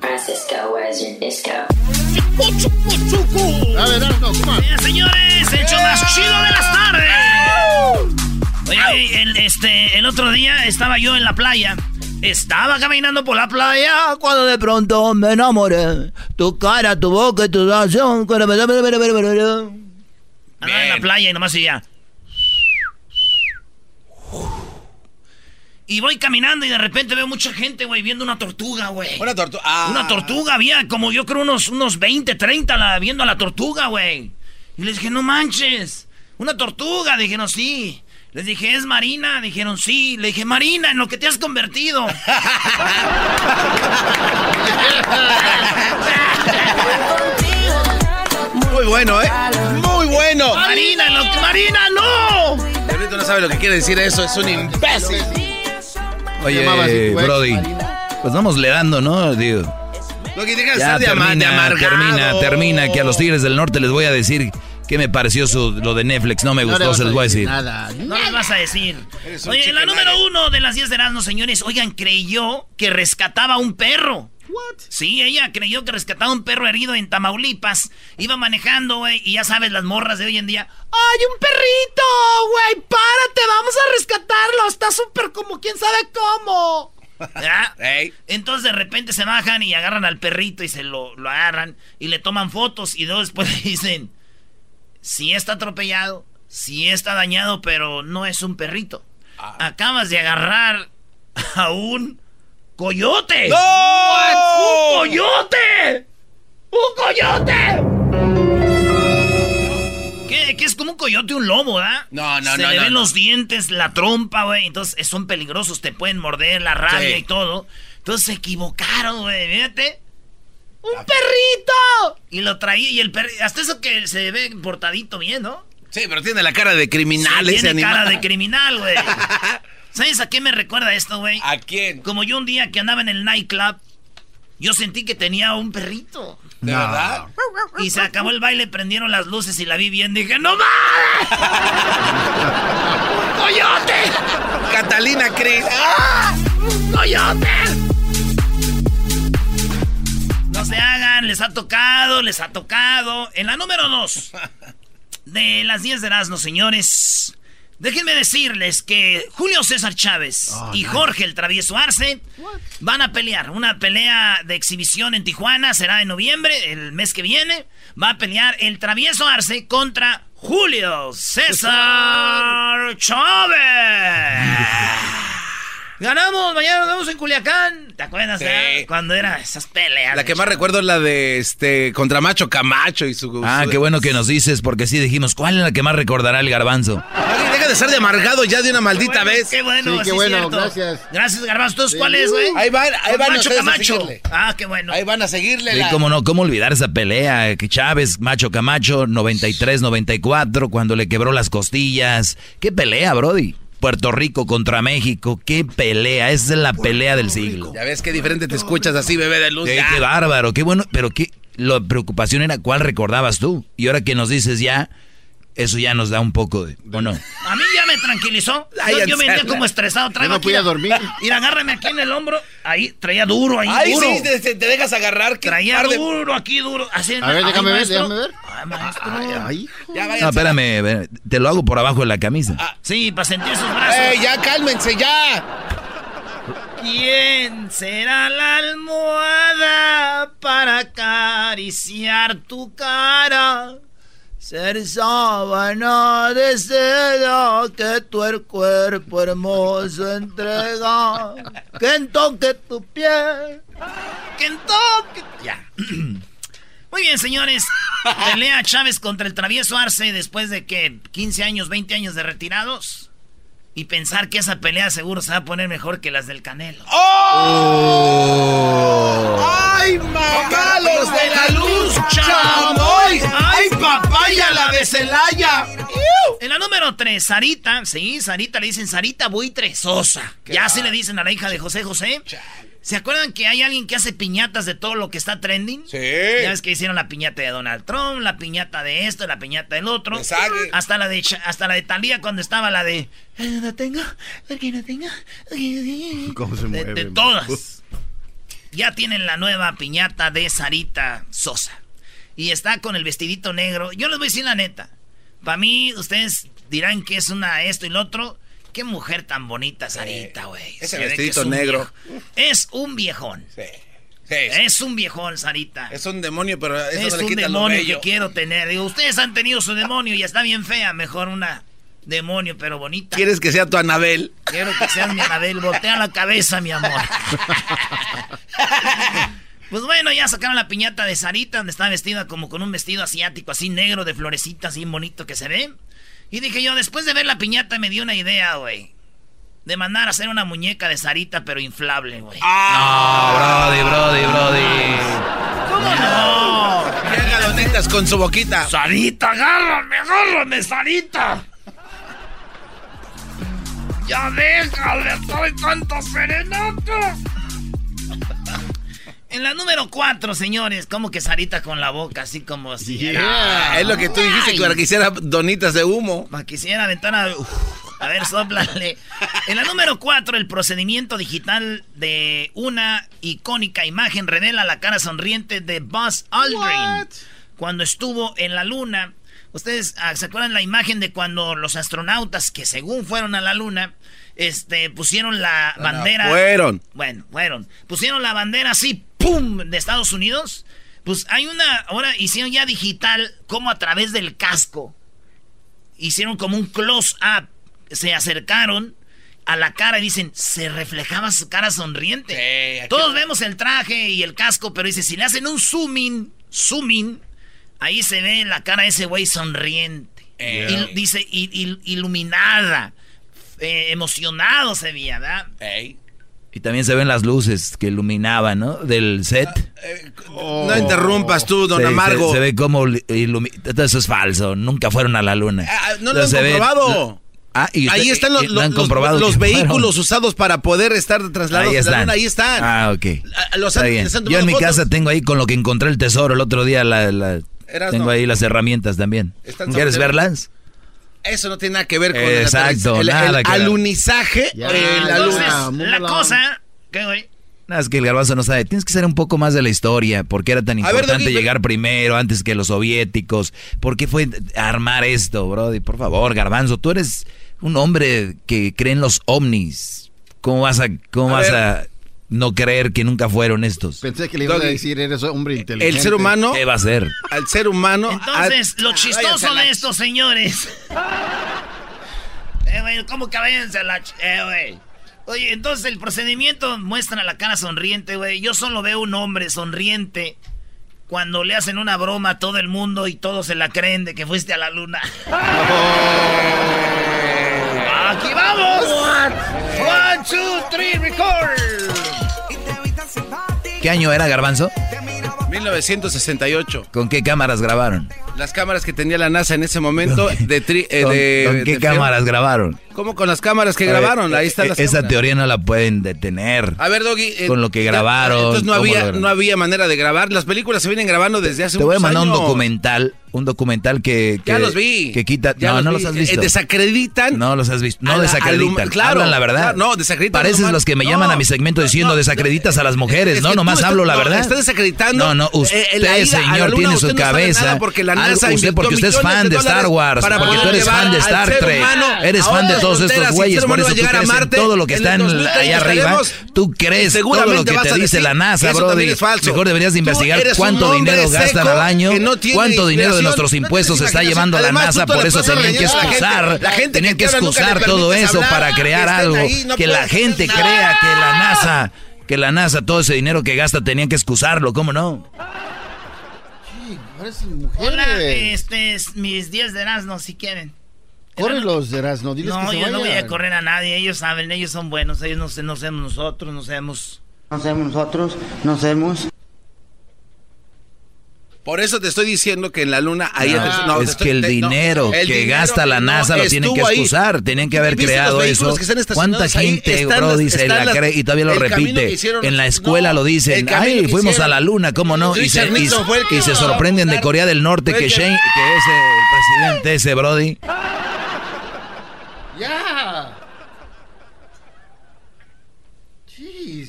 Francisco, where's your disco? A ver, no, Bien, señores, el show más chido de las tardes. Oye, el, este, el otro día estaba yo en la playa. Estaba caminando por la playa cuando de pronto me enamoré. Tu cara, tu boca, tu razón. Andaba en la playa y nomás ya. Y voy caminando y de repente veo mucha gente, güey, viendo una tortuga, güey. Una tortuga. Ah. Una tortuga, había como yo creo unos, unos 20, 30 la, viendo a la tortuga, güey. Y les dije, no manches, una tortuga. Dijeron, sí. Les dije, ¿es Marina? Dijeron, sí. Le dije, Marina, en lo que te has convertido. Muy bueno, ¿eh? Muy bueno. Marina, en lo que... Marina, no. Ahorita no sabe lo que quiere decir eso, es un imbécil. Oye, llamaba así, güey. Brody, pues vamos le dando, ¿no? Digo, Lo que que ya de, ama- de termina, termina, termina, que a los Tigres del Norte les voy a decir qué me pareció su, lo de Netflix, no me No gustó, se los voy a decir. Nada. No les vas a decir. Oye, la número uno de las 10 de Erasmus, señores, oigan, creyó que rescataba a un perro. Sí, ella creyó que rescataba a un perro herido en Tamaulipas. Iba manejando, güey, y ya sabes, las morras de hoy en día. ¡Ay, un perrito! Güey, párate, vamos a rescatarlo. Está súper como quién sabe cómo. Entonces de repente se bajan y agarran al perrito y se lo, lo agarran y le toman fotos y luego después le dicen, si está atropellado, si está dañado, pero no es un perrito. Acabas de agarrar a un coyote. ¡No! ¡Un coyote! ¡Un coyote! ¿Qué, qué es como un coyote, un lobo, ¿verdad? No, no, Se no, le no, ven no. los dientes, la trompa, güey. Entonces son peligrosos, te pueden morder la rabia Sí. y todo. Entonces se equivocaron, güey, fíjate. ¡Un perrito! Y lo traía, y el perrito, hasta eso que se ve portadito bien, ¿no? Sí, pero tiene la cara de criminal Sí, ese tiene animal. cara de criminal, güey. ¿Sabes a qué me recuerda esto, güey? ¿A quién? Como yo un día que andaba en el nightclub, yo sentí que tenía un perrito. ¿De verdad? Y se acabó el baile, prendieron las luces y la vi bien. Dije, ¡No mames! ¡Un coyote! Catalina Cris. ¡Un coyote! No se hagan, les ha tocado, les ha tocado. En la número dos de las 10 de Erasmo, señores. Déjenme decirles que Julio César Chávez y Jorge el Travieso Arce van a pelear. Una pelea de exhibición en Tijuana será en noviembre, el mes que viene. Va a pelear el Travieso Arce contra Julio César Chávez. Ganamos, mañana nos vemos en Culiacán. ¿Te acuerdas? Sí. eh? Cuando era esas peleas. La que más recuerdo es la de este contra Macho Camacho y su. Ah, su- qué bueno que nos dices, porque sí dijimos, ¿cuál es la que más recordará el garbanzo? Deja de ser de amargado ya de una maldita Bueno, vez. Qué bueno, Sí, qué sí, bueno, cierto. gracias. Gracias, Garbanzo. ¿Tú cuál es, güey? Ahí van, ahí van Macho Camacho. seguirle. Ah, qué bueno. Ahí van a seguirle. Sí, la- cómo no, cómo olvidar esa pelea, que Chávez, Macho Camacho, 93, 94, cuando le quebró las costillas. ¿Qué pelea, Brody? Puerto Rico contra México, qué pelea, esa es la pelea del siglo. Ya ves qué diferente te escuchas así, bebé de luz. Ya. qué bárbaro, qué bueno, pero qué, la preocupación era cuál recordabas tú. Y ahora que nos dices ya, eso ya nos da un poco de, ¿o no? A mí ya me tranquilizó. Ay, Yo, yo venía como estresado. Traigo Yo no aquí, podía dormir. Mira, agárrame aquí en el hombro. Ahí, traía duro, ahí Ay, duro. sí, te, dejas agarrar. qué Traía de- duro, aquí duro. Así, A ver, ay, déjame ver, déjame ver. Ay, maestro. Ay, ay. Ya No, espérame, te lo hago por abajo de la camisa. Sí, para sentir sus brazos. ¡Ey, ya cálmense, ya! ¿Quién será la almohada para acariciar tu cara? Ser sábana de seda que tu el cuerpo hermoso entrega. Que toque tu piel. Que toque. Ya. Muy bien, señores. Pelea Chávez contra el travieso Arce después de que 15 años, 20 años de retirados. Y pensar que esa pelea seguro se va a poner mejor que las del Canelo. ¡Oh! ¡Ay, mamá, los de la luz, chamoy! ¡Ay, papaya, la de Celaya! En la número 3, Sarita. Sí, Sarita le dicen Sarita Buitre Sosa. Ya así le dicen a la hija de José José. ¿Se acuerdan que hay alguien que hace piñatas de todo lo que está trending? Sí. Ya ves que hicieron la piñata de Donald Trump, la piñata de esto, la piñata del otro. Hasta la de hasta la de Talía cuando estaba la de "Eh, no tengo, porque no tengo. ¿Cómo se De, mueve? de todas. Ya tienen la nueva piñata de Sarita Sosa. Y está con el vestidito negro. Yo les voy a decir la neta. Para mí, ustedes dirán que es una esto y lo otro. Qué mujer tan bonita, Sarita, güey. ese Se vestidito es negro. viejo- Es un viejón. Sí. Sí, Es un viejón, Sarita. Es un demonio, pero eso Es no le un quita lo demonio que bello. quiero tener. Digo, ustedes han tenido su demonio y está bien fea. Mejor una demonio, pero bonita. ¿Quieres que sea tu Anabel? Quiero que seas mi Anabel. Voltea la cabeza, mi amor. Pues bueno, ya sacaron la piñata de Sarita, donde está vestida como con un vestido asiático, así negro, de florecitas, así bonito que se ve. Y dije yo, después de ver la piñata, me dio una idea, güey. De mandar a hacer una muñeca de Sarita, pero inflable, güey. No, Brody, Brody, Brody. ¿Cómo no? Bien galonitas con su boquita. Sarita, agárrame, agárrame, Sarita. Ya déjale, estoy tanto serenata. En la número 4, señores, como que Sarita con la boca, así como si Ah, es lo que tú dijiste, que para que hiciera donitas de humo. Ma, quisiera ventana. uf, a ver, sóplale. En la número 4, el procedimiento digital de una icónica imagen revela la cara sonriente de Buzz Aldrin cuando estuvo en la luna. Ustedes ah, se acuerdan la imagen de cuando los astronautas que según fueron a la luna, este, pusieron la no, bandera. fueron. Bueno, fueron. Pusieron la bandera así, ¡pum! de Estados Unidos. Pues hay una. Ahora hicieron ya digital, como a través del casco. Hicieron como un close-up. Se acercaron a la cara y dicen, se reflejaba su cara sonriente. Sí, aquí- Todos vemos el traje y el casco, pero dice, si le hacen un zooming, zooming, ahí se ve la cara de ese güey sonriente. Eh. Y dice, il- il- iluminada, eh, emocionado se veía, ¿verdad? Ey. Y también se ven las luces que iluminaban, ¿no? Del set. No interrumpas tú, don Amargo. Se, se ve como ilumina. Todo eso es falso. Nunca fueron a la luna. Ah, no lo han ve- comprobado. Ah, y usted- Ahí están los, lo vehículos usados para poder estar trasladados Ahí de la luna. Ahí están. Ah, ok. Ah, los han- bien. les han Yo en mi fotos. casa tengo ahí con lo que encontré el tesoro el otro día. La, la- tengo no. ahí las herramientas también. ¿Quieres verlas? Eso no tiene nada que ver con Exacto, el, el- el alunizaje Ya, en la Entonces, la cosa... ¿Qué, güey? Nada, es que el garbanzo no sabe. Tienes que saber un poco más de la historia. ¿Por qué era tan ver, importante Doggy, llegar primero antes que los soviéticos? ¿Por qué fue armar esto, Brody? Por favor, garbanzo. Tú eres un hombre que cree en los ovnis. ¿Cómo vas a, cómo A vas ver. a no creer que nunca fueron estos? Pensé que le ibas a decir, eres hombre inteligente. El ser humano, ¿Qué va a ser? al ser humano. Entonces, al- lo chistoso de estos señores. eh, güey, ¿cómo que váyanse a la... ch- Eh, güey. Oye, entonces el procedimiento muestra la cara sonriente, güey. Yo solo veo un hombre sonriente cuando le hacen una broma a todo el mundo y todos se la creen de que fuiste a la luna. ¡Aquí vamos! One, two, three, record. ¿Qué año era, garbanzo? 1968. ¿Con qué cámaras grabaron? Las cámaras que tenía la NASA en ese momento de, tri- eh, ¿Con, de- con qué de- cámaras grabaron? ¿Cómo con las cámaras que ver, grabaron? Ahí están eh, las Esa cámaras. teoría no la pueden detener. A ver, Doggy. eh, Con lo que grabaron, Entonces no ¿cómo había, no había manera de grabar. Las películas se vienen grabando desde hace Te voy a mandar un documental un documental que, que Ya los vi. que quita, Ya no, no vi. los has Eh, visto. desacreditan. No los has visto, no la- desacreditan, claro, hablan la verdad. claro, no, desacreditan Pareces los que me No, llaman a mi segmento diciendo no, desacreditas a las mujeres, Es no, nomás hablo la no, verdad. Estás desacreditando. No, no, usted, eh, la ida a la señor, luna, tiene usted su no cabeza. porque la NASA usted porque usted es fan de Star Wars, para porque tú eres fan de Star Trek, eres fan de todos estos güeyes, por eso tú crees en todo lo que está el en- 2030 allá arriba, tú crees todo lo que te dice la NASA, falso. Mejor deberías investigar cuánto dinero gastan al año, no cuánto dinero de nuestros no impuestos se está llevando la Además, NASA, por eso tenían que a la gente. excusar, La gente tenían que excusar todo eso hablar, para crear algo, ahí, no que la gente crea nada. que la NASA, que la NASA todo ese dinero que gasta tenían que excusarlo, ¿cómo no? Hola, este es mis 10 de Erasmo, si quieren. Córrelos, Erasno, diles No, que se yo no voy a correr a nadie, ellos saben, ellos son buenos, ellos no, se- no somos nosotros, no somos... No somos nosotros, no somos. Por eso te estoy diciendo que en la luna ahí No, no, es estoy- que el te- no, dinero el que dinero gasta la NASA lo tienen que estuvo ahí. excusar. Tenían que haber ¿Viste los creado eso. ¿Cuánta gente, Están bro, dice la las- cree y todavía lo repite? hicieron En la escuela lo dicen. Ay, fuimos hicieron. a la luna, ¿cómo no? Y se, y- y se sorprenden de Corea del Norte que- Shane, que es el presidente ese, Brody. Ya.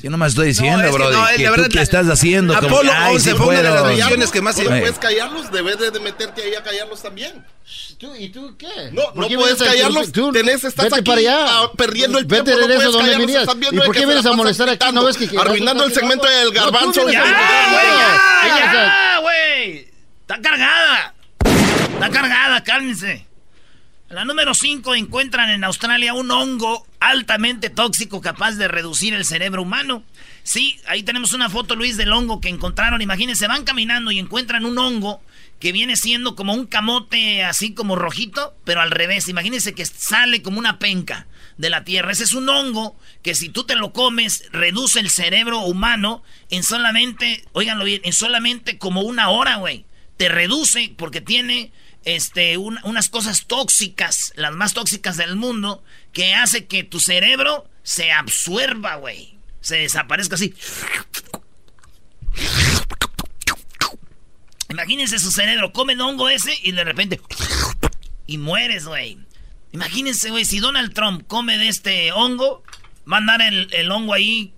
Yo nomás estoy diciendo, No, es que Brody, no, que, la tú verdad, qué estás haciendo. Apolo ay, 11 sí fue una de las puedo. misiones que más no Eh. puedes callarlos, debes de meterte ahí a callarlos también. ¿Tú, ¿Y tú qué? No, ¿Por no qué puedes callarlos, tú- tenés- estás vete aquí, para allá. ah, perdiendo el Vete tiempo, de no donde callarlos, venías. ¿Y por qué vienes a molestar aquí? ¿No ves que que- arruinando el segmento del garbanzo? ¡Ya, güey, ¡Ya, güey! ¡Está cargada! ¡Está cargada, cálmense! La número 5 encuentran en Australia un hongo altamente tóxico capaz de reducir el cerebro humano. Sí, ahí tenemos una foto, Luis, del hongo que encontraron. Imagínense, van caminando y encuentran un hongo que viene siendo como un camote así como rojito, pero al revés. Imagínense que sale como una penca de la tierra. Ese es un hongo que si tú te lo comes, reduce el cerebro humano en solamente, óiganlo bien, en solamente como una hora, güey. Te reduce porque tiene este, un- unas cosas tóxicas, las más tóxicas del mundo, que hace que tu cerebro se absuerva, güey. Se desaparezca así. Imagínense su cerebro, come el hongo ese y de repente... Y mueres, güey. Imagínense, güey, si Donald Trump come de este hongo, va a andar el, el hongo ahí.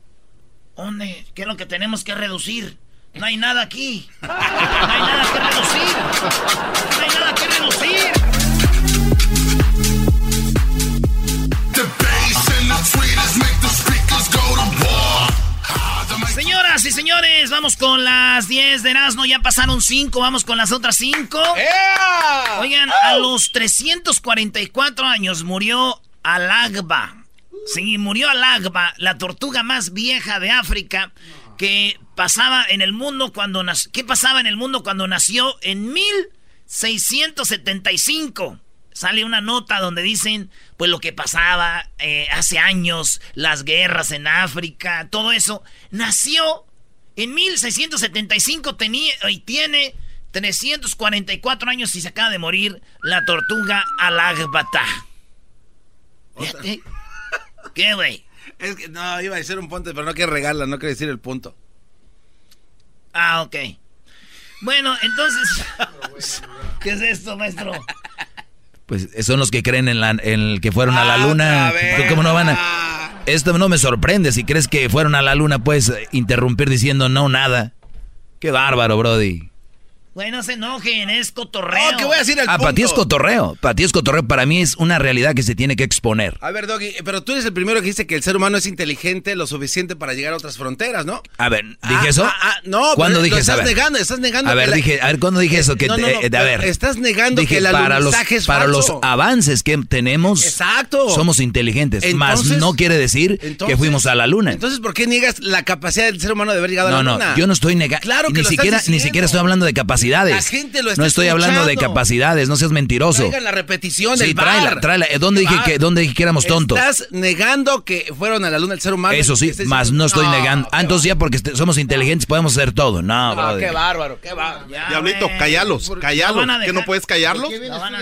¿Dónde? ¿Qué es lo que tenemos que reducir? No hay nada aquí. No hay nada que reducir. No hay nada que reducir. Ah, Señoras y señores, vamos con las 10 de Erasmo. Ya pasaron 5, vamos con las otras 5. Oigan, a los 344 años murió Alagba. Sí, murió Alagba, la tortuga más vieja de África que pasaba en el mundo cuando nació. ¿Qué pasaba en el mundo cuando nació? En 1675. Sale una nota donde dicen, pues lo que pasaba eh, hace años, las guerras en África, todo eso. Nació en 1675 tenía, y tiene 344 años y se acaba de morir la tortuga Alagbata. ¿Qué, güey? Es que no, iba a decir un punto, pero no quiero regarla, no quiero decir el punto. Ah, ok. Bueno, entonces... ¿Qué es esto, maestro? Pues son los que creen en, la, en que fueron a la Ah, luna. otra vez. ¿Tú ¿Cómo no van a...? Esto no me sorprende. Si crees que fueron a la luna, puedes interrumpir diciendo no, nada. Qué bárbaro, Brody. Güey, no se enojen, es cotorreo. Oh, que voy a decir el Ah, punto. para ti es cotorreo. Para ti es cotorreo. Para mí es una realidad que se tiene que exponer. A ver, Doggy, pero tú eres el primero que dice que el ser humano es inteligente lo suficiente para llegar a otras fronteras, ¿no? A ver, ¿dije Ah, eso? ah, ah, no, ¿Cuándo pero dije lo eso? A estás negando, estás negando. A ver, la- dije, a ver, ¿cuándo dije eso? Que No, no, te- no, eh, a ver. estás negando Dije, que el para los, es para los avances que tenemos, Exacto. somos inteligentes. Más no quiere decir que fuimos a la luna. Entonces, ¿por qué niegas la capacidad del ser humano de haber llegado no, a la no, luna? yo no estoy negando. Claro que ni lo estás siquiera, ni siquiera estoy hablando de capacidades. La gente lo está No estoy hablando de capacidades, no seas mentiroso. Traigan la repetición Sí, del tráela, bar. tráela. Eh, ¿Dónde dije bar. que- dónde dije que éramos tontos? Estás negando que fueron a la luna el ser humano. Eso sí, Estás más diciendo- no estoy negando. Ah, entonces ya porque este- somos inteligentes podemos hacer todo. No, brother. qué bárbaro, qué bárbaro. Ya, Diablito, callalos, La callalos. ¿Que no puedes callarlos?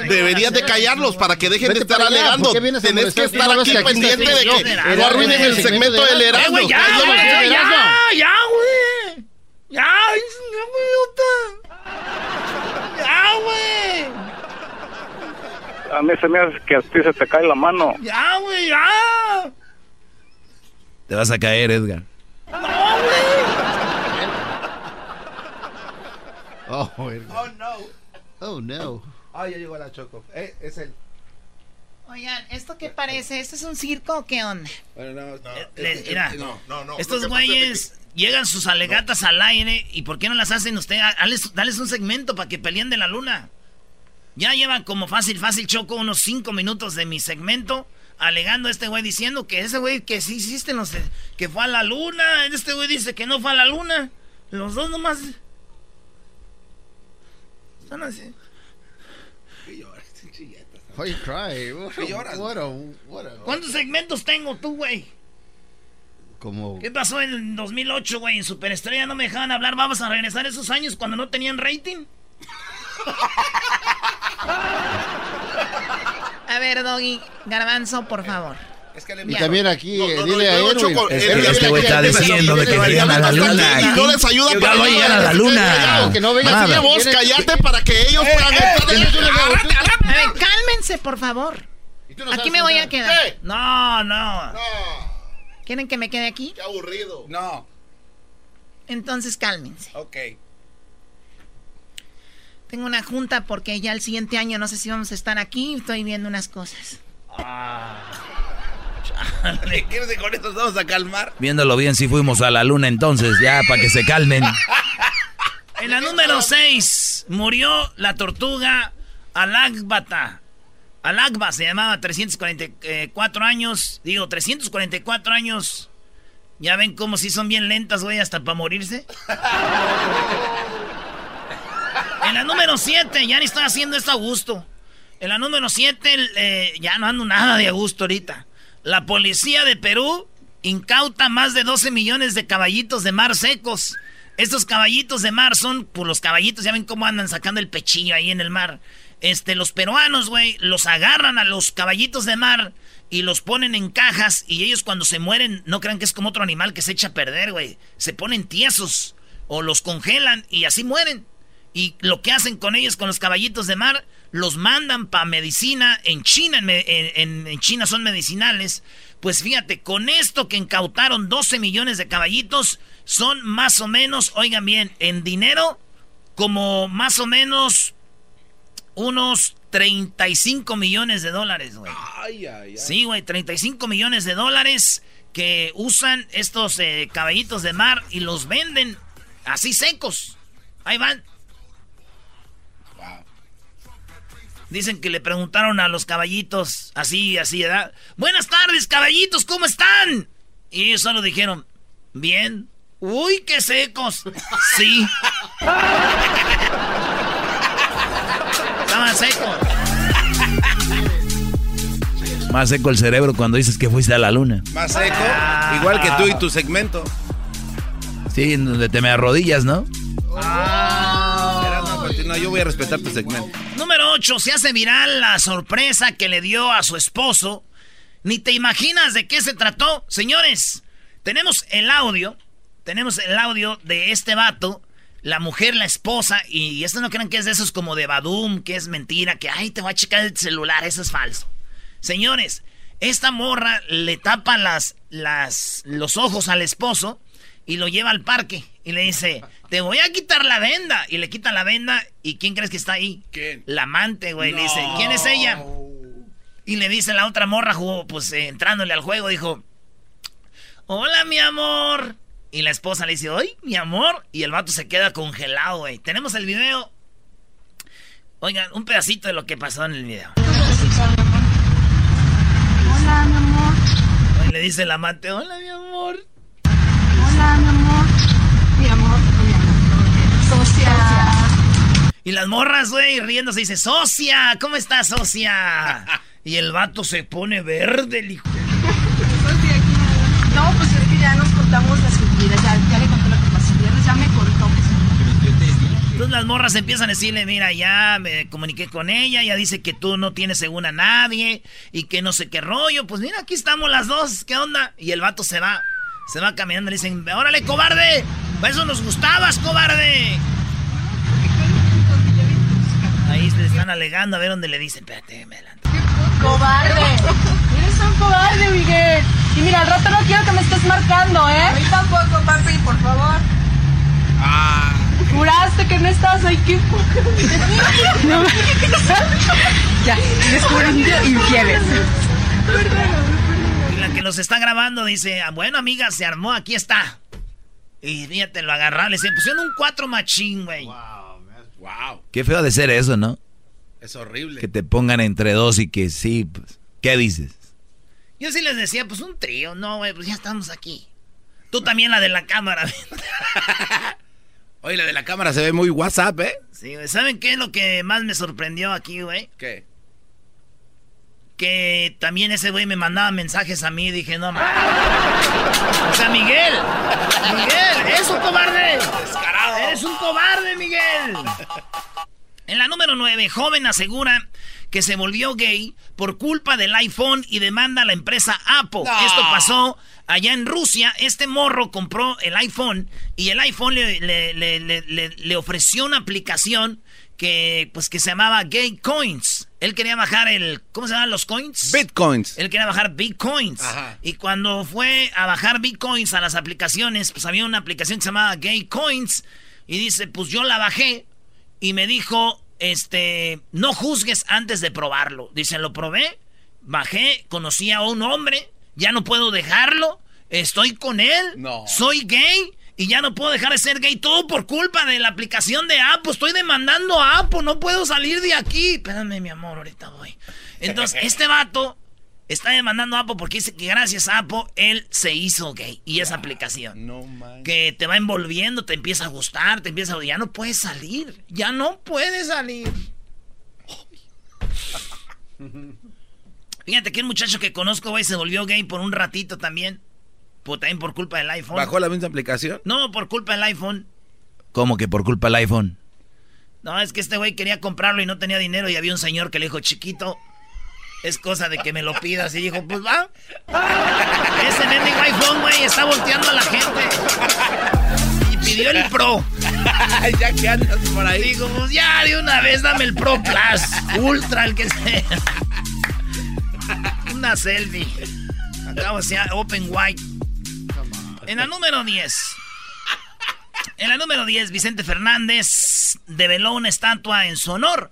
Deberías de callarlos para que dejen de estar alegando. ¿por qué vienes a Tenés que estar No aquí pendiente de que no arruinen el segmento del Eh, Erasmo. ya, ya, ya, güey. Ya, ya, güey. Ya, güey. a mí se me hace que a ti se te cae la mano. Ya, güey, ya. Te vas a caer, Edgar. No, güey. Oh, Oh, no. oh no. Ah, ya llegó la Choco. Eh, es él. Oigan, ¿esto qué parece? ¿Esto es un circo o qué onda? Bueno, no, Eh, le- mira, no, no, no. estos güeyes llegan sus alegatas al aire y ¿por qué no las hacen usted? Dales, un segmento para que peleen de la luna. Ya llevan como fácil, fácil, Choco, unos cinco minutos de mi segmento alegando a este güey diciendo que ese güey que sí hiciste, no sé, que fue a la luna. Este güey dice que no fue a la luna. Los dos nomás... Están así. Why you cry? What ¿Qué a, what a, what a- ¿Cuántos segmentos tengo tú, güey? Como... ¿Qué pasó en el 2008, güey? En Superestrella no me dejaban hablar. Vamos a regresar esos años cuando no tenían rating. A ver, Doggy, Garbanzo, por favor. Es que le Y también aquí, No, eh, no, no, dile a no, Edwin. Choco, Es que este güey está Edwin, diciendo de que Edwin, vayan a la Edwin, luna. Edwin, No les ayuda para a llegar a la luna. Que no así, Vos callate para que ellos puedan entrar. A ver, cálmense, por favor. Y no Aquí me voy a quedar. No, no. No, ¿Quieren que me quede aquí? qué aburrido. No. Entonces cálmense. Ok. Tengo una junta porque ya el siguiente año no sé si vamos a estar aquí. Estoy viendo unas cosas. ¿Quieres que con esto nos vamos a calmar? Viéndolo bien, sí fuimos a la luna entonces, ya, para que se calmen. En la número 6 murió la tortuga Alagbata. Alagba se llamaba 344 años. Digo, 344 años. Ya ven cómo si son bien lentas, güey, hasta para morirse. En la número 7, ya ni estoy haciendo esto a gusto. En la número 7, ya no ando nada de a gusto ahorita. La policía de Perú incauta más de 12 millones de caballitos de mar secos. Estos caballitos de mar son, pues los caballitos, ya ven cómo andan sacando el pechillo ahí en el mar. Este, los peruanos, güey, los agarran a los caballitos de mar y los ponen en cajas y ellos cuando se mueren no crean que es como otro animal que se echa a perder, güey. Se ponen tiesos o los congelan y así mueren. Y lo que hacen con ellos, con los caballitos de mar, los mandan para medicina. En China, en, en- en China son medicinales. Pues fíjate, con esto que incautaron 12 millones de caballitos, son más o menos, oigan bien, en dinero, como más o menos unos 35 millones de dólares, güey. Ay, ay, ay. Sí, güey, 35 millones de dólares que usan estos eh, caballitos de mar y los venden así secos. Ahí van. Dicen que le preguntaron a los caballitos, así, así, ¿verdad? Buenas tardes, caballitos, ¿cómo están? Y ellos solo dijeron, bien. Uy, qué secos. Sí. Estaban secos. Más seco el cerebro cuando dices que fuiste a la luna. Más seco, igual que tú y tu segmento. Sí, en donde te me arrodillas, ¿no? Erasmo, continúa, yo voy a respetar tu segmento. Número 8. Se hace viral la sorpresa que le dio a su esposo. Ni te imaginas de qué se trató. Señores, tenemos el audio. Tenemos el audio de este vato. La mujer, la esposa. Y esto no crean que es de esos como de Badum, que es mentira, que ay, te voy a checar el celular. Eso es falso. Señores, esta morra le tapa las, las, los ojos al esposo y lo lleva al parque. Y le dice, te voy a quitar la venda. Y le quita la venda. ¿Y quién crees que está ahí? ¿Quién? La amante, güey. Le dice, ¿quién es ella? Y le dice la otra morra, jugó, pues eh, entrándole al juego, dijo, hola mi amor. Y la esposa le dice, ¡ay, mi amor! Y el vato se queda congelado, güey. Tenemos el video. Oigan, un pedacito de lo que pasó en el video. Hola, mi amor. Y le dice el amante, hola mi amor. Hola, mi amor. Mi amor, mi amor. Socia. Y las morras, güey, riéndose, dice, socia, ¿cómo estás, socia? Y el vato se pone verde, el hijo. Socia, aquí. No, pues es que ya nos contamos las mentiras. Ya, ya le conté lo que pasó. el viernes, Ya me contó. Entonces las morras empiezan a decirle, mira, ya me comuniqué con ella, ya dice que tú no tienes según a nadie y que no sé qué rollo. Pues mira, aquí estamos las dos, ¿qué onda? Y el vato se va, se va caminando, le dicen, órale, cobarde, para eso nos gustabas, cobarde. Ahí le están alegando, a ver dónde le dicen, espérate, me adelanto. ¿Qué Cobarde. Eres un cobarde, Miguel. Y mira, al rato no quiero que me estés marcando, ¿eh? A mí tampoco, papi, por favor. Ah. Juraste que no estabas ahí, qué. No. ya, descubriendo infieles. Y la que nos está grabando dice, "Ah, bueno, amiga, se armó, aquí está. Y fíjate, lo agarraron, le pusieron un cuatro machín, güey. Wow. Qué feo de ser eso, ¿no? Es horrible. Que te pongan entre dos y que sí, pues, ¿qué dices? Yo sí les decía, pues un trío, no, güey, pues ya estamos aquí. Tú también la de la cámara. Oye, la de la cámara se ve muy WhatsApp, ¿eh? Sí, güey. ¿Saben qué es lo que más me sorprendió aquí, güey? ¿Qué? Que también ese güey me mandaba mensajes a mí y dije, no, mames. O sea, Miguel. Miguel, eres un cobarde. Descarado. Eres un cobarde, Miguel. En la número 9, joven asegura que se volvió gay por culpa del iPhone y demanda a la empresa Apple. No. Esto pasó allá en Rusia. Este morro compró el iPhone y el iPhone le, le- le- le- le- le ofreció una aplicación que, pues, que se llamaba Gay Coins. Él quería bajar el... ¿Cómo se llaman los coins? Bitcoins. Él quería bajar Bitcoins. Ajá. Y cuando fue a bajar Bitcoins a las aplicaciones, pues había una aplicación que se llamaba Gay Coins. Y dice, pues yo la bajé y me dijo, este, no juzgues antes de probarlo. Dice, lo probé, bajé, conocí a un hombre, ya no puedo dejarlo, estoy con él, No. soy gay. Y ya no puedo dejar de ser gay, todo por culpa de la aplicación de Apple. Estoy demandando a Apple, no puedo salir de aquí. Espérame, mi amor, ahorita voy. Entonces, este vato está demandando a Apple porque dice que gracias a Apple él se hizo gay. Y esa aplicación. No man. Que te va envolviendo, te empieza a gustar, te empieza a... Ya no puedes salir. Ya no puedes salir. Fíjate que un muchacho que conozco, güey, se volvió gay por un ratito también. Por, también por culpa del iPhone. ¿Bajó la misma aplicación? No, por culpa del iPhone. ¿Cómo que por culpa del iPhone? No, es que este güey quería comprarlo y no tenía dinero y había un señor que le dijo, chiquito, es cosa de que me lo pidas. Y dijo, pues va. Ese mendigo iPhone, güey, está volteando a la gente. Y pidió el Pro. ya que andas por ahí. Digo, pues ya de una vez dame el Pro Plus, Ultra, el que sea. Una selfie. Acabo de Open White. En la número 10. En la número 10, Vicente Fernández develó una estatua en su honor.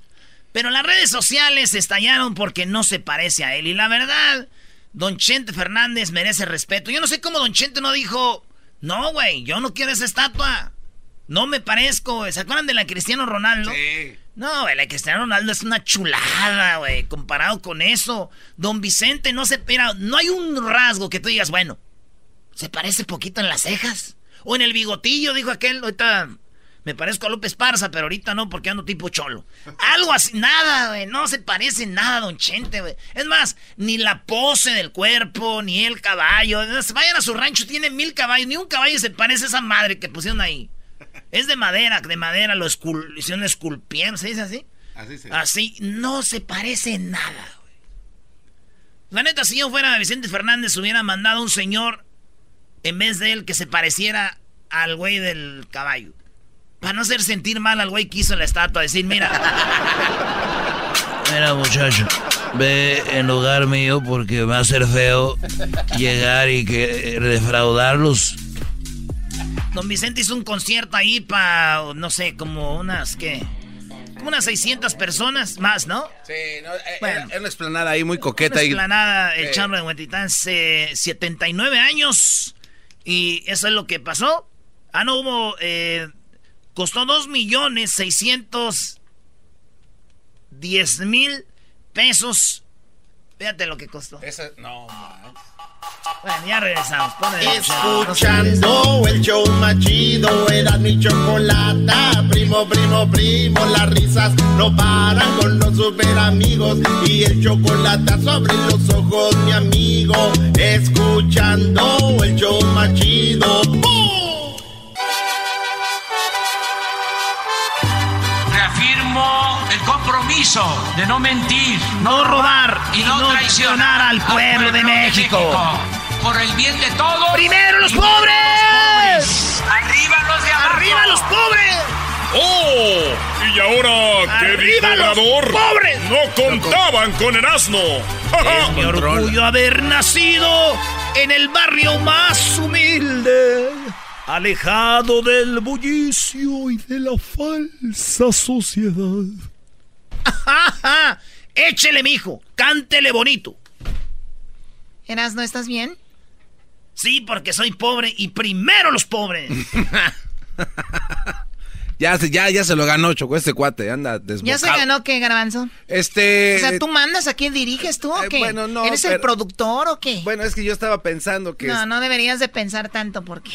Pero las redes sociales estallaron porque no se parece a él. Y la verdad, Don Chente Fernández merece respeto. Yo no sé cómo Don Chente no dijo, no, güey, yo no quiero esa estatua. No me parezco. ¿Se acuerdan de la Cristiano Ronaldo? Sí. No, güey, la Cristiano Ronaldo es una chulada, güey, comparado con eso. Don Vicente no se... Mira, no hay un rasgo que tú digas, bueno, se parece poquito en las cejas. O en el bigotillo, dijo aquel, ahorita me parezco a López Parza, pero ahorita no, porque ando tipo cholo. Algo así, nada, güey, no se parece nada, don Chente, güey. Es más, ni la pose del cuerpo, ni el caballo. Vayan a su rancho, tiene mil caballos, ni un caballo se parece a esa madre que pusieron ahí. Es de madera, de madera, lo escul hicieron esculpieron, ¿se dice así? Así se Así, no se parece nada, güey. La neta, si yo fuera Vicente Fernández, hubiera mandado un señor en vez de él que se pareciera al güey del caballo. Para no hacer sentir mal al güey que hizo la estatua, decir, mira. Mira, muchacho, ve en lugar mío porque va a ser feo llegar y que defraudarlos. Don Vicente hizo un concierto ahí para, no sé, como unas, ¿qué? Como unas 600 personas más, ¿no? Sí, no, eh, Bueno. era, una explanada ahí muy coqueta. Una y- explanada, el Sí. charro de Huentitán, se- 79 años. Y eso es lo que pasó. Ah, no hubo. eh, costó 2 millones 610 mil pesos. Fíjate lo que costó. No. Bueno, ya regresamos. Ponle Escuchando el show más chido, mi chocolata. Primo, primo, primo, las risas no paran con los super amigos. Y el chocolate sobre los ojos, mi amigo. Escuchando el show más. Compromiso de no mentir, no robar y no, traicionar al pueblo de México. Por el bien de todos. ¡Primero los y pobres! Arriba los de abajo. ¡Arriba los pobres! ¡Oh! ¿Y ahora qué dijo ¡Arriba los Obrador? pobres! No contaban con el asno. Es mi orgullo haber nacido en el barrio más humilde, alejado del bullicio y de la falsa sociedad. Échele, mijo, cántele bonito. Eras, ¿no estás bien? Sí, porque soy pobre y primero los pobres. Ya, se- ya, ya se lo ganó, Choco, este cuate, anda desbocado. ¿Ya se ganó qué, Garbanzo? Este... O sea, ¿tú mandas a quién diriges tú o qué? bueno, no, ¿Eres el productor o qué? Bueno, es que yo estaba pensando que... No, no deberías de pensar tanto porque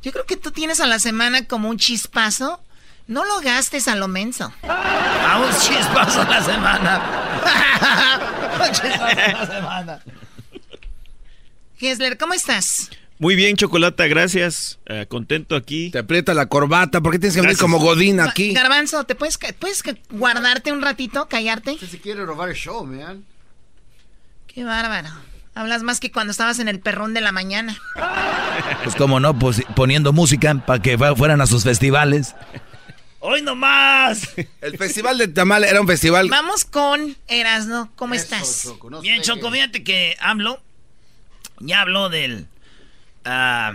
yo creo que tú tienes a la semana como un chispazo. No lo gastes a lo menso. A un chispazo a la semana. un chispazo a la semana. Gessler, ¿cómo estás? Muy bien, Chocolata, gracias. Eh, contento aquí. Te aprieta la corbata, ¿por qué tienes que venir como Godín aquí? Garbanzo, ¿te puedes, puedes guardarte un ratito, callarte? Se quiere robar el show, man. Qué bárbaro. Hablas más que cuando estabas en el perrón de la mañana. Pues como no, pues poniendo música para que fu- fueran a sus festivales. ¡Hoy nomás! El festival de Tamal era un festival... Vamos con Erasno. ¿Cómo estás? Bien, Choco, fíjate que hablo. Ya habló del. ah,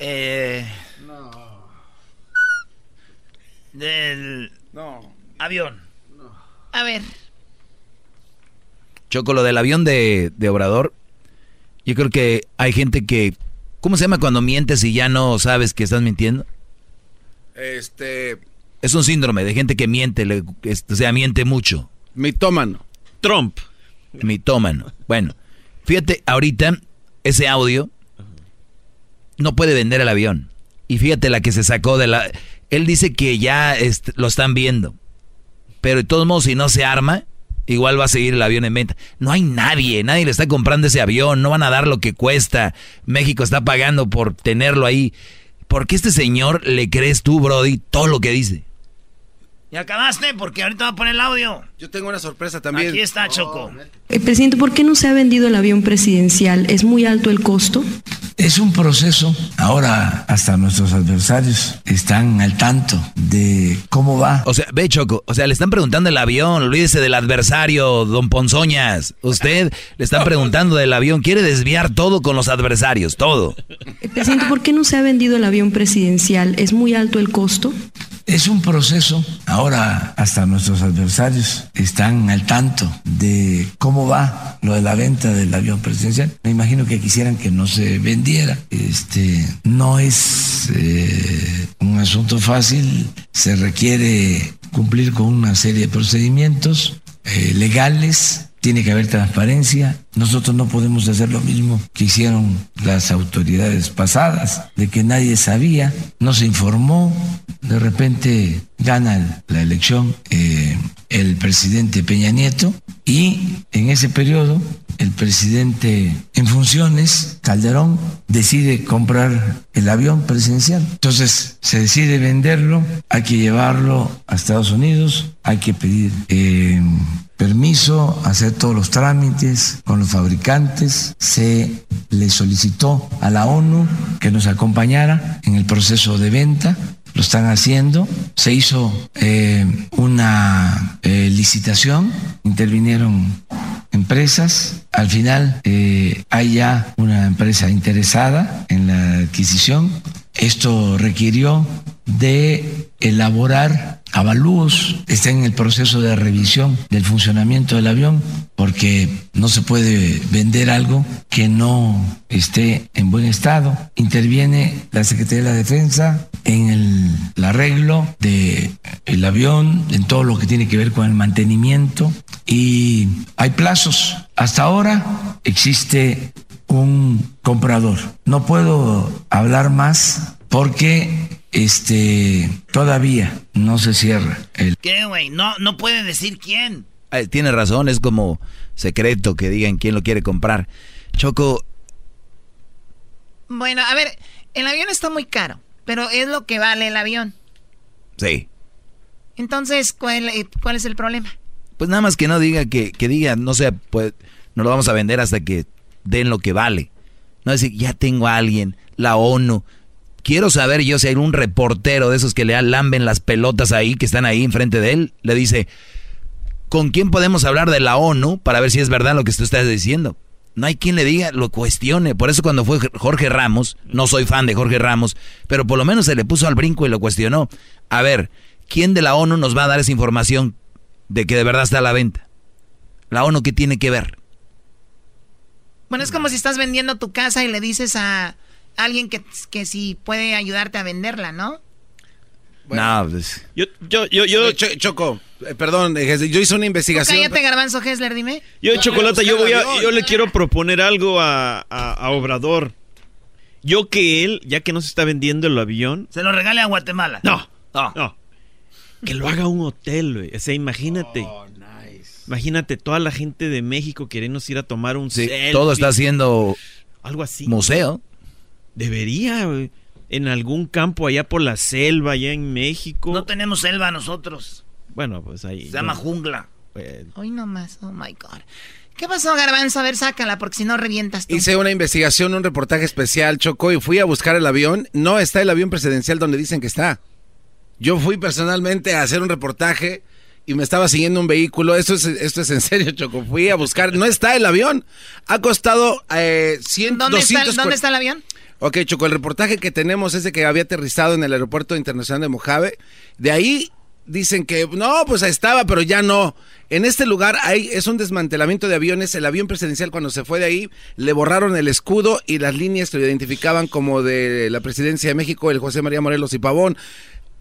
eh, Del. No. Avión. A ver, Choco, lo del avión de, de Obrador. Yo creo que hay gente que. ¿Cómo se llama cuando mientes y ya no sabes que estás mintiendo? Este... Es un síndrome de gente que miente, le- o sea, miente mucho. Mitómano. Trump. Mitómano. Bueno, fíjate, ahorita ese audio no puede vender el avión. Y fíjate la que se sacó de la... Él dice que ya est- lo están viendo. Pero de todos modos, si no se arma, igual va a seguir el avión en venta. No hay nadie, nadie le está comprando ese avión, no van a dar lo que cuesta. México está pagando por tenerlo ahí. ¿Por qué este señor le crees tú, Brody, todo lo que dice? ¿Ya acabaste? Porque ahorita va a poner el audio. Yo tengo una sorpresa también. Aquí está, Choco. Eh, presidente, ¿por qué no se ha vendido el avión presidencial? ¿Es muy alto el costo? Es un proceso. Ahora hasta nuestros adversarios están al tanto de cómo va. O sea, ve Choco, o sea, le están preguntando el avión, olvídese del adversario, don Ponzoñas. Usted le están preguntando del avión, quiere desviar todo con los adversarios, todo. Eh, presidente, ¿por qué no se ha vendido el avión presidencial? ¿Es muy alto el costo? Es un proceso. Ahora hasta nuestros adversarios están al tanto de cómo va lo de la venta del avión presidencial. Me imagino que quisieran que no se vendiera. Este no es eh, un asunto fácil. Se requiere cumplir con una serie de procedimientos eh, legales. Tiene que haber transparencia. Nosotros no podemos hacer lo mismo que hicieron las autoridades pasadas, de que nadie sabía, no se informó, de repente gana la elección eh, el presidente Peña Nieto y en ese periodo el presidente en funciones, Calderón, decide comprar el avión presidencial. Entonces se decide venderlo, hay que llevarlo a Estados Unidos, hay que pedir eh, permiso, hacer todos los trámites con los fabricantes. Se le solicitó a la ONU que nos acompañara en el proceso de venta lo están haciendo. Se hizo eh, una eh, licitación, intervinieron empresas. Al final eh, hay ya una empresa interesada en la adquisición. Esto requirió de elaborar avalúos, está en el proceso de revisión del funcionamiento del avión, porque no se puede vender algo que no esté en buen estado. Interviene la Secretaría de la Defensa en el, arreglo del el avión, en todo lo que tiene que ver con el mantenimiento y hay plazos. Hasta ahora existe un comprador. No puedo hablar más porque este todavía no se cierra el ¿Qué, güey? No, no puede decir quién. Eh, tiene razón, es como secreto que digan quién lo quiere comprar. Choco, Bueno, a ver, el avión está muy caro, pero es lo que vale el avión. sí. Entonces, ¿cuál, eh, cuál es el problema? Pues nada más que no diga que, que diga, no sé, pues no lo vamos a vender hasta que den lo que vale. No decir, ya tengo a alguien, la ONU. quiero saber yo si hay un reportero de esos que le lamben las pelotas ahí, que están ahí enfrente de él, le dice, ¿con quién podemos hablar de la ONU para ver si es verdad lo que usted está diciendo? No hay quien le diga, lo cuestione. Por eso cuando fue Jorge Ramos, no soy fan de Jorge Ramos, pero por lo menos se le puso al brinco y lo cuestionó. A ver, ¿quién de la ONU nos va a dar esa información de que de verdad está a la venta? ¿La ONU qué tiene que ver? Bueno, es como si estás vendiendo tu casa y le dices a alguien que, que si puede ayudarte a venderla, ¿no? No, pues... Yo, yo, yo, yo... Choco, eh, perdón, eh, yo hice una investigación. cállate, Garbanzo Hessler, dime. Yo, Chocolata, yo, voy a, yo le quiero proponer algo a, a, Obrador. Yo que él, ya que no se está vendiendo el avión... Se lo regale a Guatemala. No, no. no. Que lo haga un hotel, güey. O sea, imagínate. Oh. Imagínate toda la gente de México queriendo ir a tomar un sí, Todo está haciendo... Algo así. Museo. Debería, güey en algún campo allá por la selva, allá en México. No tenemos selva nosotros. Bueno, pues ahí. Se llama jungla. Hoy nomás, oh my God. ¿Qué pasó, Garbanzo? A ver, sácala, porque si no revientas tú. Hice una investigación, un reportaje especial, Choco, y fui a buscar el avión. No está el avión presidencial donde dicen que está. Yo fui personalmente a hacer un reportaje y me estaba siguiendo un vehículo. Esto es, esto es en serio, Choco. Fui a buscar. No está el avión. Ha costado eh, 100, ¿Dónde, está, ¿Dónde está el avión? Ok, Choco, el reportaje que tenemos es de que había aterrizado en el aeropuerto internacional de Mojave. De ahí dicen que no, pues estaba, pero ya no. En este lugar hay, es un desmantelamiento de aviones. El avión presidencial cuando se fue de ahí le borraron el escudo y las líneas que lo identificaban como de la presidencia de México, el José María Morelos y Pavón.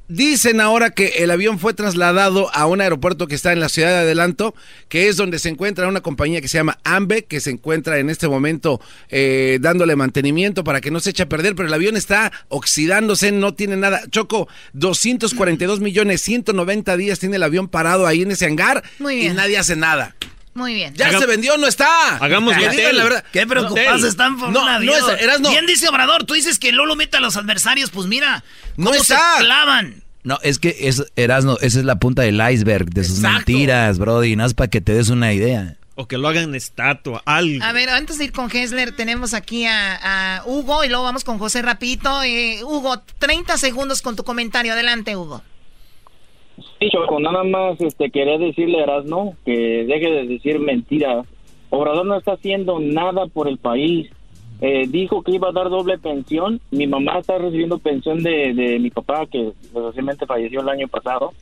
Dicen ahora que el avión fue trasladado a un aeropuerto que está en la ciudad de Adelanto, que es donde se encuentra una compañía que se llama AMBE, que se encuentra en este momento eh, dándole mantenimiento para que no se eche a perder, pero el avión está oxidándose, no tiene nada. Choco, 242 millones, 190 días tiene el avión parado ahí en ese hangar y nadie hace nada. Muy bien. Ya se vendió, no está. Hagamos la verdad. Qué preocupados están por no, una no, es, no. Bien dice Obrador, tú dices que Lolo mete a los adversarios, pues mira, no está. se clavan. No, es que es, Erasno, esa es la punta del iceberg de sus mentiras, Brody. No es para que te des una idea. O que lo hagan estatua, algo. A ver, antes de ir con Hessler, tenemos aquí a, Hugo y luego vamos con José Rapito. Eh, Hugo, 30 segundos con tu comentario. Adelante, Hugo. Choco, nada más este, quería decirle a Erasno que deje de decir mentiras. Obrador no está haciendo nada por el país. Eh, dijo que iba a dar doble pensión. Mi mamá está recibiendo pensión de, de mi papá, que desgraciadamente falleció el año pasado.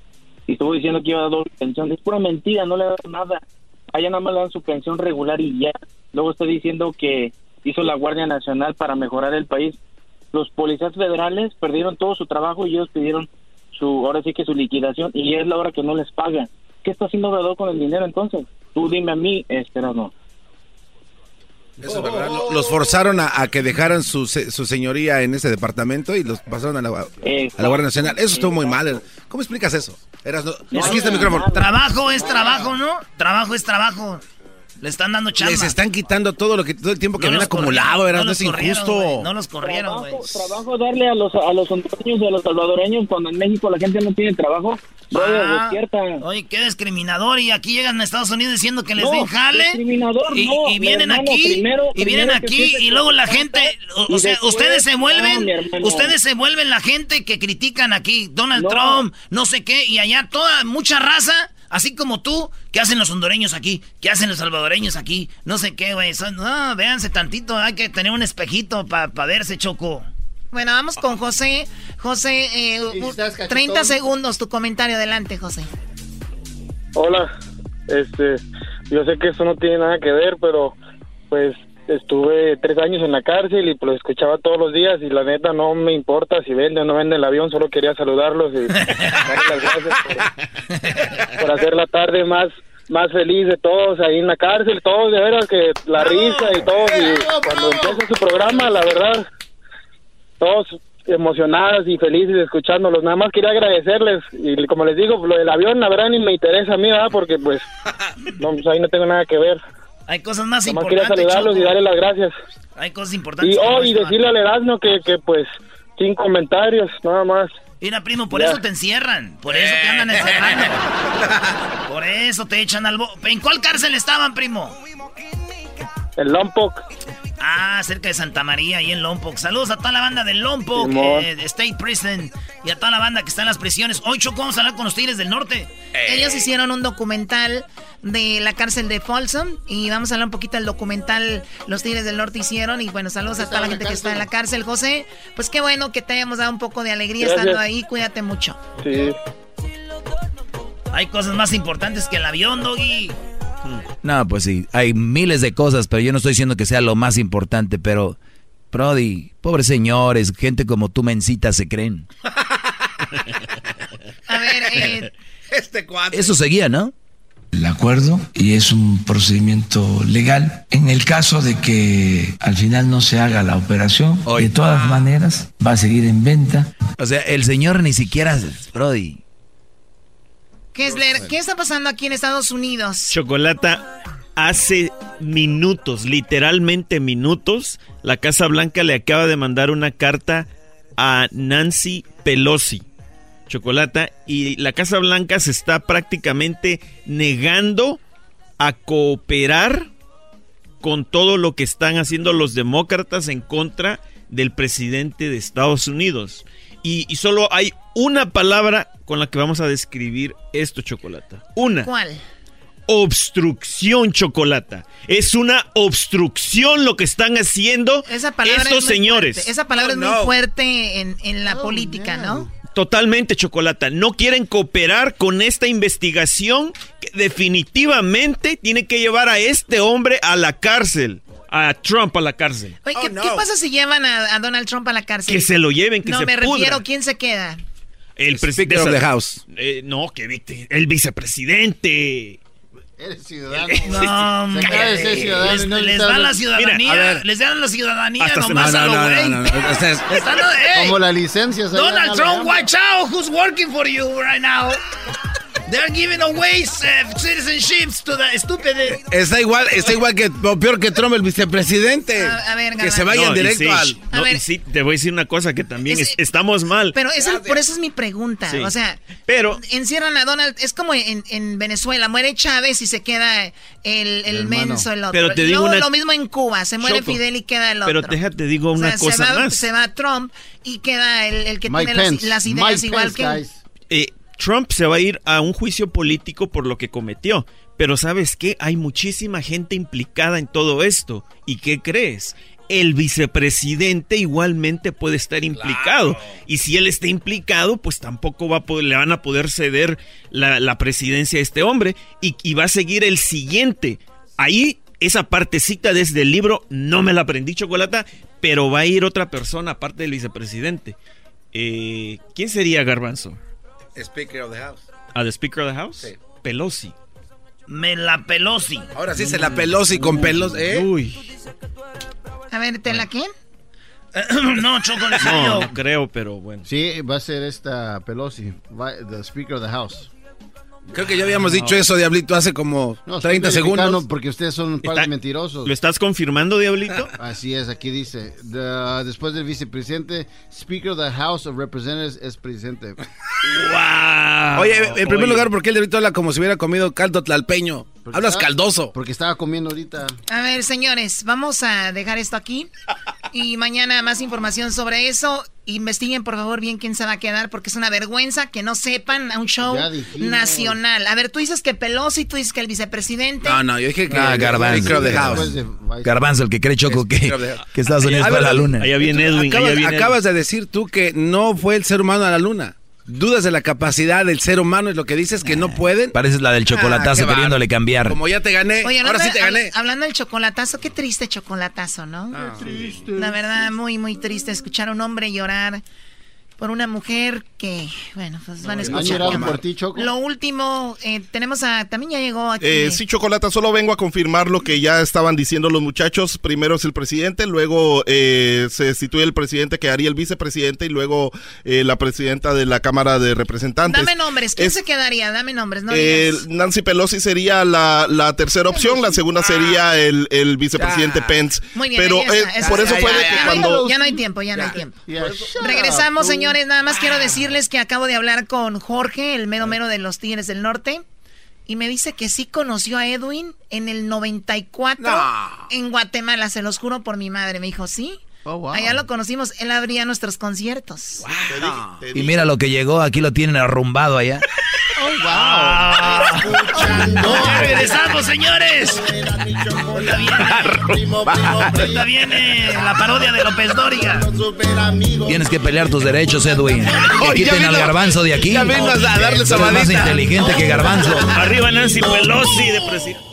Y estuvo diciendo que iba a dar doble pensión. Es pura mentira, no le da nada. Allá nada más le dan su pensión regular y ya. Luego está diciendo que hizo la Guardia Nacional para mejorar el país. Los policías federales perdieron todo su trabajo y ellos pidieron su, ahora sí que su liquidación y es la hora que no les pagan. ¿Qué está haciendo Obrador con el dinero entonces? Tú dime a mí, este no. Eso es verdad. Los forzaron a, que dejaran su, su, señoría en ese departamento y los pasaron a la, a la Guardia Nacional. Eso estuvo muy mal. ¿Cómo explicas eso? Eras, no, el micrófono. Trabajo es trabajo, ¿no? Trabajo es trabajo. Le están dando chamba. Les están quitando todo lo que todo el tiempo que no acumulado, era no, es injusto. no los corrieron, güey. Trabajo, darle a los a los hondureños y a los salvadoreños cuando en México la gente no tiene trabajo. Ah, oye, qué discriminador y aquí llegan a Estados Unidos diciendo que les den jale. Discriminador, y, y vienen aquí y vienen aquí y luego la gente, o, sea, ustedes se vuelven, ustedes se vuelven la gente que critican aquí Donald Trump, no sé qué y allá toda mucha raza Así como tú, ¿qué hacen los hondureños aquí? ¿Qué hacen los salvadoreños aquí? No sé qué, güey. No, véanse tantito. Hay que tener un espejito para verse, Choco. Bueno, vamos con José. José, eh, 30 segundos tu comentario. Adelante, José. Hola. Este, yo sé que eso no tiene nada que ver, pero pues estuve tres años en la cárcel y pues lo escuchaba todos los días y la neta no me importa si vende o no vende el avión, solo quería saludarlos y darles las gracias por, hacer la tarde más más feliz de todos ahí en la cárcel, todos de veras que la risa y todo y cuando empieza su programa, la verdad, todos emocionados y felices escuchándolos. Nada más quería agradecerles y como les digo, lo del avión la verdad ni me interesa a mí, ¿verdad? Porque pues, no, pues ahí no tengo nada que ver. Hay cosas más importantes. quería saludarlos y darle las gracias. Hay cosas importantes. Y, oh, y decirle al Erasmo que, que, pues, sin comentarios, nada más. Mira, primo, por eso te encierran. Por eso te andan encerrando. por eso te echan al... ¿En cuál cárcel estaban, primo? En Lompoc. Ah, cerca de Santa María, ahí en Lompoc. Saludos a toda la banda de Lompoc, eh, de State Prison, y a toda la banda que está en las prisiones. Hoy, Choco, vamos a hablar con los Tigres del Norte. Ellos hicieron un documental de la cárcel de Folsom y vamos a hablar un poquito del documental Los Tigres del Norte hicieron y bueno, saludos a toda la gente que está en la cárcel. José, pues qué bueno que te hayamos dado un poco de alegría Gracias. estando ahí, cuídate mucho. Sí. Hay cosas más importantes que el avión, Doggy. No, pues sí, hay miles de cosas, pero yo no estoy diciendo que sea lo más importante, pero, Brody, pobres señores, gente como tú, mencita, se creen. A ver, eh, Este cuadro. Eso seguía, ¿no? el acuerdo y es un procedimiento legal. En el caso de que al final no se haga la operación, de todas maneras va a seguir en venta. O sea, el señor ni siquiera, Brody. Kessler, ¿qué está pasando aquí en Estados Unidos? Chocolata, hace minutos, literalmente minutos, la Casa Blanca le acaba de mandar una carta a Nancy Pelosi. Chocolata, y la Casa Blanca se está prácticamente negando a cooperar con todo lo que están haciendo los demócratas en contra del presidente de Estados Unidos. Y solo hay una palabra con la que vamos a describir esto, Chocolata. Una ¿Cuál? obstrucción chocolata. Es una obstrucción lo que están haciendo Esa palabra estos es señores. fuerte. Esa palabra es muy fuerte en, en la política, ¿no? Totalmente chocolata. No quieren cooperar con esta investigación que definitivamente tiene que llevar a este hombre a la cárcel. A Trump a la cárcel. Oye, ¿qué, qué pasa si llevan a, a Donald Trump a la cárcel? Que se lo lleven, que no, se me pudra. refiero, ¿quién se queda? El presidente of the House. Eh, no, que viste, el vicepresidente. Eres ciudadano. No, Se acaba de ser ciudadano Les, no dan la ciudadanía. Mira, les dan la ciudadanía nomás me- a No, lo no, no, güey. no, no, Como la licencia. Donald Trump, watch out who's working for you right now. They're giving away uh, citizenships to the stupid. Está igual, está igual que, o peor que Trump, el vicepresidente. A- a ver, que se vayan No, directo sí, al. no, A ver. y sí, te voy a decir una cosa que también Es- es- estamos mal. Pero eso, por eso es mi pregunta. Sí. O sea, Pero- encierran a Donald. Es como en, en Venezuela. Muere Chávez y se queda el, el menso, el otro. Pero te digo Luego una- lo mismo en Cuba. Se muere Choco, Fidel y queda el pero otro. déjate digo O sea, una cosa se va, más. Se va Trump y queda el, el que Mike tiene las, las ideas Mike igual Pence, que... guys. Eh, Trump se va a ir a un juicio político por lo que cometió. Pero ¿sabes qué? Hay muchísima gente implicada en todo esto. ¿Y qué crees? El vicepresidente igualmente puede estar implicado. Y si él está implicado, pues tampoco va a poder- le van a poder ceder la, la presidencia a este hombre. Y, y va a seguir el siguiente. Ahí, esa partecita desde el libro, no me la aprendí, Chocolata, pero va a ir otra persona aparte del vicepresidente. Eh, ¿Quién sería Garbanzo? Speaker of the House. ¿A the Speaker of the House? Pelosi. Me la Pelosi. Ahora sí se la Pelosi con pelos, ¿eh? Uy. A ver, ¿te la quién? no, Choco, No, no creo, pero bueno. Sí, va a ser esta Pelosi, the Speaker of the House. Creo que ya habíamos dicho eso, Diablito, hace como No, estoy 30 verificando segundos. Porque ustedes son un par de mentirosos. ¿Lo estás confirmando, Diablito? Así es, aquí dice. the- después del vicepresidente, Speaker of the House of Representatives es presidente. ¡Wow! Oye, en primer Oye. lugar, ¿por qué el Diablito habla como si hubiera comido caldo tlalpeño? Hablas está- caldoso. Porque estaba comiendo ahorita. A ver, señores, vamos a dejar esto aquí. Y mañana más información sobre eso. Investiguen, por favor, bien quién se va a quedar, porque es una vergüenza que no sepan a un show nacional. A ver, tú dices que Pelosi, tú dices que el vicepresidente. No, no, yo dije que. Ah, Garbanzo. House. Garbanzo, el que cree Choco que, Estados Unidos A fue a la luna. Acabas, acabas de decir tú que no fue el ser humano a la luna. Dudas de la capacidad del ser humano y lo que dices que no pueden. Pareces la del Ah, chocolatazo qué queriéndole cambiar. Como ya te gané, Oye, ahora sí te hab- gané. Hablando del chocolatazo, qué triste chocolatazo, ¿no? La verdad, muy, muy triste escuchar a un hombre llorar por una mujer que, bueno, pues van a ¿Han escuchar. por ti, Choco? Lo último, eh, tenemos a, también ya llegó aquí. Eh, sí, Chocolata, solo vengo a confirmar lo que ya estaban diciendo los muchachos. Primero es el presidente, luego eh, se destituye el presidente que haría el vicepresidente y luego eh, la presidenta de la Cámara de Representantes. Dame nombres, ¿quién Es- se quedaría? Dame nombres, no Eh. Nancy Pelosi sería la, la tercera opción, la segunda sería el, el vicepresidente Pence. Muy bien, Pero eh, por eso ya, fue ya, de que ya, cuando... Ya no hay tiempo, ya no hay tiempo. Regresamos, fool. Señores. Nada más quiero decirles que acabo de hablar con Jorge, el mero mero de los Tigres del Norte. Y me dice que sí conoció a Edwin en el 94 en Guatemala, se los juro por mi madre. Me dijo, sí. Oh, Allá lo conocimos, él abría nuestros conciertos. Y mira lo que llegó, aquí lo tienen arrumbado allá. Oh, wow. Ah. ya regresamos, señores. Ahorita viene, la parodia de López Dóriga. Tienes que pelear tus derechos, Edwin. Que quiten al garbanzo de aquí. Ya vengo a darle más inteligente que garbanzo. Arriba Nancy Pelosi de presidente.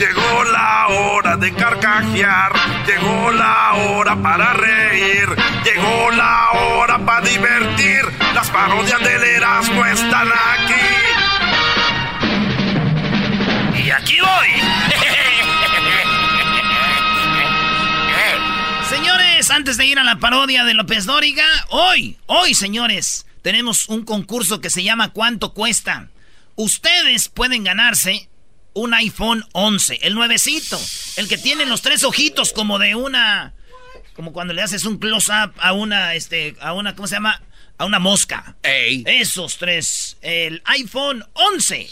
Llegó la hora de carcajear, llegó la hora para reír, llegó la hora para divertir. Las parodias del Erasmo están aquí. Y aquí voy. señores, antes de ir a la parodia de López Dóriga, hoy, hoy, señores, tenemos un concurso que se llama ¿Cuánto cuesta? Ustedes pueden ganarse un iPhone 11, el nuevecito, el que tiene los tres ojitos como de una, como cuando le haces un close-up a una, este, a una, ¿cómo se llama? A una mosca. Esos tres, el iPhone 11.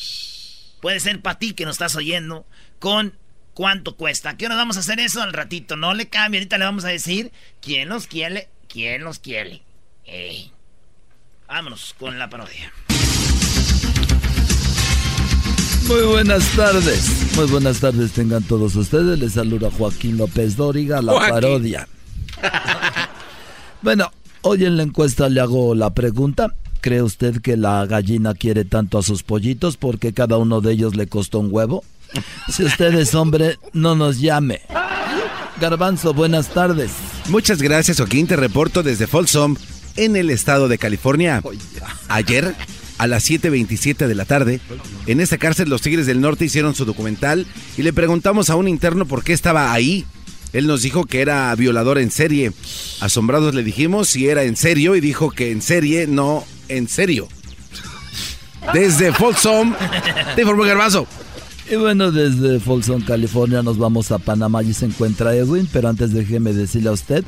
Puede ser para ti que nos estás oyendo con cuánto cuesta. ¿Qué hora vamos a hacer eso al ratito? No le cambie, ahorita le vamos a decir quién los quiere, quién los quiere. Vámonos con la parodia. Muy buenas tardes. Muy buenas tardes tengan todos ustedes. Les saluda Joaquín López Dóriga, la parodia. bueno, hoy en la encuesta le hago la pregunta. ¿Cree usted que la gallina quiere tanto a sus pollitos porque cada uno de ellos le costó un huevo? Si usted es hombre, no nos llame. Garbanzo, buenas tardes. Muchas gracias, Joaquín. Te reporto desde Folsom, en el estado de California. Ayer a las 7.27 de la tarde. En esta cárcel los Tigres del Norte hicieron su documental y le preguntamos a un interno por qué estaba ahí. Él nos dijo que era violador en serie. Asombrados le dijimos si era en serio y dijo que en serie, no en serio. Desde Folsom, te informó Garbazo. Y bueno, desde Folsom, California, nos vamos a Panamá y se encuentra Edwin, pero antes déjeme decirle a usted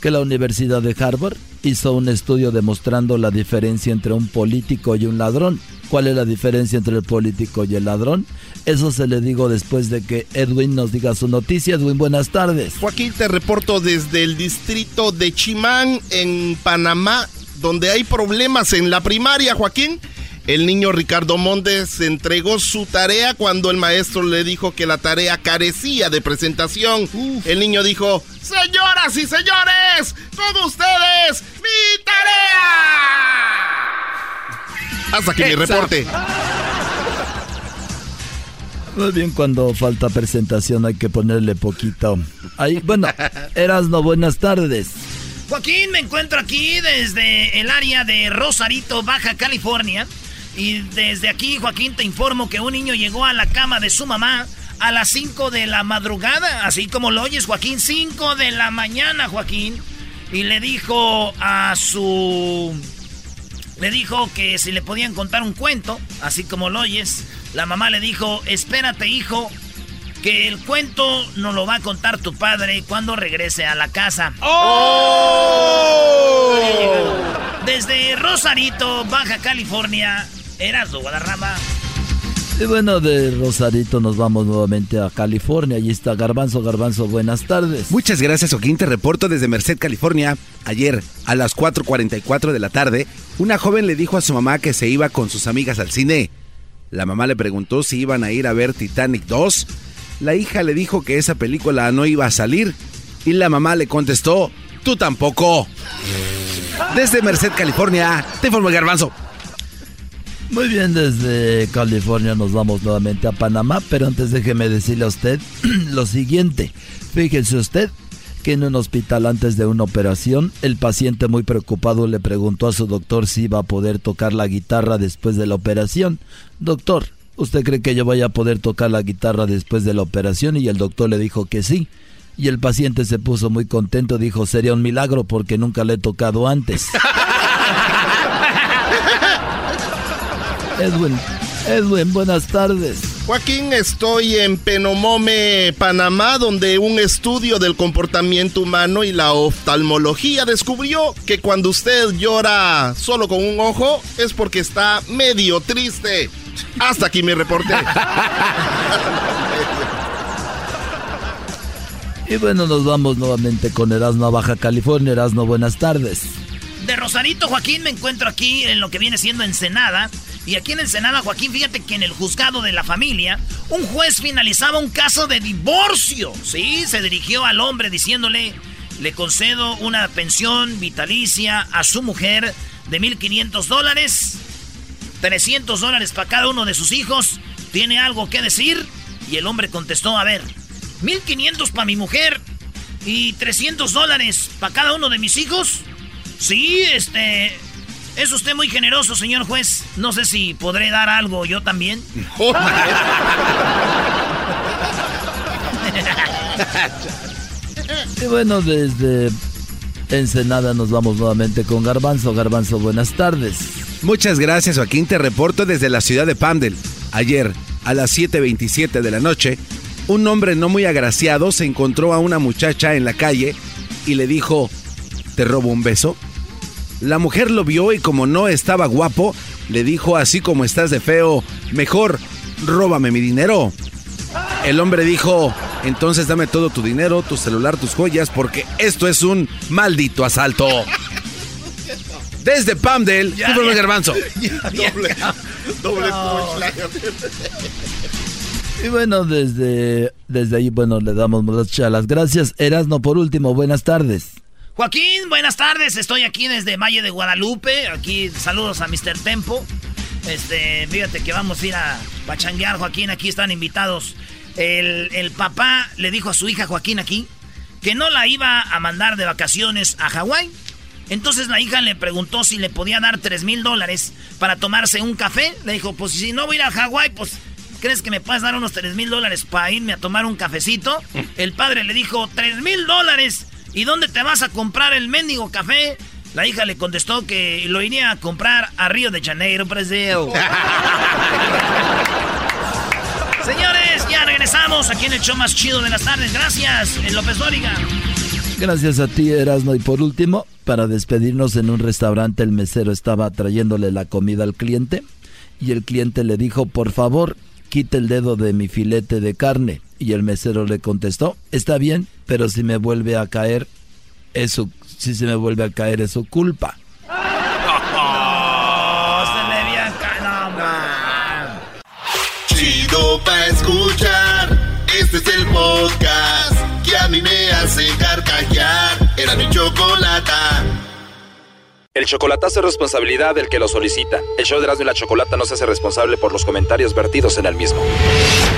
que la Universidad de Harvard hizo un estudio demostrando la diferencia entre un político y un ladrón. ¿Cuál es la diferencia entre el político y el ladrón? Eso se le digo después de que Edwin nos diga su noticia. Edwin, buenas tardes. Joaquín, te reporto desde el distrito de Chimán, en Panamá, donde hay problemas en la primaria, Joaquín. El niño Ricardo Montes entregó su tarea cuando el maestro le dijo que la tarea carecía de presentación. El niño dijo, señoras y señores, con ustedes, mi tarea. Hasta aquí mi reporte. Muy bien, cuando falta presentación hay que ponerle poquito. Ahí, bueno, Erasno, buenas tardes. Joaquín, me encuentro aquí desde el área de Rosarito, Baja California. Y desde aquí, Joaquín, te informo que un niño llegó a la cama de su mamá a las 5 de la madrugada, así como lo oyes, Joaquín, 5 de la mañana, Joaquín. Y le dijo a su... Le dijo que si le podían contar un cuento, así como lo oyes. La mamá le dijo, espérate, hijo, que el cuento nos lo va a contar tu padre cuando regrese a la casa. ¡Oh! Desde Rosarito, Baja California, Erasmo Guadarrama. Y bueno, de Rosarito nos vamos nuevamente a California. Allí está Garbanzo. Garbanzo, buenas tardes. Muchas gracias, Joaquín. Te reporto desde Merced, California. Ayer, a las 4.44 de la tarde, una joven le dijo a su mamá que se iba con sus amigas al cine. La mamá le preguntó si iban a ir a ver Titanic 2. La hija le dijo que esa película no iba a salir. Y la mamá le contestó, tú tampoco. Desde Merced, California, te informo Garbanzo. Muy bien, desde California nos vamos nuevamente a Panamá, pero antes déjeme decirle a usted lo siguiente. Fíjese usted que en un hospital antes de una operación, el paciente muy preocupado le preguntó a su doctor si iba a poder tocar la guitarra después de la operación. Doctor, ¿usted cree que yo vaya a poder tocar la guitarra después de la operación? Y el doctor le dijo que sí. Y el paciente se puso muy contento, dijo, sería un milagro porque nunca le he tocado antes. Edwin, Edwin, buenas tardes. Joaquín, estoy en Penomome, Panamá, donde un estudio del comportamiento humano y la oftalmología descubrió que cuando usted llora solo con un ojo es porque está medio triste. Hasta aquí mi reporte. y bueno, nos vamos nuevamente con Erasmo a Baja California. Erasmo, buenas tardes. De Rosarito, Joaquín, me encuentro aquí en lo que viene siendo Ensenada. Y aquí en Ensenada, Joaquín, fíjate que en el juzgado de la familia, un juez finalizaba un caso de divorcio. Sí, se dirigió al hombre diciéndole, le concedo una pensión vitalicia a su mujer de 1.500 dólares, 300 dólares para cada uno de sus hijos. ¿Tiene algo que decir? Y el hombre contestó, a ver, 1.500 para mi mujer y 300 dólares para cada uno de mis hijos. Sí, este, es usted muy generoso, señor juez. No sé si podré dar algo yo también. y bueno, desde Ensenada nos vamos nuevamente con Garbanzo. Garbanzo, buenas tardes. Muchas gracias, Joaquín. Te reporto desde la ciudad de Pamdel. Ayer, a las 7.27 de la noche, un hombre no muy agraciado se encontró a una muchacha en la calle y le dijo, ¿te robo un beso? La mujer lo vio y como no estaba guapo, le dijo así como estás de feo, mejor róbame mi dinero. El hombre dijo, entonces dame todo tu dinero, tu celular, tus joyas, porque esto es un maldito asalto. Desde Pamdel, ya, ya, Garbanzo. doble, doble Y bueno, desde, desde ahí, bueno, le damos muchas las gracias. Erasno, por último, buenas tardes. Joaquín, buenas tardes. Estoy aquí desde Valle de Guadalupe. Aquí saludos a Mr. Tempo. Este, fíjate que vamos a ir a pachanguear, Joaquín. Aquí están invitados. El, el, papá le dijo a su hija Joaquín aquí que no la iba a mandar de vacaciones a Hawái. Entonces la hija le preguntó si le podía dar 3 mil dólares para tomarse un café. Le dijo, pues si no voy a ir a Hawái, pues ¿crees que me puedes dar unos 3 mil dólares para irme a tomar un cafecito? El padre le dijo, 3 mil dólares. ¿Y dónde te vas a comprar el mendigo café? La hija le contestó que lo iría a comprar a Río de Janeiro, Brasil. Señores, ya regresamos aquí en el show más chido de las tardes. Gracias, en López Dóriga. Gracias a ti, Erasmo. Y por último, para despedirnos en un restaurante, el mesero estaba trayéndole la comida al cliente y el cliente le dijo, por favor, quite el dedo de mi filete de carne. Y el mesero le contestó, está bien, pero si me vuelve a caer, es su, si se me vuelve a caer es su culpa. Chido pa' escuchar, este es el podcast que a mí me hace carcajear. Era mi chocolata. El chocolatazo es responsabilidad del que lo solicita. El show de Erasmo y la Chocolata no se hace responsable por los comentarios vertidos en el mismo.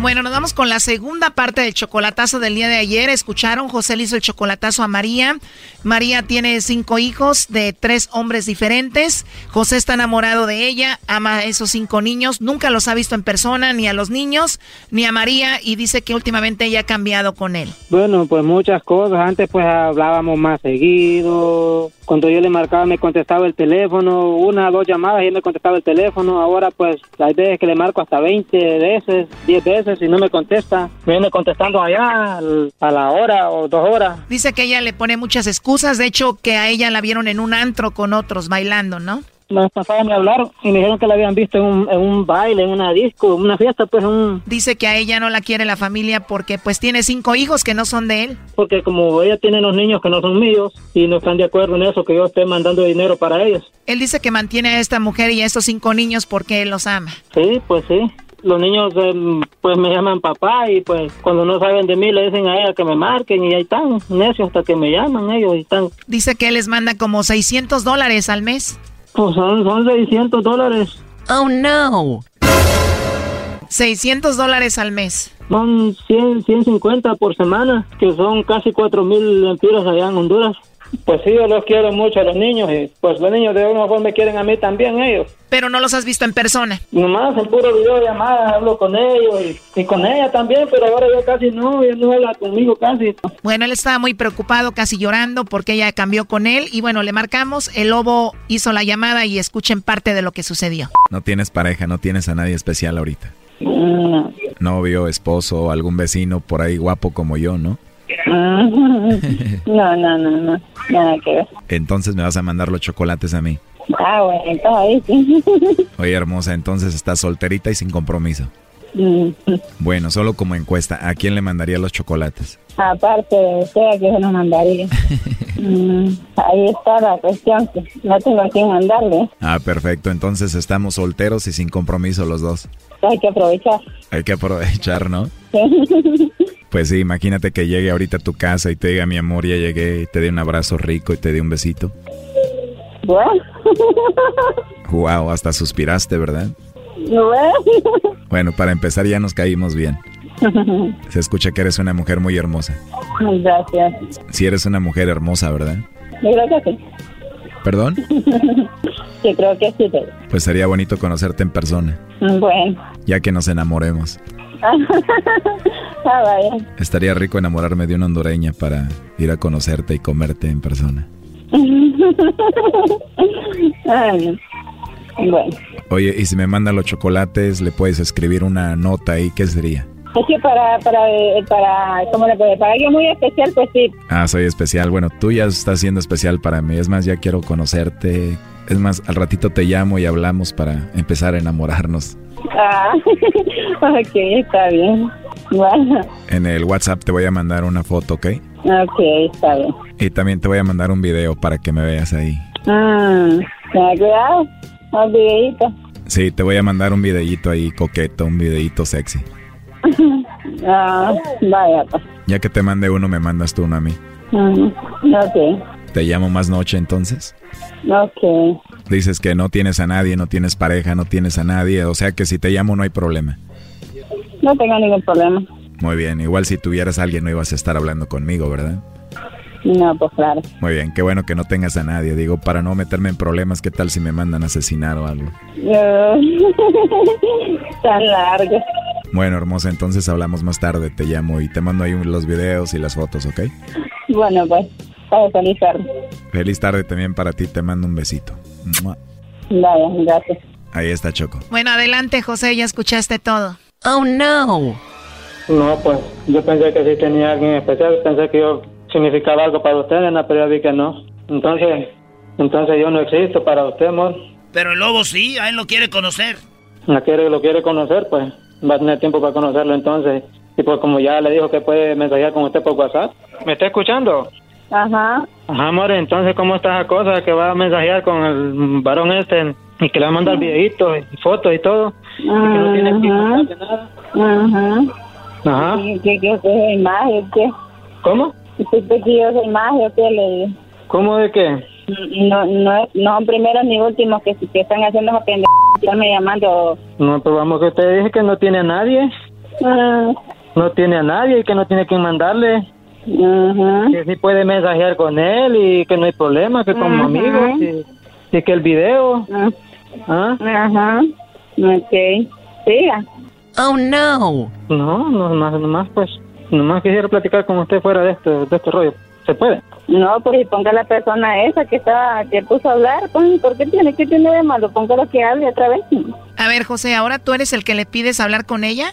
Bueno, nos vamos con la segunda parte del chocolatazo del día de ayer. Escucharon, José le hizo el chocolatazo a María. María tiene cinco hijos de tres hombres diferentes. José está enamorado de ella, ama a esos cinco niños. Nunca los ha visto en persona, ni a los niños, ni a María. Y dice que últimamente ella ha cambiado con él. Bueno, pues muchas cosas. Antes pues hablábamos más seguido. Cuando yo le marcaba me contestaba el teléfono. Una dos llamadas y él me contestaba el teléfono. Ahora pues hay veces que le marco hasta 20 veces, 10 veces si no me contesta. Me viene contestando allá a la hora o dos horas. Dice que ella le pone muchas excusas. De hecho, que a ella la vieron en un antro con otros bailando, ¿no? La vez pasada me hablaron y me dijeron que la habían visto en un, en un baile, en una disco, en una fiesta, pues un... Dice que a ella no la quiere la familia porque pues tiene cinco hijos que no son de él. Porque como ella tiene los niños que no son míos y no están de acuerdo en eso, que yo esté mandando dinero para ellos. Él dice que mantiene a esta mujer y a estos cinco niños porque él los ama. Sí, pues sí los niños eh, pues me llaman papá y pues cuando no saben de mí le dicen a ella que me marquen y ahí están necios hasta que me llaman ellos y están. Dice que él les manda como 600 dólares al mes. Pues son, son 600 dólares. Oh no. 600 dólares al mes. Son 100, 150 por semana, que son casi 4 mil lempiras allá en Honduras. Pues sí, yo los quiero mucho a los niños y pues los niños de alguna forma me quieren a mí también ellos. Pero no los has visto en persona. Nomás en puro videollamada hablo con ellos y, y con ella también, pero ahora ya casi no, ella no habla conmigo casi. Bueno, él estaba muy preocupado, casi llorando porque ella cambió con él y bueno, le marcamos, el lobo hizo la llamada y escuchen parte de lo que sucedió. No tienes pareja, no tienes a nadie especial ahorita. No. Novio, esposo, algún vecino por ahí guapo como yo, ¿no? No, no, no, no, nada que ver. Entonces me vas a mandar los chocolates a mí. Ah, bueno, entonces ahí sí. Oye, hermosa, entonces estás solterita y sin compromiso. Mm, Bueno, solo como encuesta, ¿a quién le mandaría los chocolates? Aparte de usted, ¿a quién se nos mandaría? Mm, ahí está la cuestión, que no tengo a quién mandarle. Ah, perfecto, entonces estamos solteros y sin compromiso los dos. Hay que aprovechar. Hay que aprovechar, ¿no? Pues sí, imagínate que llegue ahorita a tu casa y te diga, mi amor, ya llegué, y te dé un abrazo rico y te dé un besito. Bueno, Wow, hasta suspiraste, ¿verdad? bueno. Bueno, para empezar ya nos caímos bien. Se escucha que eres una mujer muy hermosa. Gracias. Si eres una mujer hermosa, ¿verdad? Yo creo que sí. ¿Perdón? Yo creo que sí, pero... Pues sería bonito conocerte en persona, Bueno. ya que nos enamoremos. ah, vaya. Estaría rico enamorarme de una hondureña para ir a conocerte y comerte en persona. Ay, bueno. Oye, y si me mandan los chocolates, le puedes escribir una nota ahí, ¿qué sería? Es que para, para, eh, para, ¿cómo le puede? Para alguien muy especial, pues sí. Ah, soy especial. Bueno, tú ya estás siendo especial para mí. Es más, ya quiero conocerte. Es más, al ratito te llamo y hablamos para empezar a enamorarnos. Ah, ok, está bien. Bueno, En el WhatsApp te voy a mandar una foto, ¿ok? ok, está bien. Y también te voy a mandar un video para que me veas ahí. Cuidado, un videito. Sí, te voy a mandar un videíto ahí coqueto, un videíto sexy. ah, vaya, pues. Ya que te mande uno, me mandas tú uno a mí. Mm, ok, Te llamo más noche entonces. ok. Dices que no tienes a nadie, no tienes pareja, no tienes a nadie. O sea que si te llamo no hay problema. No tengo ningún problema. Muy bien, igual si tuvieras a alguien no ibas a estar hablando conmigo, ¿verdad? No, pues claro. Muy bien, qué bueno que no tengas a nadie. Digo, para no meterme en problemas, ¿qué tal si me mandan a asesinar o algo? Tan largo. Bueno, hermosa, entonces hablamos más tarde. Te llamo y te mando ahí los videos y las fotos, ¿ok? Bueno, pues, feliz tarde. Feliz tarde también para ti, te mando un besito. Vaya, gracias. Ahí está Choco. Bueno, adelante, José, ya escuchaste todo. Oh, no. No, pues, yo pensé que sí tenía alguien especial. Pensé que yo significaba algo para usted, nena, pero ya vi que no. Entonces, entonces yo no existo para usted, amor. Pero el lobo sí, a él lo quiere conocer. La quiere, lo quiere conocer, pues va a tener tiempo para conocerlo entonces. Y pues como ya le dijo que puede mensajear con usted por WhatsApp. ¿Me está escuchando? Ajá. Ajá, amor, entonces ¿cómo está esa cosa que va a mensajear con el varón este y que le va a mandar videitos y fotos y todo? Y que no tiene que nada. Ajá. Ajá. ¿Qué, qué, qué imagen? ¿Qué? ¿Cómo? ¿Usted que yo soy imagen? ¿Qué le digo? ¿Cómo de qué? No, no, no primeros ni últimos que, que están haciendo esa pendeja, me llamando. No, pero vamos que usted dice que no tiene a nadie. Ah, No tiene a nadie y que no tiene quien mandarle. Ajá. Que sí puede mensajear con él y que no hay problema, que como Ajá. amigos. Y, y que el video. ¿Ah? Ajá. Ok. Siga. Oh, no. No, nomás, nomás pues, nomás quisiera platicar con usted fuera de este, de este rollo. ¿Se puede? No, pues y ponga la persona esa que estaba, que puso a hablar, pues, ¿por qué tiene? ¿Qué tiene de malo? Póngalo que hable otra vez. A ver, José, ¿ahora tú eres el que le pides hablar con ella?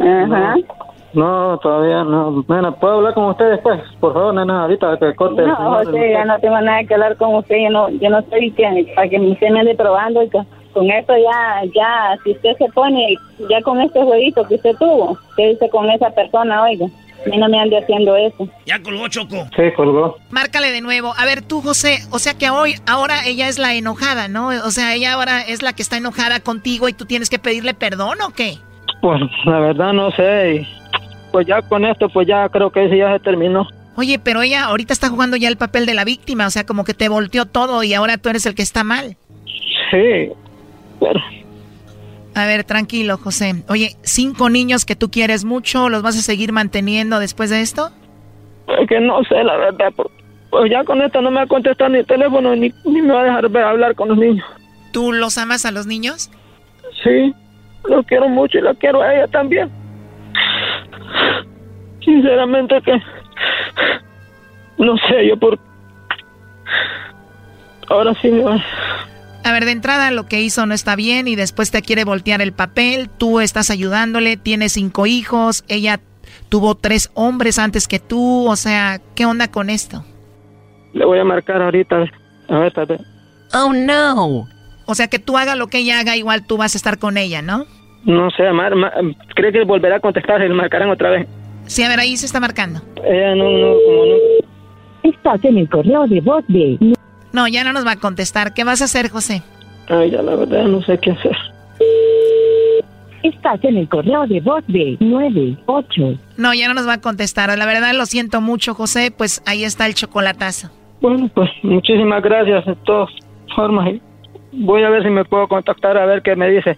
Ajá. No, todavía no. Nena, ¿puedo hablar con usted después? Por favor, nena, ahorita que corte. No. José, ya no tengo nada que hablar con usted, yo no, yo no estoy que, para que usted me ande probando y con, con esto ya, ya, si usted se pone, ya con este jueguito que usted tuvo, ¿qué dice con esa persona, oiga? A mí no me ande haciendo eso. Ya colgó Choco. Sí, colgó. Márcale de nuevo. A ver, tú, José, o sea que hoy, ahora ella es la enojada, ¿no? O sea, ella ahora es la que está enojada contigo y tú tienes que pedirle perdón o qué? Pues la verdad no sé. Pues ya con esto, pues ya creo que ese ya se terminó. Oye, pero ella ahorita está jugando ya el papel de la víctima, o sea, como que te volteó todo y ahora tú eres el que está mal. Sí, pero A ver, tranquilo, José. Oye, cinco niños que tú quieres mucho, ¿los vas a seguir manteniendo después de esto? es que no sé la verdad. Pues ya con esta no me va a contestar ni el teléfono ni, ni me va a dejar ver hablar con los niños. ¿Tú los amas a los niños? Sí, los quiero mucho y la quiero a ella también. Sinceramente que no sé yo por ahora sí me va. A ver, de entrada lo que hizo no está bien y después te quiere voltear el papel, tú estás ayudándole, tienes cinco hijos, ella tuvo tres hombres antes que tú, o sea, ¿qué onda con esto? Le voy a marcar ahorita, a ver, Oh, no. O sea, que tú hagas lo que ella haga, igual tú vas a estar con ella, ¿no? No sé, Mar, cree que volverá a contestar y le marcarán otra vez. Sí, a ver, ahí se está marcando. Ella no, no, como no. Estás en el correo de voz de... No, ya no nos va a contestar. ¿Qué vas a hacer, José? Ay, ya la verdad no sé qué hacer. Estás en el correo de voz de 98. No, ya no nos va a contestar. La verdad lo siento mucho, José. Pues ahí está el chocolatazo. Bueno, pues muchísimas gracias de todas formas. Voy a ver si me puedo contactar a ver qué me dice.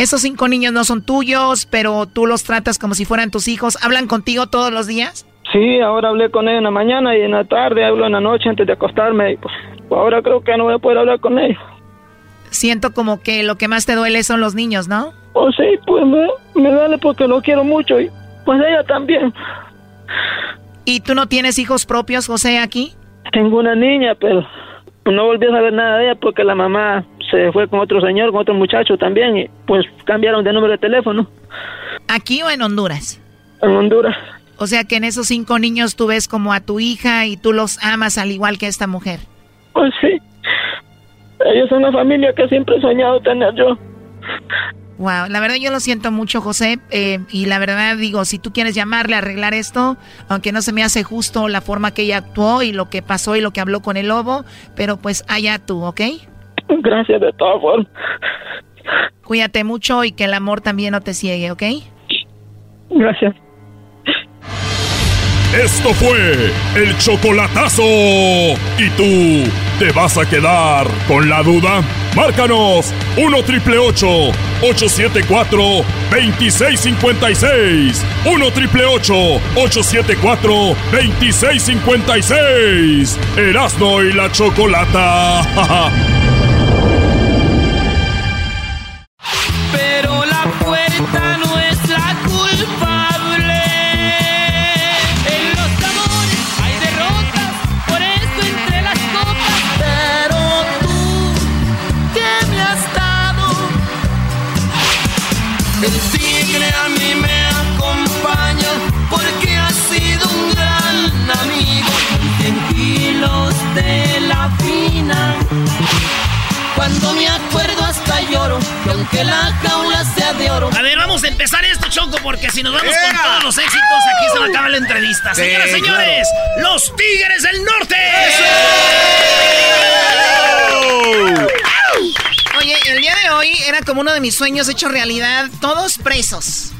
Esos cinco niños no son tuyos, pero tú los tratas como si fueran tus hijos. ¿Hablan contigo todos los días? Sí, ahora hablé con ellos en la mañana y en la tarde, hablo en la noche antes de acostarme. Y pues, ahora creo que no voy a poder hablar con ellos. Siento como que lo que más te duele son los niños, ¿no? Oh, sí, pues me, me duele porque lo quiero mucho y pues ella también. ¿Y tú no tienes hijos propios, José, aquí? Tengo una niña, pero no volví a saber nada de ella porque la mamá se fue con otro señor, con otro muchacho también y pues cambiaron de número de teléfono. ¿Aquí o en Honduras? En Honduras. O sea que en esos cinco niños tú ves como a tu hija y tú los amas al igual que a esta mujer. Pues sí. Ellos son una familia que siempre he soñado tener yo. Wow, la verdad yo lo siento mucho, José. Eh, y la verdad digo, si tú quieres llamarle a arreglar esto, aunque no se me hace justo la forma que ella actuó y lo que pasó y lo que habló con el lobo, pero pues allá tú, ¿ok? Gracias de todas formas. Cuídate mucho y que el amor también no te ciegue, ¿ok? Gracias. Esto fue el chocolatazo. ¿Y tú te vas a quedar con la duda? Márcanos 1 triple 874 2656. 1 triple 874 2656. Erasno y la chocolata. Cuando me acuerdo hasta lloro, que aunque la jaula sea de oro. A ver, vamos a empezar este choco porque si nos vamos con todos los éxitos, aquí se va a acabar la entrevista. Sí, Señoras, señores, los Tigres del Norte. Oye, el día de hoy era como uno de mis sueños hecho realidad, todos presos.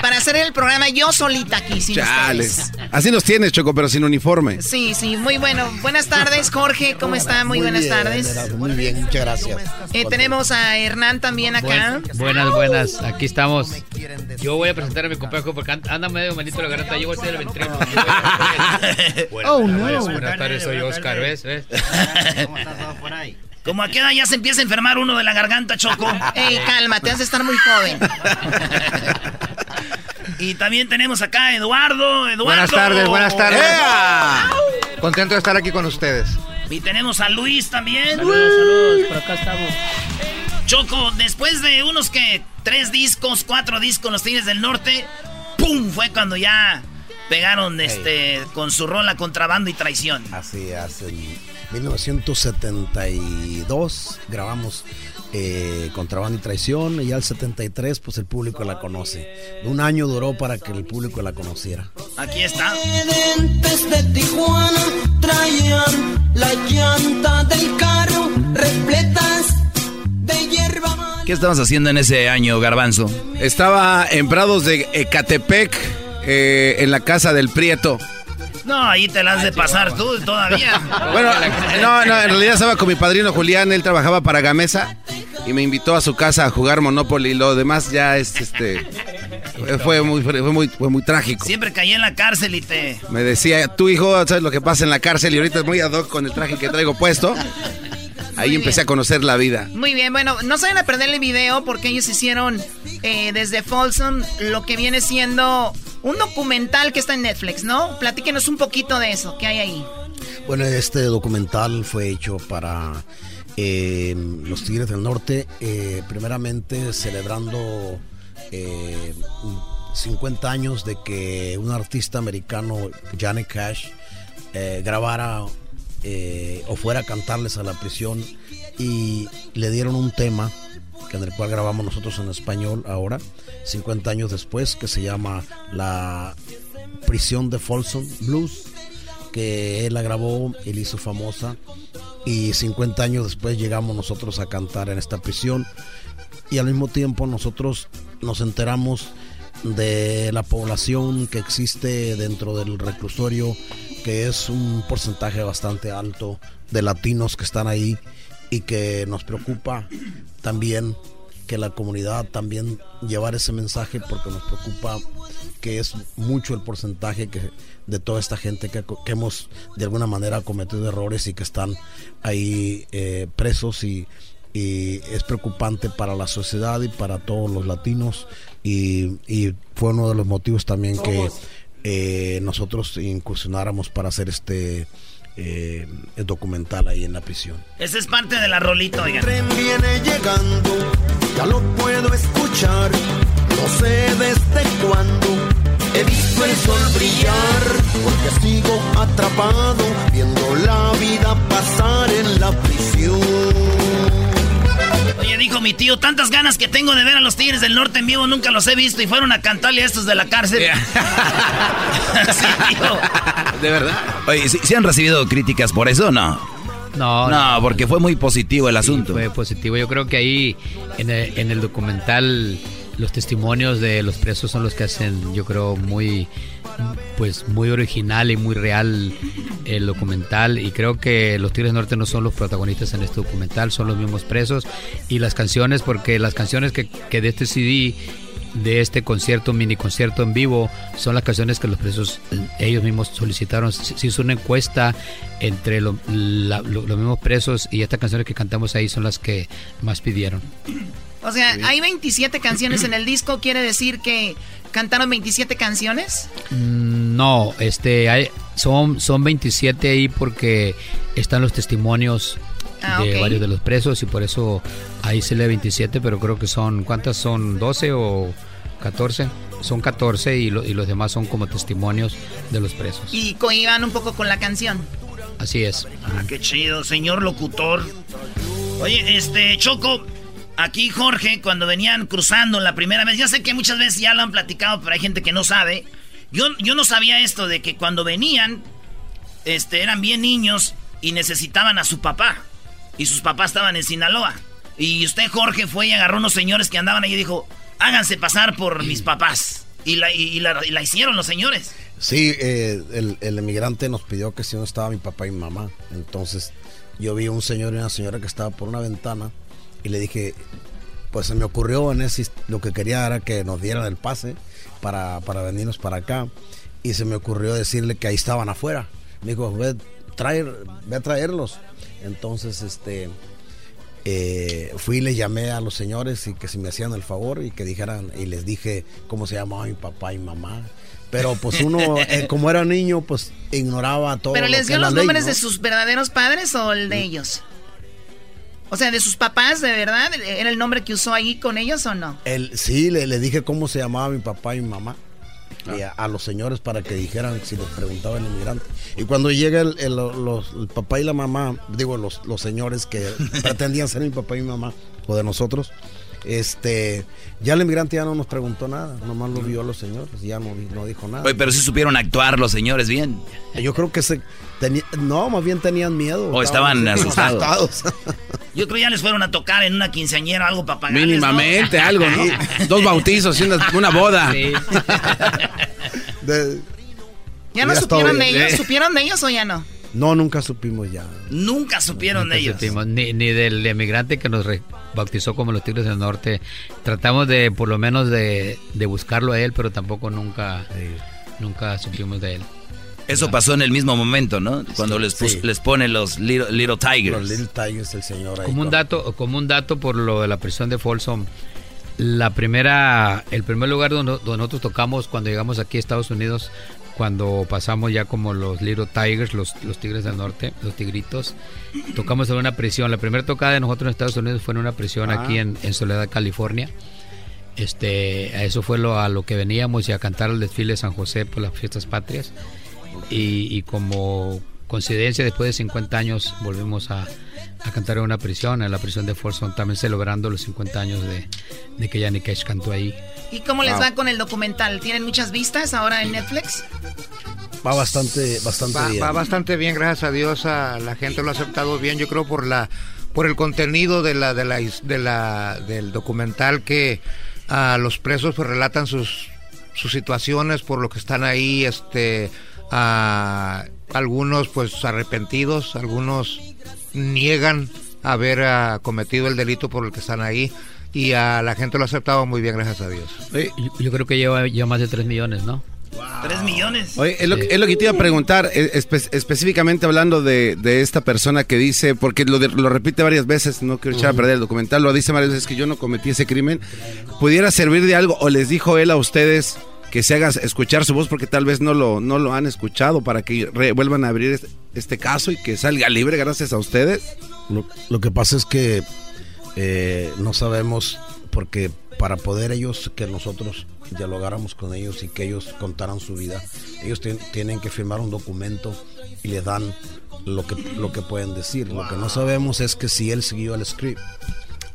Para hacer el programa yo solita aquí, sin Chales. ustedes. Así nos tienes, Choco, pero sin uniforme. Sí, sí, muy bueno. Buenas tardes, Jorge, ¿cómo está? Muy, buenas bien, tardes. Muy bien, muchas gracias. Eh, tenemos a Hernán también acá. Buenas, buenas, aquí estamos. Yo voy a presentar a mi compañero porque and- anda medio malito la garganta. Yo voy a ser el ventriloquio. Buenas Oh, no. Buenas tardes, soy Oscar, ¿ves? ¿Ves? Como a qué edad ya se empieza a enfermar uno de la garganta, Choco. Ey, cálmate, has de estar muy joven. Y también tenemos acá a Eduardo. Eduardo. Buenas tardes, buenas tardes. Contento de estar aquí con ustedes. Y tenemos a Luis también. Saludos, saludos, por acá estamos. Choco, después de unos que tres discos, cuatro discos, los Tigres del Norte, ¡pum! Fue cuando ya pegaron este con su rola contrabando y traición. Así es, en 1972 grabamos eh, Contrabando y Traición y al 73 pues el público la conoce. Un año duró para que el público la conociera. Aquí está. Dentes de Tijuana traían la llanta del carro repletas de hierba mala. ¿Qué estabas haciendo en ese año, Garbanzo? Estaba en Prados de Ecatepec, eh, en la casa del Prieto. No, ahí te la has de pasar tú todavía. Bueno, no, no, en realidad estaba con mi padrino Julián, él trabajaba para Gamesa y me invitó a su casa a jugar Monopoly. Lo demás ya es este Fue muy, fue muy, fue muy trágico. Siempre caí en la cárcel y te... Me decía, tu hijo, ¿sabes lo que pasa en la cárcel? Y ahorita es muy ad hoc con el traje que traigo puesto. Ahí empecé a conocer la vida. Muy bien, bueno, no vayan a perder el video porque ellos hicieron eh, desde Folsom lo que viene siendo un documental que está en Netflix, ¿no? Platíquenos un poquito de eso, ¿qué hay ahí? Bueno, este documental fue hecho para eh, los Tigres del Norte, eh, primeramente celebrando eh, 50 años de que un artista americano, Johnny Cash, eh, grabara eh, o fuera a cantarles a la prisión y le dieron un tema que en el cual grabamos nosotros en español ahora, 50 años después, que se llama La prisión de Folsom Blues, que él la grabó y la hizo famosa y 50 años después llegamos nosotros a cantar en esta prisión y al mismo tiempo nosotros nos enteramos de la población que existe dentro del reclusorio, que es un porcentaje bastante alto de latinos que están ahí y que nos preocupa también que la comunidad también llevar ese mensaje porque nos preocupa que es mucho el porcentaje que de toda esta gente que, que hemos de alguna manera cometido errores y que están ahí eh, presos y, y es preocupante para la sociedad y para todos los latinos. Y, y fue uno de los motivos también que eh, nosotros incursionáramos para hacer este eh, documental ahí en la prisión. Esa es parte de la rolita, oigan. tren viene llegando, ya lo puedo escuchar. No sé desde cuándo he visto el sol brillar, porque sigo atrapado viendo la vida pasar en la prisión. Oye, dijo mi tío, tantas ganas que tengo de ver a los Tigres del Norte en vivo, nunca los he visto y fueron a cantarle a estos de la cárcel. Sí, tío. ¿De verdad? Oye, ¿sí, sí han recibido críticas por eso o no? No, No, porque fue muy positivo el asunto. Fue positivo. Yo creo que ahí en el, en el documental los testimonios de los presos son los que hacen, yo creo, muy pues muy original y muy real el documental y creo que los Tigres Norte no son los protagonistas en este documental, son los mismos presos y las canciones, porque las canciones que, que de este CD de este concierto, mini concierto en vivo, son las canciones que los presos eh, ellos mismos solicitaron. Se hizo una encuesta entre los mismos presos y estas canciones que cantamos ahí son las que más pidieron. O sea, hay 27 canciones en el disco, quiere decir que cantaron 27 canciones. Mm, No, este, hay, son, son 27 ahí porque están los testimonios Ah, de varios de los presos y por eso ahí se lee 27, pero creo que son, ¿cuántas son? ¿12 o 14? Son 14 y, lo- y los demás son como testimonios de los presos. Y coiban un poco con la canción. Así es. Ah, qué chido, señor locutor. Oye, este, Choco, aquí Jorge, cuando venían cruzando la primera vez, ya sé que muchas veces ya lo han platicado, pero hay gente que no sabe. Yo, yo no sabía esto de que cuando venían, este, eran bien niños y necesitaban a su papá. Y sus papás estaban en Sinaloa. Y usted, Jorge, fue y agarró unos señores que andaban ahí y dijo, háganse pasar por mis papás. Y la, y- y la- y la hicieron los señores. Sí, eh, el, el emigrante nos pidió que si no estaba mi papá y mi mamá. Entonces yo vi un señor y una señora que estaba por una ventana y le dije, pues se me ocurrió en ese, lo que quería era que nos dieran el pase para, para venirnos para acá. Y se me ocurrió decirle que ahí estaban afuera. Me dijo, ve, traer, ve a traerlos. Entonces, este, eh, fui y le llamé a los señores y que si me hacían el favor y que dijeran, y les dije cómo se llamaba mi papá y mamá. Pero pues uno, eh, como era niño, pues ignoraba todo. ¿Pero lo les dio los ley, nombres ¿no? de sus verdaderos padres o el de ellos? O sea, de sus papás, ¿de verdad? ¿Era el nombre que usó ahí con ellos o no? El, sí, le, le dije cómo se llamaba mi papá y mi mamá. Y a, a los señores para que dijeran si les preguntaba el inmigrante. Y cuando llega el, el- los- el papá y la mamá, digo, los, los señores que pretendían ser mi papá y mi mamá, o de nosotros, este, ya el inmigrante ya no nos preguntó nada, nomás lo vio a los señores, ya no, no dijo nada. Oye, pero sí supieron actuar los señores bien. Yo creo que se tenía, no, más bien tenían miedo. O estaban asustados. Yo creo ya les fueron a tocar en una quinceañera o algo para pagarles, ¿no? Mínimamente, algo, ¿no? Dos bautizos y una, una boda. ¿Ya no Ya supieron de ellos? ¿Supieron de ellos o ya no? No, nunca supimos ya. Nunca supieron Nunca ellos. supimos, ni, ni del emigrante que nos bautizó como los Tigres del Norte. Tratamos de, por lo menos, de, de buscarlo a él, pero tampoco nunca, nunca supimos de él. Eso pasó en el mismo momento, ¿no? Cuando les, pus- sí. les ponen los Little, little Tigers. Los Little Tigers, el señor ahí. Como un dato, como un dato por lo de la prisión de Folsom, la primera, el primer lugar donde, donde nosotros tocamos cuando llegamos aquí a Estados Unidos, cuando pasamos ya como los Little Tigers, los, los Tigres del Norte, los Tigritos, tocamos en una prisión. La primera tocada de nosotros en Estados Unidos fue en una prisión Ah. aquí en, en Soledad, California. Este, a eso fue lo, a lo que veníamos y a cantar el desfile de San José por las fiestas patrias. Y, y como coincidencia, después de 50 años volvimos a, a cantar en una prisión, en la prisión de Folsom, también celebrando los 50 años de, de que Johnny Cash cantó ahí. ¿Y cómo les Wow. va con el documental? ¿Tienen muchas vistas ahora en Netflix? Va bastante, bastante Va, bien. va bastante bien, gracias a Dios. a la gente lo ha aceptado bien. Yo creo por la por el contenido de la de la de la del documental que a los presos pues relatan sus sus situaciones por lo que están ahí, este a algunos pues arrepentidos, algunos niegan haber ah, cometido el delito por el que están ahí y a la gente lo ha aceptado muy bien, gracias a Dios. Yo, yo creo que lleva, lleva más de 3 millones, ¿no? Tres millones. Oye, es lo, que- es lo que te iba a preguntar, eh, espe- específicamente hablando de, de esta persona que dice, porque lo, de- lo repite varias veces, no quiero echar a perder el documental, lo dice varias veces que yo no cometí ese crimen, ¿pudiera servir de algo o les dijo él a ustedes que se haga escuchar su voz porque tal vez no lo, no lo han escuchado para que re- vuelvan a abrir este, este caso y que salga libre gracias a ustedes? Lo, lo que pasa es que eh, no sabemos, porque para poder ellos, que nosotros dialogáramos con ellos y que ellos contaran su vida, ellos tien- tienen que firmar un documento y le dan lo que, lo que pueden decir. Lo que no sabemos es que si él siguió el script.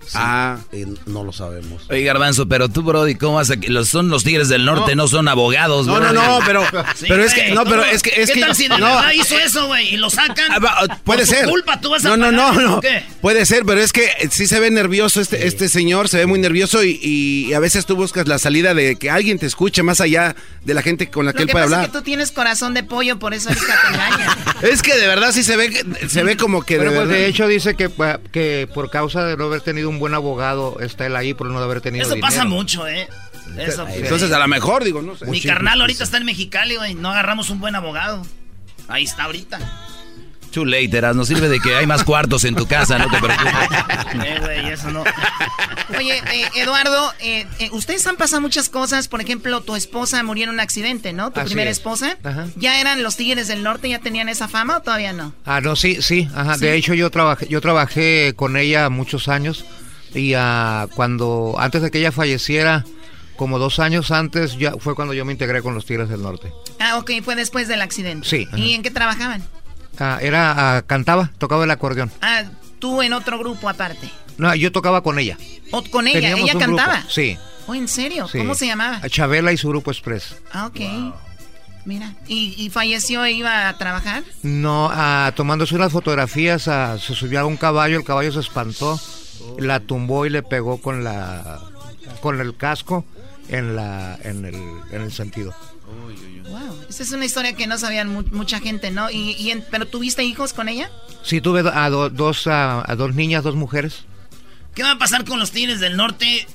Sí, Ah. y no lo sabemos. Oye, Garbanzo, pero tú, Brody, ¿cómo vas a...? Los, son los Tigres del Norte, no, son abogados, No, no, no, pero, Sí, pero es que, no, pero es que, es ¿Qué que, tal si de no, verdad hizo eso, güey, y lo sacan? Ah, puede Por su ser. culpa tú vas a no, no, pagar, no, no. ¿o qué? Puede ser, pero es que eh, sí se ve nervioso este, este señor, se ve muy nervioso y, y a veces tú buscas la salida de que alguien te escuche más allá de la gente con la que Lo él que puede pasa hablar. es que tú tienes corazón de pollo, por eso ahorita te engañan. Es que de verdad sí se ve, se ve como que Bueno, de pues verdad- de hecho dice que, que por causa de no haber tenido un buen abogado está él ahí por no haber tenido Eso pasa mucho, ¿eh? Eso, Entonces a lo mejor digo, no sé. Mi carnal ahorita está en Mexicali, güey. No agarramos un buen abogado. Ahí está ahorita. Too late, Eras, no sirve de que hay más cuartos en tu casa, no te preocupes. Eh, güey, eso no. Oye, eh, Eduardo, eh, eh, ustedes han pasado muchas cosas. Por ejemplo, tu esposa murió en un accidente, ¿no? Tu Así primera es. esposa. Ajá. ¿Ya eran los Tigres del Norte? ¿Ya tenían esa fama o todavía no? Ah, no, sí, sí, ajá. Sí. De hecho, yo trabajé, yo trabajé con ella muchos años y ah, cuando, antes de que ella falleciera, como dos años antes, ya fue cuando yo me integré con los Tigres del Norte. Ah, ok, fue después del accidente. Sí, ¿Y ajá. en qué trabajaban? Ah, era, ah, cantaba, tocaba el acordeón. Ah, tú en otro grupo aparte. No, yo tocaba con ella. ¿O con ella? Teníamos ¿Ella grupo, cantaba? Sí. ¿Oh, en serio? sí. ¿Cómo se llamaba? A Chabela y su grupo Express. Ah, ok. Mira, ¿Y, y falleció e iba a trabajar? No, ah, tomándose unas fotografías, ah, se subió a un caballo, el caballo se espantó, la tumbó y le pegó con la con el casco en la en el, en el sentido. Wow, esa es una historia que no sabían mu- mucha gente, ¿no? Y, y en- ¿Pero tuviste hijos con ella? Sí, tuve a, do- dos a, a dos niñas, dos mujeres. ¿Qué va a pasar con los Tigres del Norte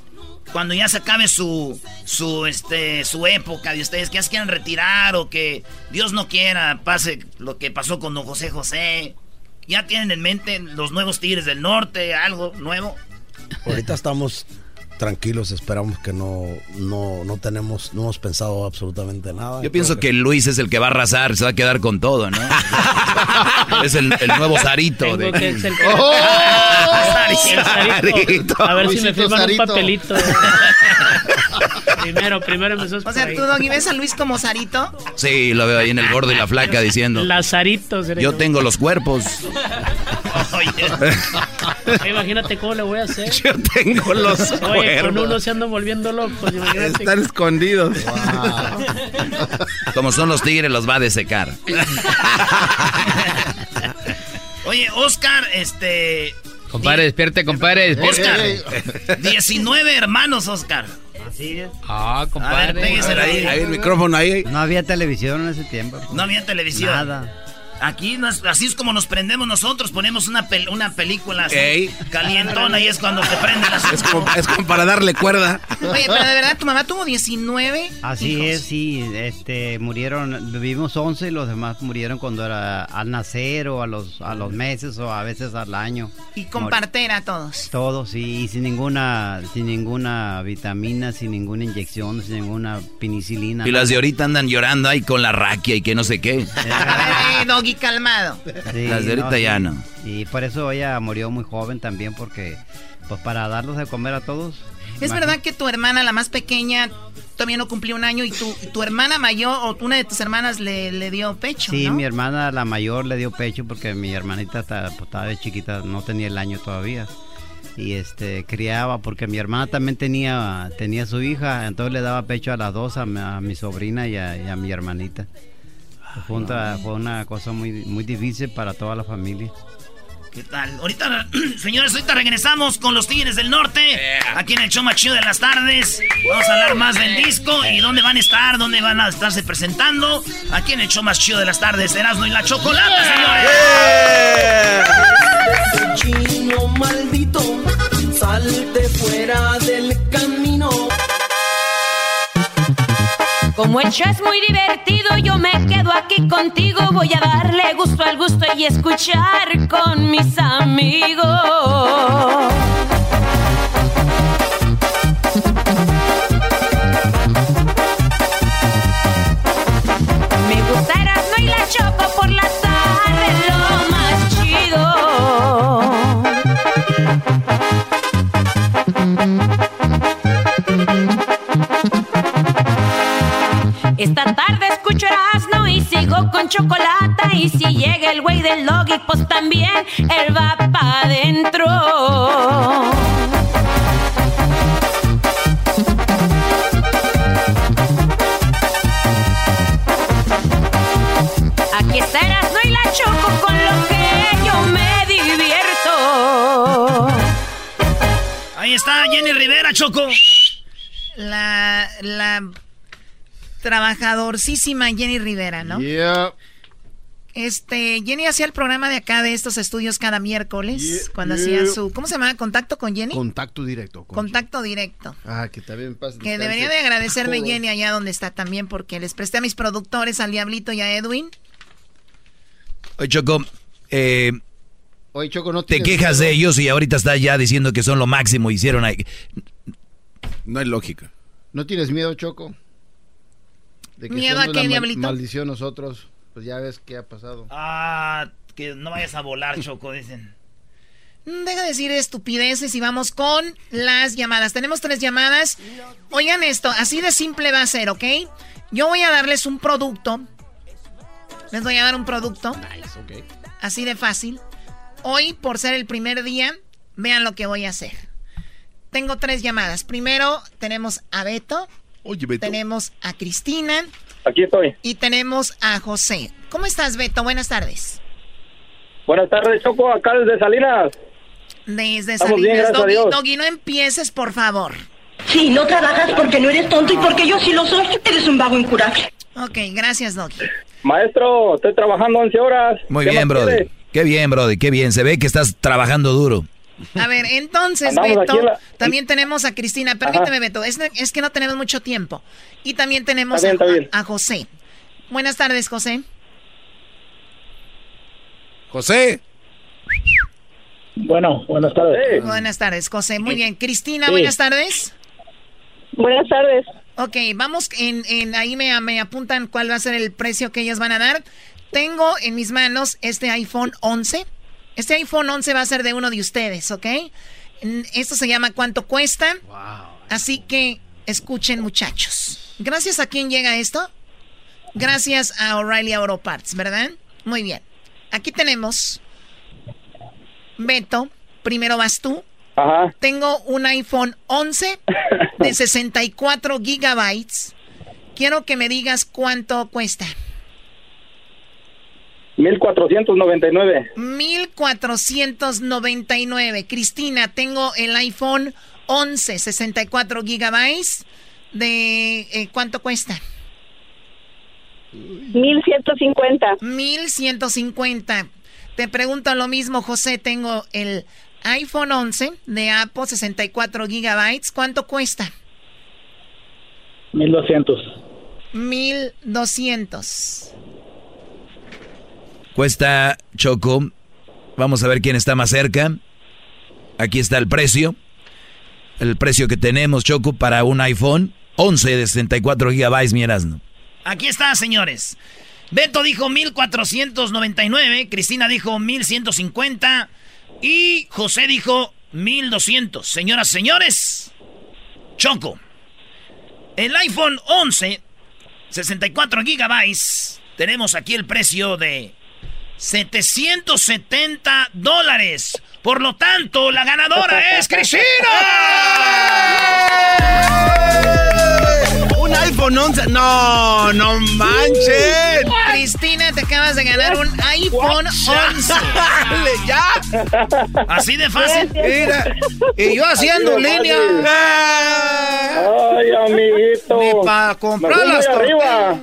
cuando ya se acabe su su este su época de ustedes que ya se quieran retirar o que Dios no quiera pase lo que pasó con don José José? ¿Ya tienen en mente los nuevos Tigres del Norte, algo nuevo? Ahorita estamos tranquilos, esperamos que no, no, no tenemos, no hemos pensado absolutamente nada. Yo pienso que Luis es el que va a arrasar, se va a quedar con todo, ¿no? es el, el nuevo Sarito. de que ¡Oh! El Sarito. A ver si me Luisito firman Sarito. un papelito. primero, primero empezamos O sea, por ahí. tú, Doggy, ves a Luis como Sarito. Sí, lo veo ahí en el gordo y la flaca diciendo. Lazarito. Yo tengo los cuerpos. Oye, Imagínate cómo le voy a hacer. Yo tengo los Oye, con uno se andan volviendo locos. Imagínate. Están escondidos. Como son los tigres, los va a desecar. Oye, Oscar, este Compadre, despierte, compadre, despierte. Oscar, 19 hermanos, Oscar. Así es. Ah, A compadre. ver, péguesela ahí. Ahí el micrófono ahí. No había televisión en ese tiempo. No había televisión. Nada. Aquí nos- así es como nos prendemos nosotros, ponemos una, pel- una película así, Ey. calientona y es cuando se prende la Es como, es como para darle cuerda. Oye, pero de verdad, tu mamá tuvo 19 Así hijos. es, sí, este, murieron, vivimos 11 y los demás murieron cuando era al nacer o a los, a los meses o a veces al año. Y con partera todos. Todos, sí, y sin ninguna, sin ninguna vitamina, sin ninguna inyección, sin ninguna penicilina. Y las de ahorita andan llorando ahí con la raquia y que no sé qué. Eh, doggy, calmado. Sí, Las de ahorita ya no. Y por eso ella murió muy joven también, porque pues para darlos de comer a todos. ¿Es verdad que tu hermana, la más pequeña, todavía no cumplió un año y tu, tu hermana mayor o una de tus hermanas le, le dio pecho, Sí, ¿no? mi hermana, la mayor, le dio pecho porque mi hermanita ta- pues, estaba de chiquita, no tenía el año todavía. Y este criaba porque mi hermana también tenía tenía su hija, entonces le daba pecho a las dos, a mi, a mi sobrina y a, y a mi hermanita. Fue, una, fue una cosa muy, muy difícil para toda la familia. ¿Qué tal? Ahorita, señores, ahorita regresamos con los Tigres del Norte. Aquí en el show más chido de las tardes. Vamos a hablar más del disco y dónde van a estar, dónde van a estarse presentando. Aquí en el show más chido de las tardes, Erasmo y la Chocolata, señores. Chino maldito, salte fuera del camino. Como el es muy divertido, yo me quedo aquí contigo. Voy a darle gusto al gusto y escuchar con mis amigos. Esta tarde escucho Erasmo y sigo con chocolate. Y si llega el güey del doggy, pues también él va pa' adentro. Aquí está Erasmo y la Choco con lo que yo me divierto. Ahí está Jenny Rivera, Choco. La, la trabajadorcísima Jenny Rivera, ¿no? Yeah. Este, Jenny hacía el programa de acá de estos estudios cada miércoles, Yeah, cuando yeah. hacía su, ¿cómo se llama? ¿Contacto con Jenny? Contacto directo. con- Contacto directo. Ah, que también pasa. Que debería de agradecerme Jenny allá donde está también, porque les presté a mis productores, al Diablito y a Edwin. Oye, Choco, eh, Oye, Choco, no te quejas miedo? de ellos y ahorita estás ya diciendo que son lo máximo, hicieron ahí. No hay lógica. ¿No tienes miedo, Choco? De ¿Miedo a qué, Diablito? maldición nosotros. Pues ya ves qué ha pasado. Ah, que no vayas a volar, Choco, dicen. Mm, Deja de decir estupideces y vamos con las llamadas. Tenemos tres llamadas. Oigan esto, así de simple va a ser, ¿ok? Yo voy a darles un producto. Les voy a dar un producto. Así de fácil. Hoy, por ser el primer día, vean lo que voy a hacer. Tengo tres llamadas. Primero tenemos a Beto. Tenemos a Cristina. Aquí estoy. Y tenemos a José. ¿Cómo estás, Beto? Buenas tardes. Buenas tardes, Choco, acá desde Salinas. Desde Estamos bien, Salinas. a Doggy, Dios. Doggy, no empieces, por favor. Sí, no trabajas porque no eres tonto y porque yo sí lo soy. Eres un vago incurable. Ok, gracias, Doggy. Maestro, estoy trabajando 11 horas. Muy ¿Qué bien, Brody. Qué bien, Brody, qué bien. Se ve que estás trabajando duro. A ver, entonces, Andamos Beto, la- también tenemos a Cristina. Permíteme, Beto, es, es que no tenemos mucho tiempo. Y también tenemos Está bien, a, está bien. a José. Buenas tardes, José. José. Bueno, buenas tardes. Buenas tardes, José. Muy bien. Cristina, Sí. buenas tardes. Buenas tardes. Ok, vamos, en, en ahí me, me apuntan cuál va a ser el precio que ellas van a dar. Tengo en mis manos este iPhone 11. Este iPhone 11 va a ser de uno de ustedes, ¿ok? Esto se llama ¿Cuánto cuesta? Así que escuchen, muchachos. Gracias a quién llega esto. Gracias a O'Reilly Auto Parts, ¿verdad? Muy bien. Aquí tenemos Beto. Primero vas tú. Ajá. Tengo un iPhone 11 de 64 gigabytes. Quiero que me digas cuánto cuesta. 1499. 1499. Cristina, tengo el iPhone 11, 64 gigabytes. ¿De eh, cuánto cuesta? 1150. 1150. Te pregunto lo mismo, José. Tengo el iPhone 11 de Apple, 64 gigabytes. ¿Cuánto cuesta? 1200. 1200. Cuesta Choco. Vamos a ver quién está más cerca. Aquí está el precio. El precio que tenemos, Choco, para un iPhone 11 de 64 gigabytes, mi Erasmo. Aquí está, señores. Beto dijo 1499, Cristina dijo 1150 y José dijo 1200. Señoras, señores, Choco. El iPhone 11, 64 gigabytes, tenemos aquí el precio de 770 dólares. Por lo tanto, la ganadora es Cristina. Un iPhone 11. No, no manchen. Cristina, te acabas de ganar un iPhone 11. Dale, ya. Así de fácil. Mira. Y yo haciendo línea. Ay, amiguito. Ni para comprar las arriba.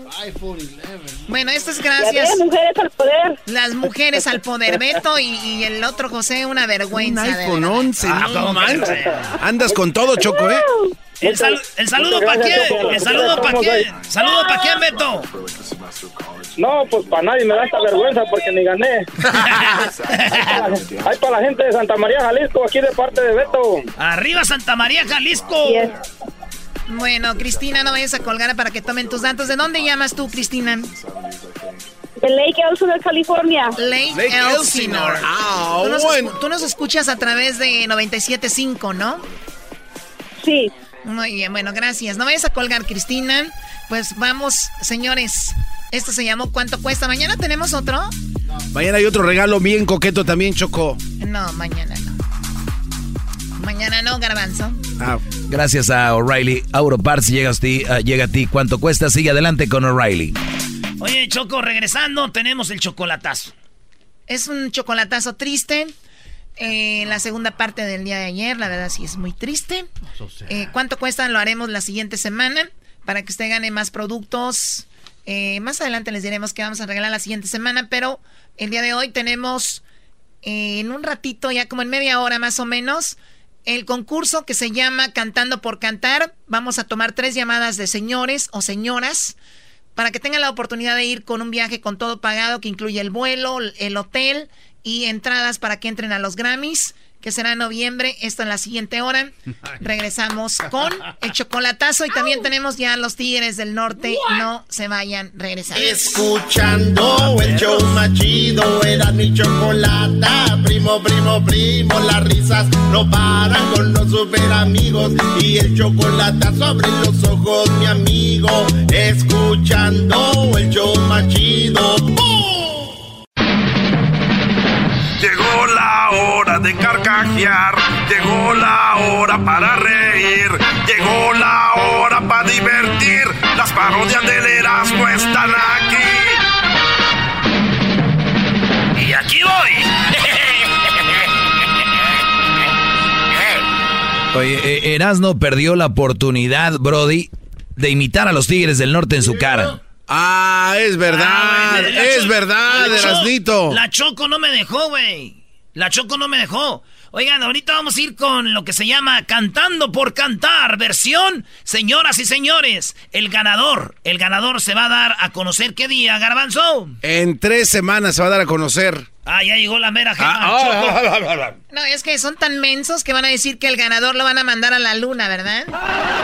Bueno, esto es gracias. Las mujeres al poder. Las mujeres al poder. Beto y, y el otro José, una vergüenza. Un iPhone verdad. 11. Ah, no ¿cómo manches. Andas con todo, Choco, ¿eh? El, sal- el saludo para quién. El saludo para quién. Saludo para quién, Beto. No, pues para nadie me da esta vergüenza porque ni gané. Hay para la gente de Santa María, Jalisco, aquí de parte de Beto. Arriba Santa María, Jalisco. Bueno, Cristina, no vayas a colgar para que tomen tus datos. ¿De dónde llamas tú, Cristina? De Lake Elsinore, California. Lake, Lake Elsinore. Elsinore. Ah, tú, nos, bueno. tú nos escuchas a través de 97.5, ¿no? Sí. Muy bien, bueno, gracias. No vayas a colgar, Cristina. Pues vamos, señores. Esto se llamó ¿Cuánto cuesta? ¿Mañana tenemos otro? Mañana hay otro regalo bien coqueto también, Choco. No, mañana no. Mañana no, garbanzo. Ah, Gracias a O'Reilly Auto Parts llega a ti, ah, llega a ti cuánto cuesta. Sigue adelante con O'Reilly. Oye, Choco, regresando, tenemos el chocolatazo. Es un chocolatazo triste. Eh, la segunda parte del día de ayer, la verdad sí es muy triste. Eh, ¿Cuánto cuesta? Lo haremos la siguiente semana para que usted gane más productos. Eh, más adelante les diremos que vamos a regalar la siguiente semana, pero el día de hoy tenemos en un ratito, ya como en media hora más o menos, el concurso que se llama Cantando por Cantar. Vamos a tomar tres llamadas de señores o señoras para que tengan la oportunidad de ir con un viaje con todo pagado que incluye el vuelo, el hotel y entradas para que entren a los Grammys, que será en noviembre. Esto en la siguiente hora. Regresamos con el chocolatazo y también tenemos ya los Tigres del Norte. No se vayan, regresamos. Escuchando el show más chido, era mi chocolata. Primo, primo, primo, las risas no paran con los super amigos. Y el chocolate sobre los ojos, mi amigo. Escuchando el show más chido. Llegó la hora de carcajear, llegó la hora para reír, llegó la hora para divertir. Las parodias del Erasmo están aquí. Y aquí voy. Oye, eh, Erasno perdió la oportunidad, Brody, de imitar a los Tigres del Norte en su cara. Ah, es verdad, Ah, la es Cho- verdad, Erasnito. La Choco no me dejó, güey. La Choco no me dejó. Oigan, ahorita vamos a ir con lo que se llama Cantando por Cantar, versión, señoras y señores, el ganador. El ganador se va a dar a conocer qué día, Garbanzo. En tres semanas se va a dar a conocer. Ah, ya llegó la mera jefa. Ah, ah. No, es que son tan mensos que van a decir que el ganador lo van a mandar a la luna, ¿verdad?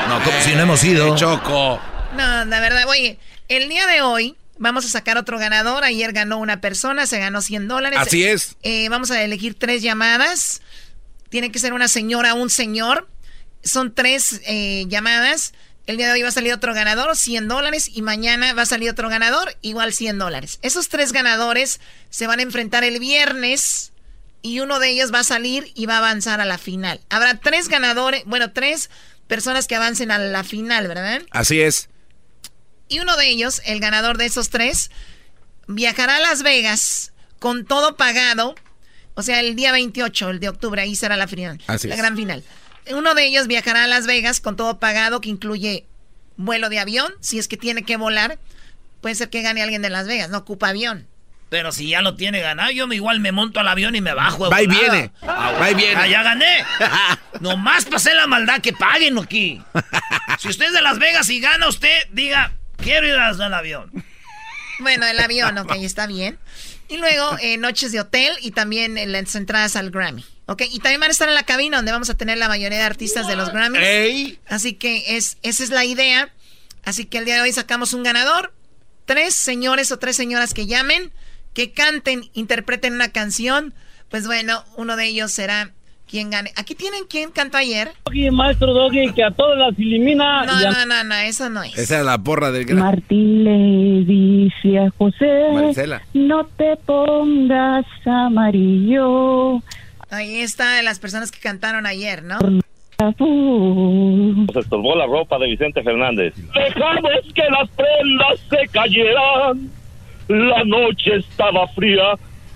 No, como si no hemos ido. Choco. No, la verdad, oye, el día de hoy vamos a sacar otro ganador. Ayer ganó una persona, se ganó 100 dólares. Así es. Eh, vamos a elegir tres llamadas. Tiene que ser una señora o un señor. Son tres eh, llamadas. El día de hoy va a salir otro ganador, 100 dólares. Y mañana va a salir otro ganador, igual 100 dólares. Esos tres ganadores se van a enfrentar el viernes. Y uno de ellos va a salir y va a avanzar a la final. Habrá tres ganadores, bueno, tres personas que avancen a la final, ¿verdad? Así es. Y uno de ellos, el ganador de esos tres, viajará a Las Vegas con todo pagado. O sea, el día 28, el de octubre, ahí será la final. Así la es. gran final. Uno de ellos viajará a Las Vegas con todo pagado, que incluye vuelo de avión, si es que tiene que volar. puede ser que gane alguien de Las Vegas, no ocupa avión. Pero si ya lo tiene ganado, yo me- igual me monto al avión y me bajo. Va y viene, Ah, va y viene. ah, ya gané. Nomás pasé la maldad que paguen aquí. Si usted es de Las Vegas y gana usted, diga, quiero ir al avión. Bueno, el avión, ok, está bien. Y luego eh, noches de hotel y también eh, las entradas al Grammy. Ok, y también van a estar en la cabina donde vamos a tener la mayoría de artistas de los Grammys. Ey. Así que es, esa es la idea. Así que el día de hoy sacamos un ganador. Tres señores o tres señoras que llamen, que canten, interpreten una canción. Pues bueno, uno de ellos será quien gane. Aquí tienen quien cantó ayer. Doggy, maestro Doggy, que a todos las elimina. No, y a- no, no, no, eso no es. Esa era la porra del gran. Martín le dice a José, Maricela. no te pongas amarillo. Ahí está las personas que cantaron ayer, ¿no? Se estorbó la ropa de Vicente Fernández. Dejamos que las prendas se cayeran. La noche estaba fría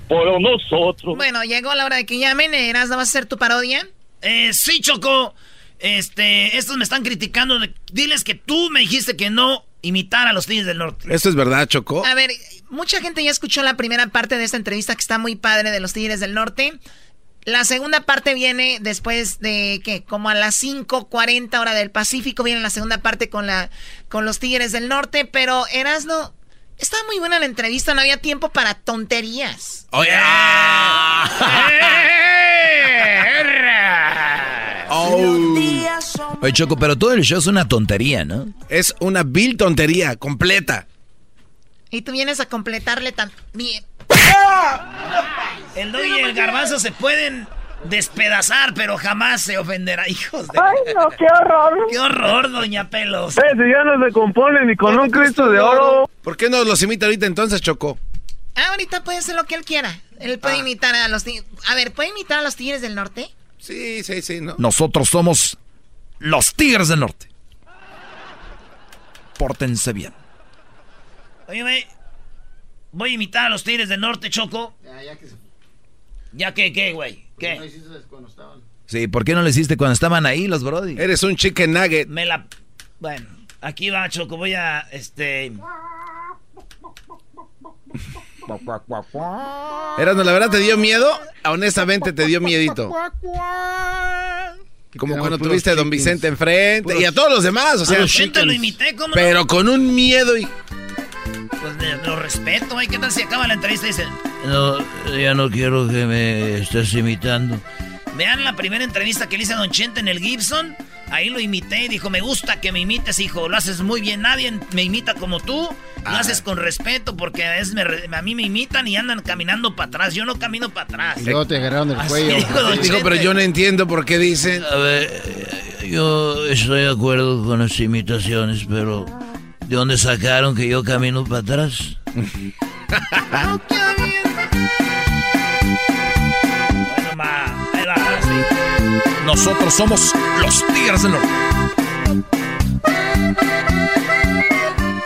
por nosotros. Bueno, llegó la hora de que llamen. Eras, ¿no vas a hacer tu parodia? Eh, sí, Choco. Este, estos me están criticando. de- diles que tú me dijiste que no imitar a los Tigres del Norte. ¿Esto es verdad, Choco? A ver, mucha gente ya escuchó la primera parte de esta entrevista que está muy padre de los Tigres del Norte. La segunda parte viene después de que como a las 5:40 hora del Pacífico viene la segunda parte con la con los Tigres del Norte, pero Erasno está muy buena la entrevista, no había tiempo para tonterías. Oye. Oh. Oye, Choco, pero todo el show es una tontería, ¿no? Es una vil tontería, completa. Y tú vienes a completarle también. El Doggy y el Garbanzo se pueden despedazar, pero jamás se ofenderá. Hijos de... Ay, no, qué horror. ¡Qué horror, doña Pelos! si ya no se compone ni con un Cristo de oro. ¿Por qué no los imita ahorita entonces, Choco? Ah, ahorita puede hacer lo que él quiera. Él puede imitar a los tigres. A ver, ¿puede imitar a los Tigres del Norte? Sí, sí, sí, ¿no? Nosotros somos los Tigres del Norte. Pórtense bien. Oye, voy a imitar a los Tigres del Norte, Choco. Ya, ya que se... ¿Ya qué, qué, güey? No ¿Qué? hiciste cuando estaban. Sí, ¿por qué no lo hiciste cuando estaban ahí los Brody? Eres un chicken nugget. Me la... Bueno, aquí va, Choco. Voy a, este... Erasmo, ¿la verdad te dio miedo? Honestamente te dio miedito. Como cuando tuviste a don. Vicente enfrente Puros- y a todos los demás, o sea, a lo imité, ¿cómo no? pero con un miedo y Pues de- lo respeto, güey. ¿Qué tal si acaba la entrevista y dice... No, ya no quiero que me estés imitando. Vean la primera entrevista que le hice a Don Chente en el Gibson. Ahí lo imité y dijo, me gusta que me imites, hijo. Lo haces muy bien. Nadie me imita como tú. Lo haces con respeto porque a, veces me a mí me imitan y andan caminando para atrás. Yo no camino para atrás. Y luego te agarraron del Así cuello. dijo Don dijo, pero yo no entiendo por qué dicen. A ver, eh, yo estoy de acuerdo con las imitaciones, pero ¿de dónde sacaron que yo camino para atrás? Bueno, ma, ahí va, ahora sí. Nosotros somos los Tigres del Norte.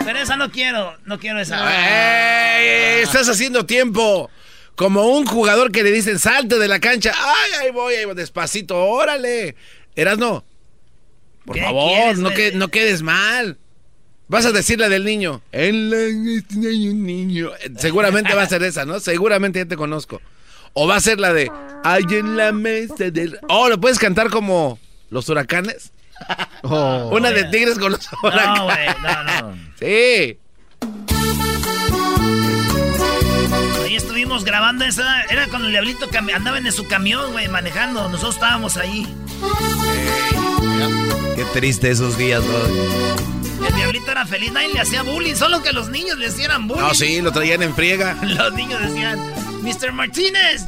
Pero esa no quiero, no quiero esa. ¡Ey! Estás haciendo tiempo. Como un jugador que le dicen salte de la cancha. ¡Ay, ahí voy, ahí voy, despacito! ¡Órale! Erasno, por ¿Qué favor, quieres, no, que, no quedes mal. Vas a decir la del niño. En la hay un niño. Seguramente va a ser esa, ¿no? Seguramente ya te conozco. O va a ser la de Hay en la mesa del. Oh, ¿lo puedes cantar como los huracanes? Oh. Una de tigres con los huracanes. No, güey, no, no. Sí. Ahí estuvimos grabando esa. Era cuando el diablito andaba en su camión, güey, manejando. Nosotros estábamos ahí. Qué triste esos días, Brody. El diablito era feliz, nadie le hacía bullying, solo que los niños le hacían bullying. No, sí, lo traían en friega. Los niños decían, Mr. Martínez.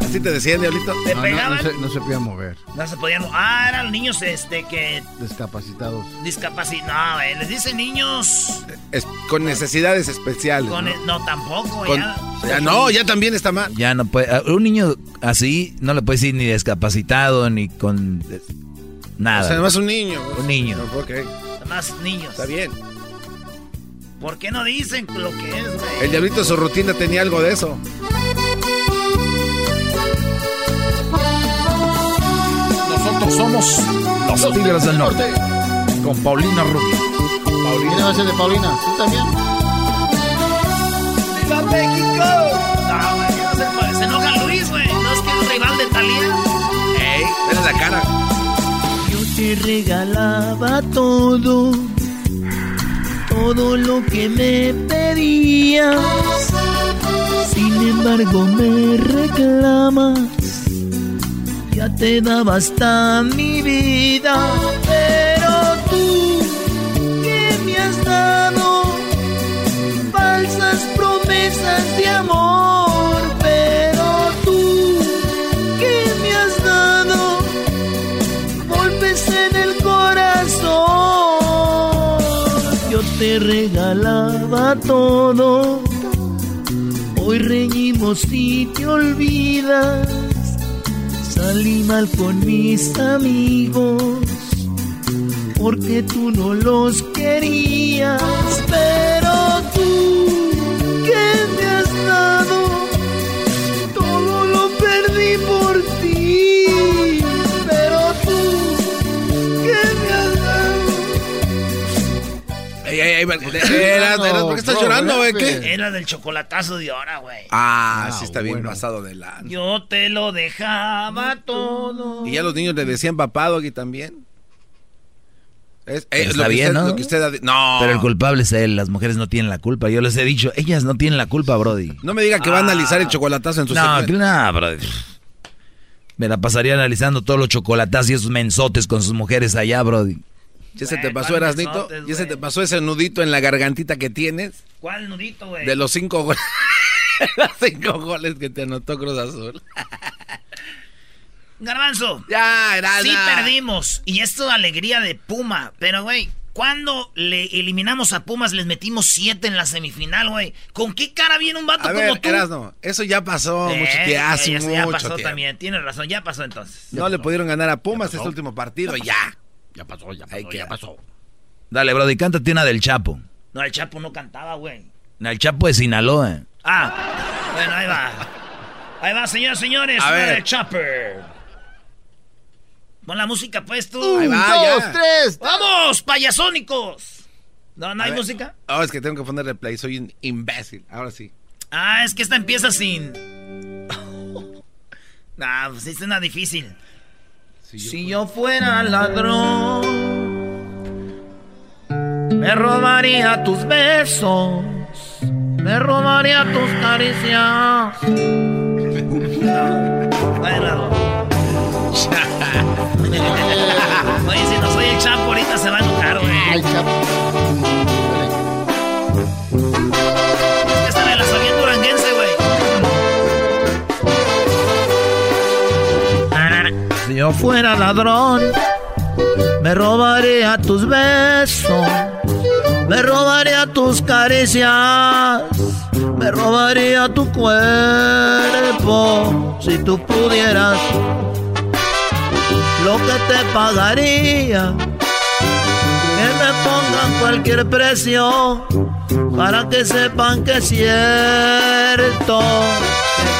Así te decían, diablito. ¿Te No, pegaban? no se, no se podía mover. No se podían. Ah, eran niños este que Discapacitados. discapacitados. No, güey, les dicen niños. Es- con necesidades especiales. Con ¿no? el- no, tampoco. Con- ya- ya no, ya también está mal. Ya no puede. Un niño así no le puede decir ni discapacitado ni con eh, nada. O sea, nomás un niño. Un niño. Ok, Más niños. está bien. ¿Por qué no dicen lo que es, güey? El diablito en su rutina tenía algo de eso. Nosotros somos los Tigres del Norte. Con Paulina Rubio. ¿Quién va a ser de Paulina? ¿Tú también? ¡Viva México! No, güey, no se puede. Se enoja Luis, güey. No es que es rival de Talía. ¡Ey! Dale la cara. Te regalaba todo, todo lo que me pedías. Sin embargo me reclamas, ya te daba hasta mi vida. Todo. Hoy reñimos y te olvidas. Salí mal con mis amigos. Porque tú no los querías. Pero tú, ¿qué me has dado? Eras, ¿Por qué estás llorando, güey? ¿Qué? Era del chocolatazo de ahora, güey. Ah, sí está bien pasado de la... Yo te lo dejaba todo. Y ya los niños le decían papado aquí también. Es, está lo bien, usted- ¿no? lo que usted ha di- no. Pero el culpable es él, las mujeres no tienen la culpa. Yo les he dicho, ellas no tienen la culpa, Brody. No me diga que va a analizar el chocolatazo en su No, no, Brody. Me la pasaría analizando todos los chocolatazos y esos mensotes con sus mujeres allá, Brody. ¿Ya se te pasó, Erasnito? ¿Ya se te pasó ese nudito en la gargantita que tienes? ¿Cuál nudito, güey? De los cinco goles. los cinco goles que te anotó Cruz Azul. Garbanzo. Ya, Erasmo. Sí perdimos. Y esto alegría de Puma. Pero, güey, cuando le eliminamos a Pumas, les metimos siete en la semifinal, güey. ¿Con qué cara viene un vato A como ver, tú? Eso ya pasó Eh, mucho tiempo, hace ya, ya mucho pasó tiempo. también. Tienes razón, ya pasó entonces. No le pudieron ganar a Pumas este último partido, ya. Ya pasó, ya pasó, que- ya pasó. Dale, Brody, cántate una del Chapo. No, el Chapo no cantaba, güey. El Chapo de Sinaloa. Ah, bueno, ahí va. Ahí va, señoras y señores. A una ver. de Chopper. Pon la música, pues tú. Ahí va, dos, ya. tres. ¡Vamos, payasónicos! ¿No, no hay ver. música? Oh, es que tengo que ponerle play, soy un imbécil. Ahora sí. Ah, es que esta empieza sin. nah, pues es una difícil. Si yo fuera ladrón, me robaría tus besos, me robaría tus caricias. Oye, si no soy el Chapo, ahorita se va a enojar, güey. Chapo. Yo fuera ladrón, me robaría tus besos, me robaría tus caricias, me robaría tu cuerpo. Si tú pudieras, lo que te pagaría, que me pongan cualquier precio para que sepan que es cierto.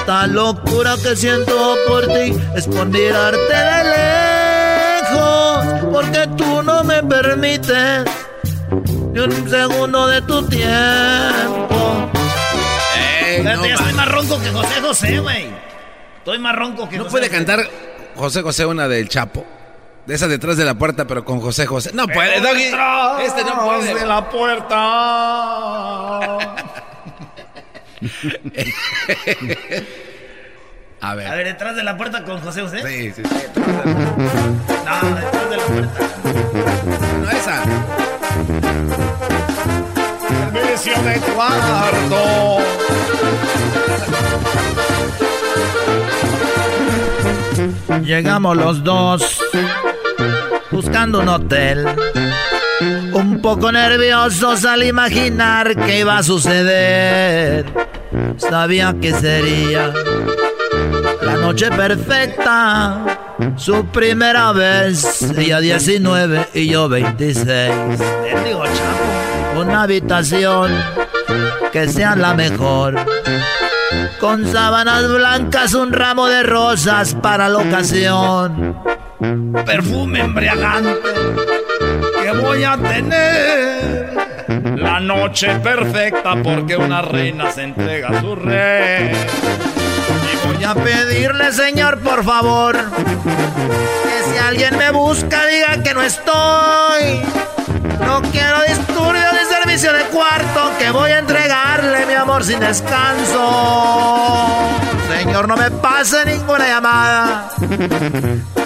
Esta locura que siento por ti es por mirarte de lejos, porque tú no me permites ni un segundo de tu tiempo. Fíjate, ya estoy más ronco que José José, güey. Estoy más ronco que ¿No José puede José. cantar José José una del Chapo? De esa detrás de la puerta, pero con José José. No puede, Doggy. Este no puede. de la puerta. A ver. A ver, detrás de la puerta con José José. Sí, sí, sí. No, detrás de la puerta. No, esa. Servicio de cuarto. Llegamos los dos buscando un hotel. Un poco nerviosos al imaginar que iba a suceder. Sabía que sería la noche perfecta. Su primera vez, ella 19 y yo 26. Digo, chavo. Una habitación que sea la mejor. Con sábanas blancas, un ramo de rosas para la ocasión. Perfume embriagante que voy a tener. La noche perfecta porque una reina se entrega a su rey. Y voy a pedirle, señor, por favor, que si alguien me busca, diga que no estoy. No quiero disturbios de servicio de cuarto, que voy a entregarle mi amor sin descanso. Señor, no me pase ninguna llamada.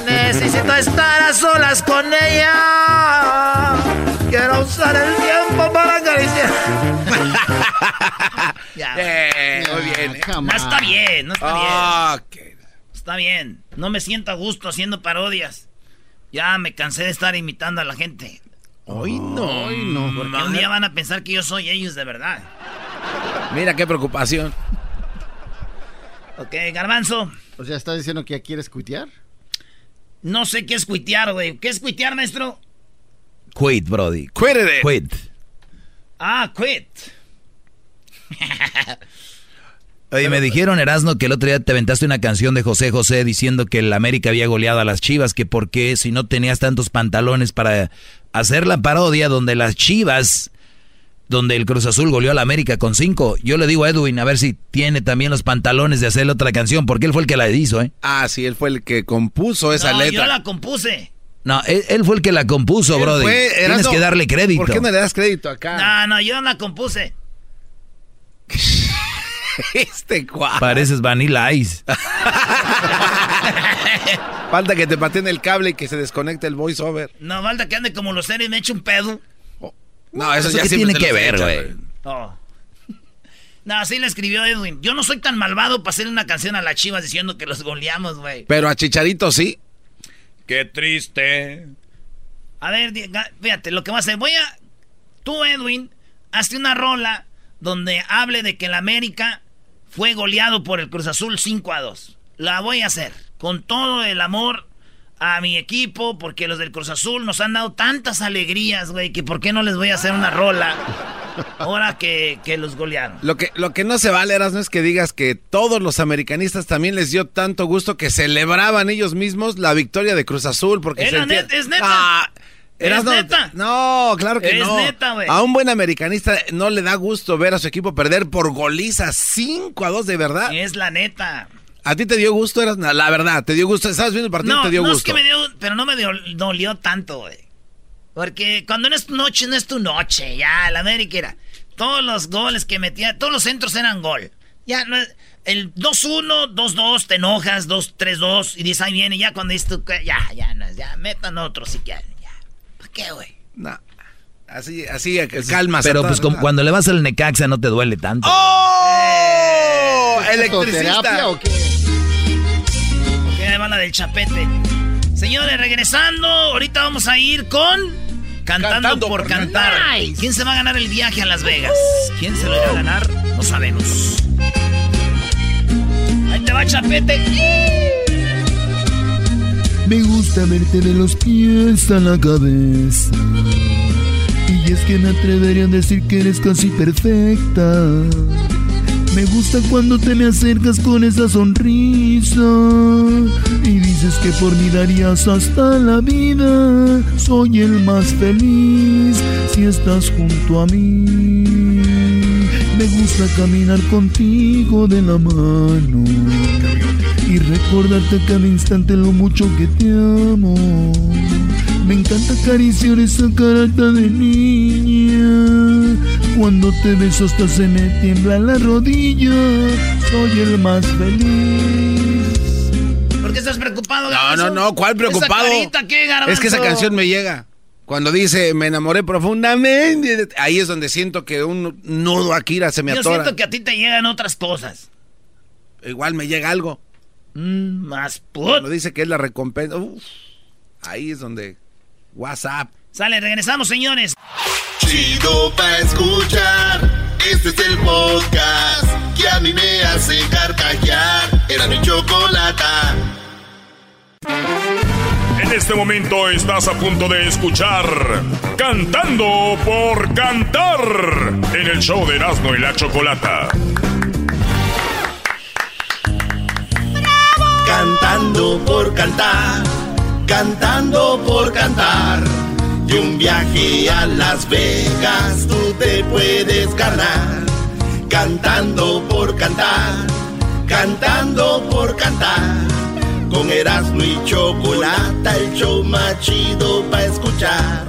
Necesito estar a solas con ella. Quiero usar el tiempo para acariciar. ya. Eh, muy bien. eh. No está bien, no está Ah, bien. Está bien. No me siento a gusto haciendo parodias. Ya me cansé de estar imitando a la gente. Hoy no. Hoy no. Porque un día van a pensar que yo soy ellos de verdad. Mira qué preocupación. Ok, garbanzo. O sea, ¿estás diciendo que ya quieres cuitear? No sé qué es cuitear, güey. ¿Qué es cuitear, maestro? Quit, Brody. Quit it. Quit. Ah, quit. Oye, me dijeron, Erasno, que el otro día te aventaste una canción de José José diciendo que el América había goleado a las Chivas, que por qué si no tenías tantos pantalones para hacer la parodia donde las Chivas, donde el Cruz Azul goleó a la América con cinco. Yo le digo a Edwin a ver si tiene también los pantalones de hacer otra canción, porque él fue el que la hizo, ¿eh? Ah, sí, él fue el que compuso esa no, letra. yo la compuse. No, él, él fue el que la compuso, Brody. fue- Tienes que darle crédito. ¿Por qué no le das crédito acá? No, no, yo la compuse. este cuadro. Pareces Vanilla Ice. Falta que te pateen el cable y que se desconecte el voiceover. No, falta que ande como los seres y me eche un pedo. No, eso, ¿Eso ya qué tiene que ver, güey? Oh. No, así le escribió Edwin. Yo no soy tan malvado para hacer una canción a las chivas diciendo que los goleamos, güey. Pero a Chicharito sí. Qué triste. A ver, fíjate, lo que voy a hacer. Voy a. Tú, Edwin, hazte una rola donde hable de que el América fue goleado por el Cruz Azul 5 a 2. La voy a hacer con todo el amor a mi equipo, porque los del Cruz Azul nos han dado tantas alegrías, güey, que por qué no les voy a hacer una rola ahora que, que los golearon. Lo que, lo que no se vale, Eras, no es que digas que todos los americanistas también les dio tanto gusto que celebraban ellos mismos la victoria de Cruz Azul. Porque Es la sentían- net- es neta. Ah, Es no, neta. No, claro que Es no. neta, güey. A un buen americanista no le da gusto ver a su equipo perder por goliza 5 a 2, de verdad. Es la neta. ¿A ti te dio gusto, Eras? La verdad, te dio gusto. ¿Estabas viendo el partido? No, te dio no gusto. es que me dio, pero no me dio- dolió tanto, güey. Porque cuando no es tu noche, no es tu noche. Ya, la América era. Todos los goles que metía, todos los centros eran gol. Ya, no es- el 2-1, 2-2, te enojas, 2-3-2, y dices, ahí viene, ya cuando dices tú, que- ya, ya, no, ya, metan otro si quieren, ya. ¿Para qué, güey? No. Así, así, calma. Pero pues como cuando le vas al Necaxa no te duele tanto. ¡Oh! ¿Electricista? ¡Electricista! o qué? Va la del chapete. Señores, regresando, ahorita vamos a ir con Cantando, Cantando por por Cantar. ¿Quién se va a ganar el viaje a Las Vegas? ¿Quién se lo irá a ganar? No sabemos. Ahí te va chapete. Me gusta verte de los pies a la cabeza. Y es que me atrevería a decir que eres casi perfecta. Me gusta cuando te me acercas con esa sonrisa. Y dices que por mí darías hasta la vida. Soy el más feliz si estás junto a mí. Me gusta caminar contigo de la mano y recordarte cada instante lo mucho que te amo. Me encanta acariciar esa carita de niña. Cuando te beso hasta se me tiembla la rodilla. Soy el más feliz. ¿Por qué estás preocupado, No, Garbanzo? no, no, ¿cuál preocupado? ¿Esa carita qué, Garbanzo? Es que esa canción me llega. Cuando dice, me enamoré profundamente, ahí es donde siento que un nudo Akira se me Yo atora. siento que a ti te llegan otras cosas. Igual me llega algo. Mm, más put. Cuando dice que es la recompensa, uf, ahí es donde WhatsApp. Sale, regresamos, señores. Chido pa' escuchar. Este es el podcast que a mí me hace carcajear. Era mi chocolata. En este momento estás a punto de escuchar Cantando por Cantar en el show de Erasmo y la Chocolata. Cantando por cantar, cantando por cantar. De un viaje a Las Vegas tú puedes ganar. Cantando por cantar, cantando por cantar. Con Erasmo y Chocolata, el show más chido para escuchar.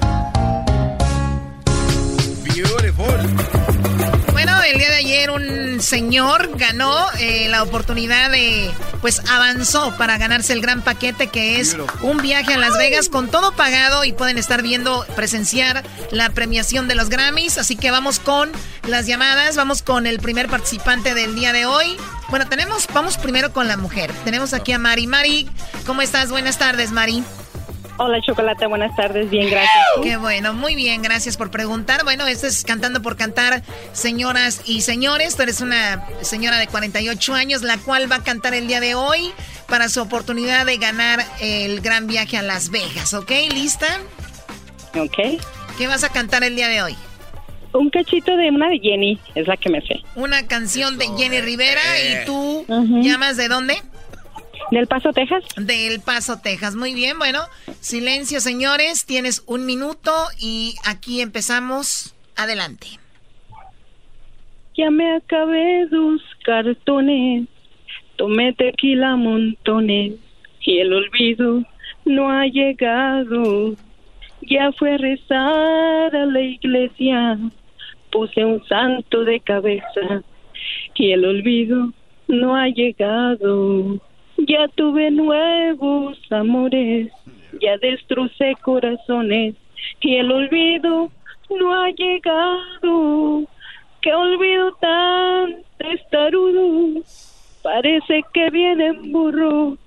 El día de ayer un señor ganó eh, la oportunidad de, pues avanzó para ganarse el gran paquete que es un viaje a Las Vegas con todo pagado y pueden estar viendo, presenciar la premiación de los Grammys. Así que vamos con las llamadas, vamos con el primer participante del día de hoy. Bueno, tenemos, vamos primero con la mujer. Tenemos aquí a Mari. Mari, ¿cómo estás? Buenas tardes, Mari. Hola, Chocolate, buenas tardes, bien, gracias. Qué bueno, muy bien, gracias por preguntar. Bueno, esto es Cantando por Cantar, señoras y señores. Tú eres una señora de 48 años, la cual va a cantar el día de hoy para su oportunidad de ganar el gran viaje a Las Vegas, ¿ok? ¿Lista? Ok. ¿Qué vas a cantar el día de hoy? Un cachito de una de Jenny, es la que me sé. Una canción de Jenny Rivera Eh. y tú Ujú. llamas de dónde? Del Paso, Texas. Del Paso, Texas. Muy bien, bueno, silencio, señores. Tienes un minuto y aquí empezamos. Adelante. Ya me acabé dos cartones, tomé tequila montones y el olvido no ha llegado. Ya fue a rezar a la iglesia, puse un santo de cabeza y el olvido no ha llegado. Ya tuve nuevos amores, ya destrocé corazones y el olvido no ha llegado. Qué olvido tan testarudo, parece que viene en burro.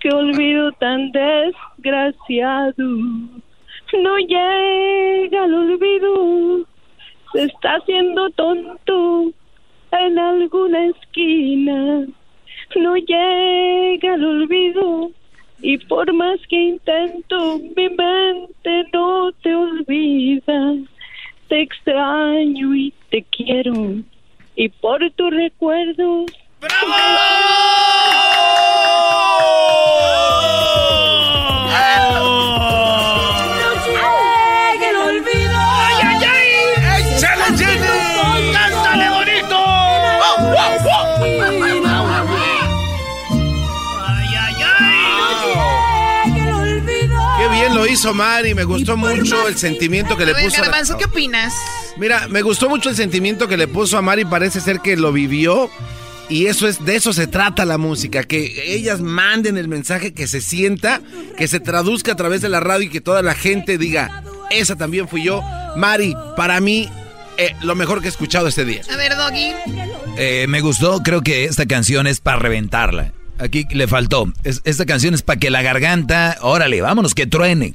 Qué olvido tan desgraciado, no llega al olvido. Se está haciendo tonto en alguna esquina. No llega al olvido. Y por más que intento, mi mente no te olvida. Te extraño y te quiero. Y por tu recuerdo. el hizo Mari, me gustó mucho el sentimiento que le ver, puso. a la- Garbanzo, ¿qué opinas? Mira, me gustó mucho el sentimiento que le puso a Mari, parece ser que lo vivió. Y eso es, de eso se trata la música, que ellas manden el mensaje, que se sienta, que se traduzca a través de la radio y que toda la gente diga, esa también fui yo. Mari, para mí, eh, lo mejor que he escuchado este día. A ver, Doggy. Eh, me gustó, creo que esta canción es para reventarla. Aquí le faltó. Es- esta canción es para que la garganta, órale, vámonos, que truene.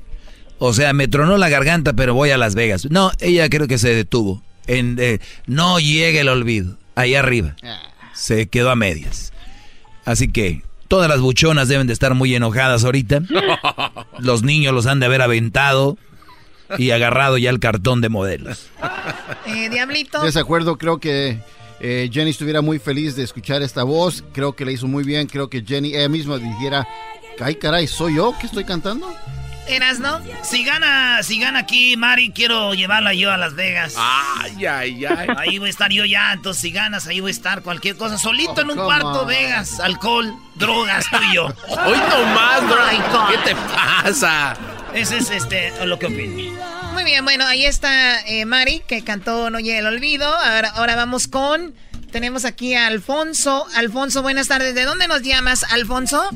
O sea, me tronó la garganta, pero voy a Las Vegas. No, ella creo que se detuvo. En, eh, no llegue el olvido. Ahí arriba. Se quedó a medias. Así que todas las buchonas deben de estar muy enojadas ahorita. Los niños los han de haber aventado y agarrado ya el cartón de modelos. Eh, Diablito. Desacuerdo, creo que eh, Jenny estuviera muy feliz de escuchar esta voz. Creo que le hizo muy bien. Creo que Jenny ella misma dijera, ay caray, ¿soy yo que estoy cantando? ¿Eras, no? Si gana, si gana aquí, Mari, quiero llevarla yo a Las Vegas. Ay, ay, ay. Ahí voy a estar yo ya, entonces si ganas, ahí voy a estar cualquier cosa. Solito en un come cuarto, on. Vegas, alcohol, drogas, tú y yo. Hoy nomás, bro. ¿Qué te pasa? Ese es este, lo que opino. Muy bien, bueno, ahí está eh, Mari, que cantó No llega el olvido. Ahora, ahora vamos con... Tenemos aquí a Alfonso. Alfonso, buenas tardes. ¿De dónde nos llamas, Alfonso?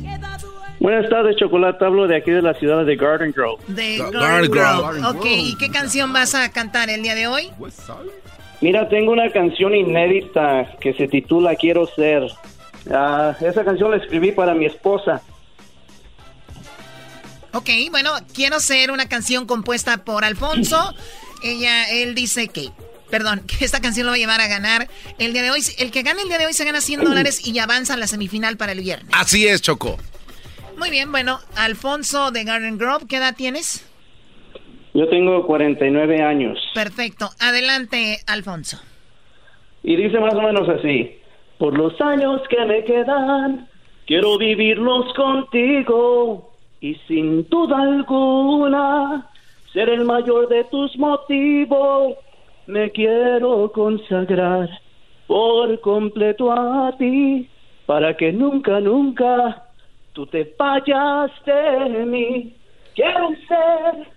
Buenas tardes, Chocolate. Hablo de aquí de la ciudad de Garden Grove. De Ga- Garden Garden Grove. Grove. Ok, ¿y qué canción vas a cantar el día de hoy? Mira, tengo una canción inédita que se titula Quiero ser. Ah, esa canción la escribí para mi esposa. Ok, bueno, quiero ser una canción compuesta por Alfonso. Ella, él dice que, perdón, que esta canción lo va a llevar a ganar el día de hoy. El que gane el día de hoy se gana 100 dólares y avanza a la semifinal para el viernes. Así es, Choco. Muy bien, bueno, Alfonso de Garden Grove, ¿qué edad tienes? Yo tengo 49 años. Perfecto, adelante, Alfonso. Y dice más o menos así. Por los años que me quedan, quiero vivirlos contigo. Y sin duda alguna, ser el mayor de tus motivos. me quiero consagrar por completo a ti, para que nunca, nunca tú te vayas de mí. Quiero ser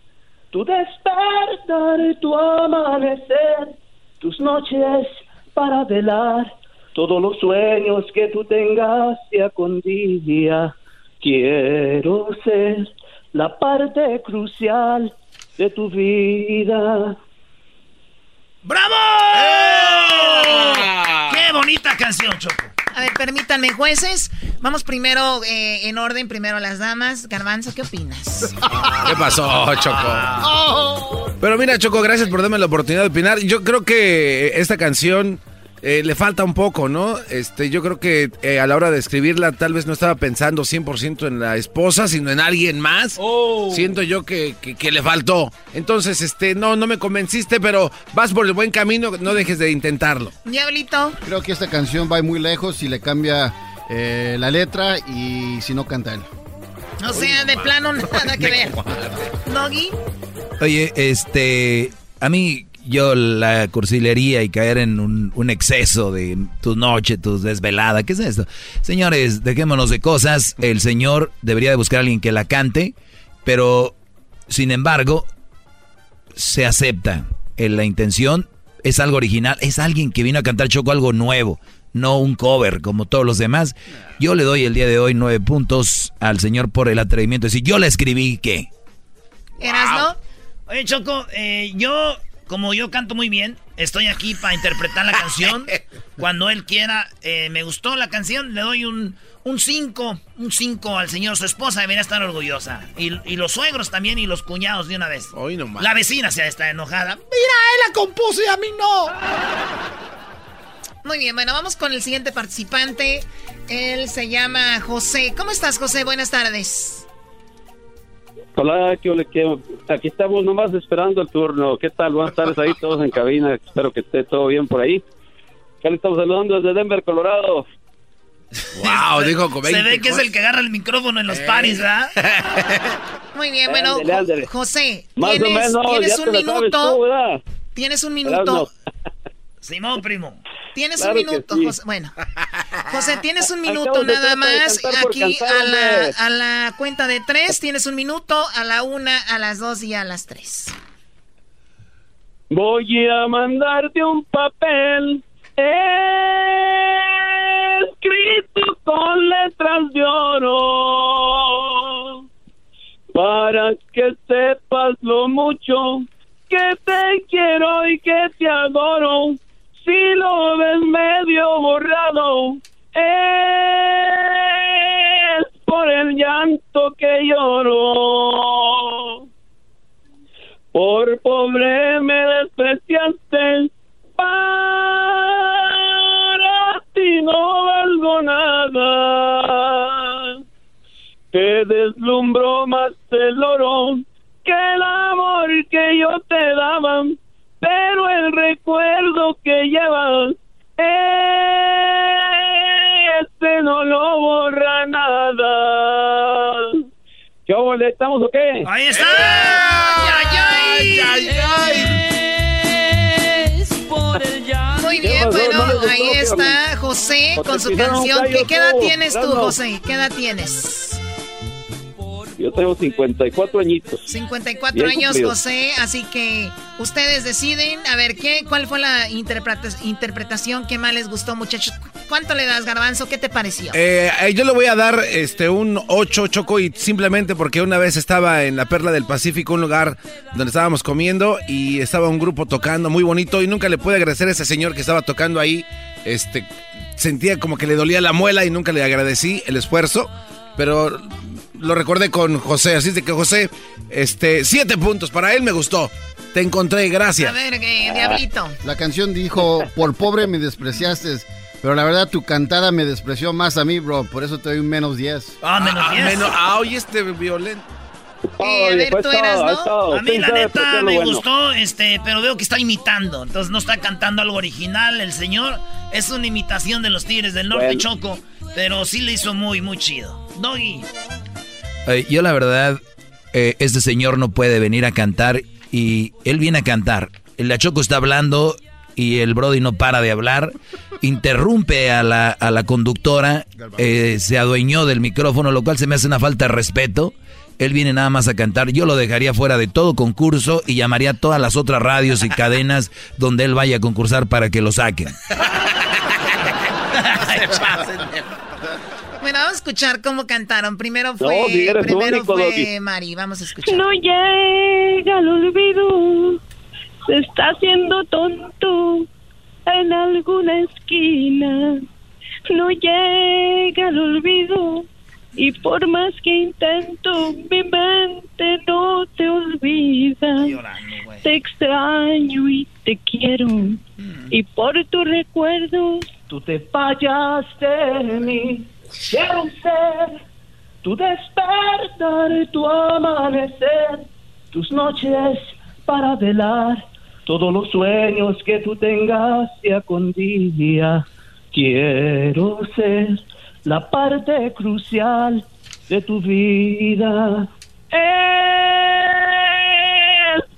tu despertar, tu amanecer, tus noches para velar todos los sueños que tú tengas día con día. Quiero ser la parte crucial de tu vida. ¡Bravo! ¡Qué bonita canción, Choco! A ver, permítanme, jueces. Vamos primero eh, en orden, primero las damas. Garbanzo, ¿qué opinas? ¿Qué pasó, Choco? Pero mira, Choco, gracias por darme la oportunidad de opinar. Yo creo que esta canción eh, le falta un poco, ¿no? Este, yo creo que eh, a la hora de escribirla tal vez no estaba pensando 100% en la esposa, sino en alguien más. Siento yo que, que- que le faltó. Entonces, este, no, no me convenciste, pero vas por el buen camino, no dejes de intentarlo. Diablito. Creo que esta canción va muy lejos si le cambia eh, la letra y si no canta él. O sea, de plano nada que ver. Doggy. Oye, este, a mí yo la cursilería y caer en un, un exceso de tu noche, tus desvelada, ¿qué es esto? Señores, dejémonos de cosas, el señor debería de buscar a alguien que la cante, pero sin embargo, se acepta en la intención, es algo original, es alguien que vino a cantar Choco algo nuevo, no un cover como todos los demás. Yo le doy el día de hoy nueve puntos al señor por el atrevimiento decir, yo la escribí, ¿qué? ¿Eras, Oye, Choco, eh, yo, como yo canto muy bien, estoy aquí para interpretar la canción. Cuando él quiera, eh, me gustó la canción, le doy un 5, un 5 al señor. Su esposa debería estar orgullosa. Y, y los suegros también y los cuñados de una vez. Hoy nomás. La vecina se está enojada. Mira, él la compuso y a mí no. Muy bien, bueno, vamos con el siguiente participante. Él se llama José. ¿Cómo estás, José? Buenas tardes. Hola, ¿qué ole, qué? aquí estamos nomás esperando el turno. ¿Qué tal? Buenas tardes ahí todos en cabina. Espero que esté todo bien por ahí. Acá le estamos saludando desde Denver, Colorado. Wow, dijo con Se 20 ve que es el que agarra el micrófono en los Eh. paris, ¿verdad? Muy bien, bueno, Ándale, Jo- ándale. José, Más o tienes, menos, tienes ya un minuto. Tienes un minuto. Simón, primo. Tienes Claro un minuto, sí. José. Bueno, José, tienes un minuto nada más. Aquí a la, a la cuenta de tres tienes un minuto, a la una, a las dos y a las tres. Voy a mandarte un papel escrito con letras de oro para que sepas lo mucho que te quiero y que te adoro. Si lo ves medio borrado, es por el llanto que lloro. Por pobre me despreciaste, para ti no valgo nada. Te deslumbró más el oro que el amor que yo te daba, pero el recuerdo que llevas, ese no lo borra nada. ¿Qué ole, estamos o qué? ¡Ahí está! ¡Ay, ay, Muy ¿Qué bien, pasó? bueno, ¿No les gustó, ahí qué, está José con su canción. ¿Qué, qué edad tienes tú. José? ¿Qué edad tienes? Yo tengo 54 añitos. 54 Bien años, cumplido. José, así que ustedes deciden, a ver, ¿qué, ¿cuál fue la interpreta- interpretación que más les gustó, muchachos? ¿Cuánto le das, Garbanzo? ¿Qué te pareció? Eh, eh, yo le voy a dar este un 8 choco y simplemente porque una vez estaba en la Perla del Pacífico, un lugar donde estábamos comiendo y estaba un grupo tocando muy bonito y nunca le pude agradecer a ese señor que estaba tocando ahí. Este sentía como que le dolía la muela y nunca le agradecí el esfuerzo, pero lo recordé con José, así es de que José, este, siete puntos para él me gustó. Te encontré, gracias. A ver, eh, Diablito. La canción dijo, por pobre me despreciaste, pero la verdad tu cantada me despreció más a mí, bro, por eso te doy un menos 10. Ah, menos Ah, 10. menos- ah, oye, este violento. Eh, a ver, tú eras, ¿no? A mí la neta me gustó, este, pero veo que está imitando. Entonces no está cantando algo original. El señor es una imitación de los Tigres del Norte Bueno. Choco, pero sí le hizo muy, muy chido. Doggy. Eh, yo la verdad, eh, este señor no puede venir a cantar y él viene a cantar. La Choco está hablando y el Brody no para de hablar. Interrumpe a la, a la conductora, eh, se adueñó del micrófono, lo cual se me hace una falta de respeto. Él viene nada más a cantar. Yo lo dejaría fuera de todo concurso y llamaría a todas las otras radios y cadenas donde él vaya a concursar para que lo saquen. Vamos a escuchar cómo cantaron. Primero No, fue, si primero único, fue Doggy. Mari. Vamos a escuchar. No llega el olvido, se está haciendo tonto en alguna esquina. No llega el olvido y por más que intento, mi mente no te olvida. Te extraño y te quiero y por tus recuerdos tú te fallaste de mí. Quiero ser tu despertar, tu amanecer, tus noches para velar todos los sueños que tú tengas día con día. Quiero ser la parte crucial de tu vida. Es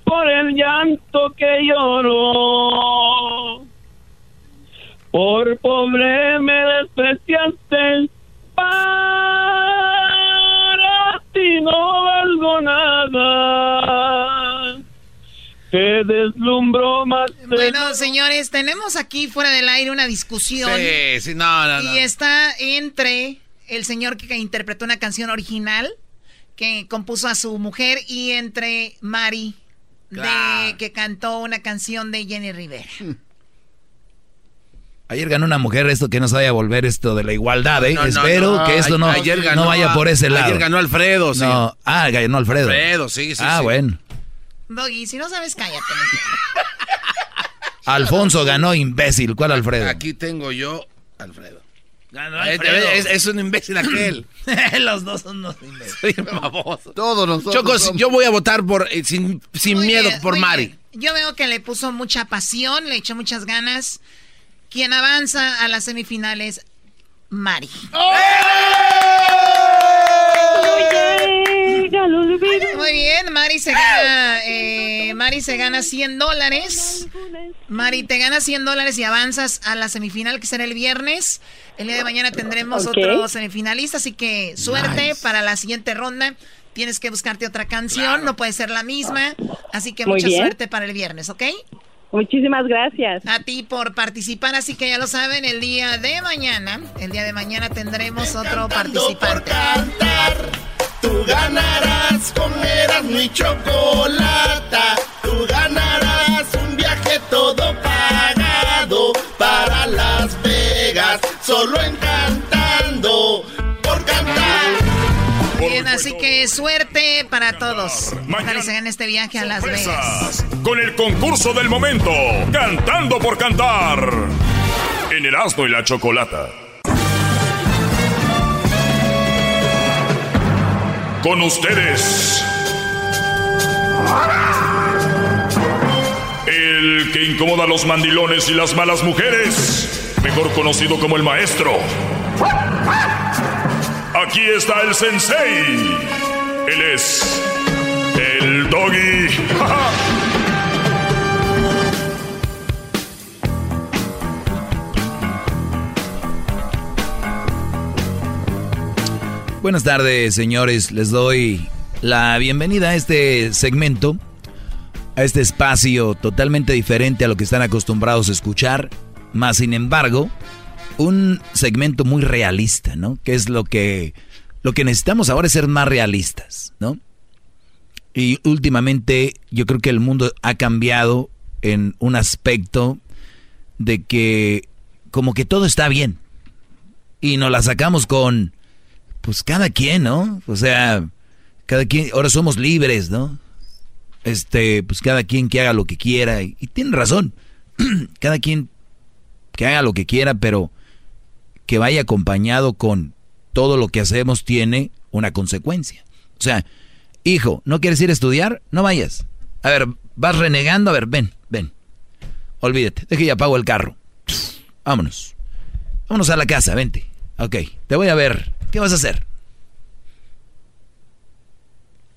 por el llanto que lloro. Por pobre me despreciaste. Para ti no valgo nada. Te deslumbro más. de- Bueno, señores, tenemos aquí fuera del aire una discusión. Sí, sí, no, no, no. Y está entre el señor que interpretó una canción original que compuso a su mujer y entre Mari de que cantó una canción de Jenny Rivera. Ayer ganó una mujer esto que no se vaya a volver esto de la igualdad, ¿eh? No, no, Espero no. que esto no, Ayer ganó no vaya a- por ese lado. ayer ganó Alfredo, sí. No, ah, ganó Alfredo. Alfredo, sí, sí, Ah, sí. bueno. Doggy, si no sabes, cállate. Alfonso ganó imbécil. ¿Cuál Alfredo? Aquí tengo yo, Alfredo. Ganó Es, Alfredo. es- es un imbécil aquel. Los dos son unos imbéciles. Soy baboso. Todos nosotros. Chocos, somos- yo voy a votar por eh, sin, sin miedo bien, por Mari. bien. Yo veo que le puso mucha pasión, le echó muchas ganas. Quien avanza a las semifinales, Mari. Olvido. Muy bien, Mari se gana, eh, Mari se gana 100 dólares. Mari, te gana 100 dólares y avanzas a la semifinal que será el viernes. El día de mañana tendremos Ok. otro semifinalista, así que suerte para la siguiente ronda. Tienes que buscarte otra canción, no puede ser la misma. Así que Muy mucha bien. suerte para el viernes, ¿ok? Muchísimas gracias. A ti por participar, así que ya lo saben, el día de mañana, el día de mañana tendremos otro participante. Tú ganarás comerás mi chocolata. Tú ganarás un viaje todo pagado para Las Vegas. Solo encantando por cantar. Bien, así que suerte para todos. Gane este viaje a Las Vegas. Con el concurso del momento, Cantando por Cantar. En Erasmo y la Chocolata. Con ustedes. El que incomoda a los mandilones y las malas mujeres. Mejor conocido como el maestro. Aquí está el sensei. Él es el doggy. Buenas tardes, señores. Les doy la bienvenida a este segmento, a este espacio totalmente diferente a lo que están acostumbrados a escuchar. Más sin embargo, un segmento muy realista, ¿no? Que es lo que lo que necesitamos ahora es ser más realistas, ¿no? Y últimamente yo creo que el mundo ha cambiado en un aspecto de que como que todo está bien y nos la sacamos con pues cada quien, ¿no? O sea, cada quien, ahora somos libres, ¿no? Este, pues cada quien que haga lo que quiera. Y, y tienen razón. cada quien que haga lo que quiera, pero que vaya acompañado con todo lo que hacemos tiene una consecuencia. O sea, hijo, ¿no quieres ir a estudiar? No vayas. A ver, vas renegando, a ver, ven, ven. Olvídate, deje y apago el carro. Vámonos. Vámonos a la casa, vente. Ok, te voy a ver. ¿Qué vas a hacer?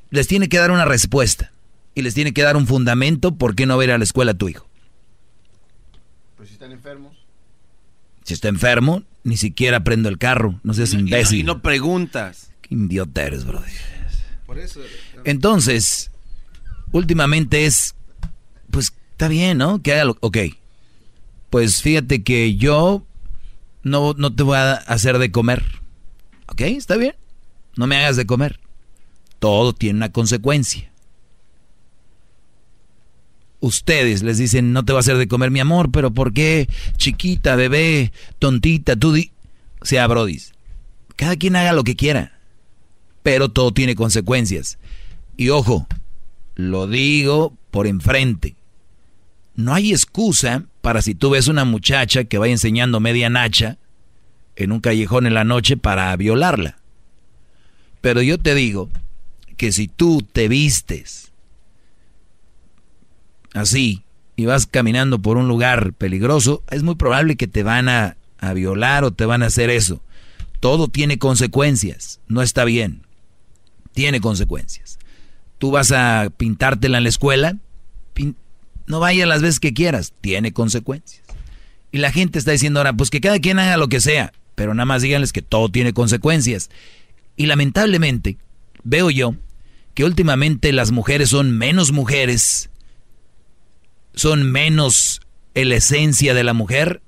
Les tiene que dar una respuesta. y les tiene que dar un fundamento por qué no va a ir a la escuela tu hijo. Pues si están enfermos. Si está enfermo, ni siquiera prendo el carro. No seas imbécil. Y no, preguntas. Qué idiota eres, brother. Por eso. Entonces, últimamente es, pues está bien, ¿no? Que haga lo, ok. Pues fíjate que yo no, no te voy a hacer de comer. ¿Ok? Está bien. No me hagas de comer. Todo tiene una consecuencia. Ustedes les dicen, no te voy a hacer de comer mi amor, pero ¿por qué? Chiquita, bebé, tontita, tú di... O sea, brodis, cada quien haga lo que quiera, pero todo tiene consecuencias. Y ojo, lo digo por enfrente. No hay excusa para si tú ves una muchacha que vaya enseñando media nacha en un callejón en la noche para violarla. Pero yo te digo que si tú te vistes así y vas caminando por un lugar peligroso, es muy probable que te van a, violar o te van a hacer eso. Todo tiene consecuencias, no está bien. Tiene consecuencias. Tú vas a pintártela en la escuela, no vayas las veces que quieras, tiene consecuencias. Y la gente está diciendo ahora, pues que cada quien haga lo que sea, pero nada más díganles que todo tiene consecuencias. Y lamentablemente, veo yo que últimamente las mujeres son menos mujeres, son menos en la esencia de la mujer,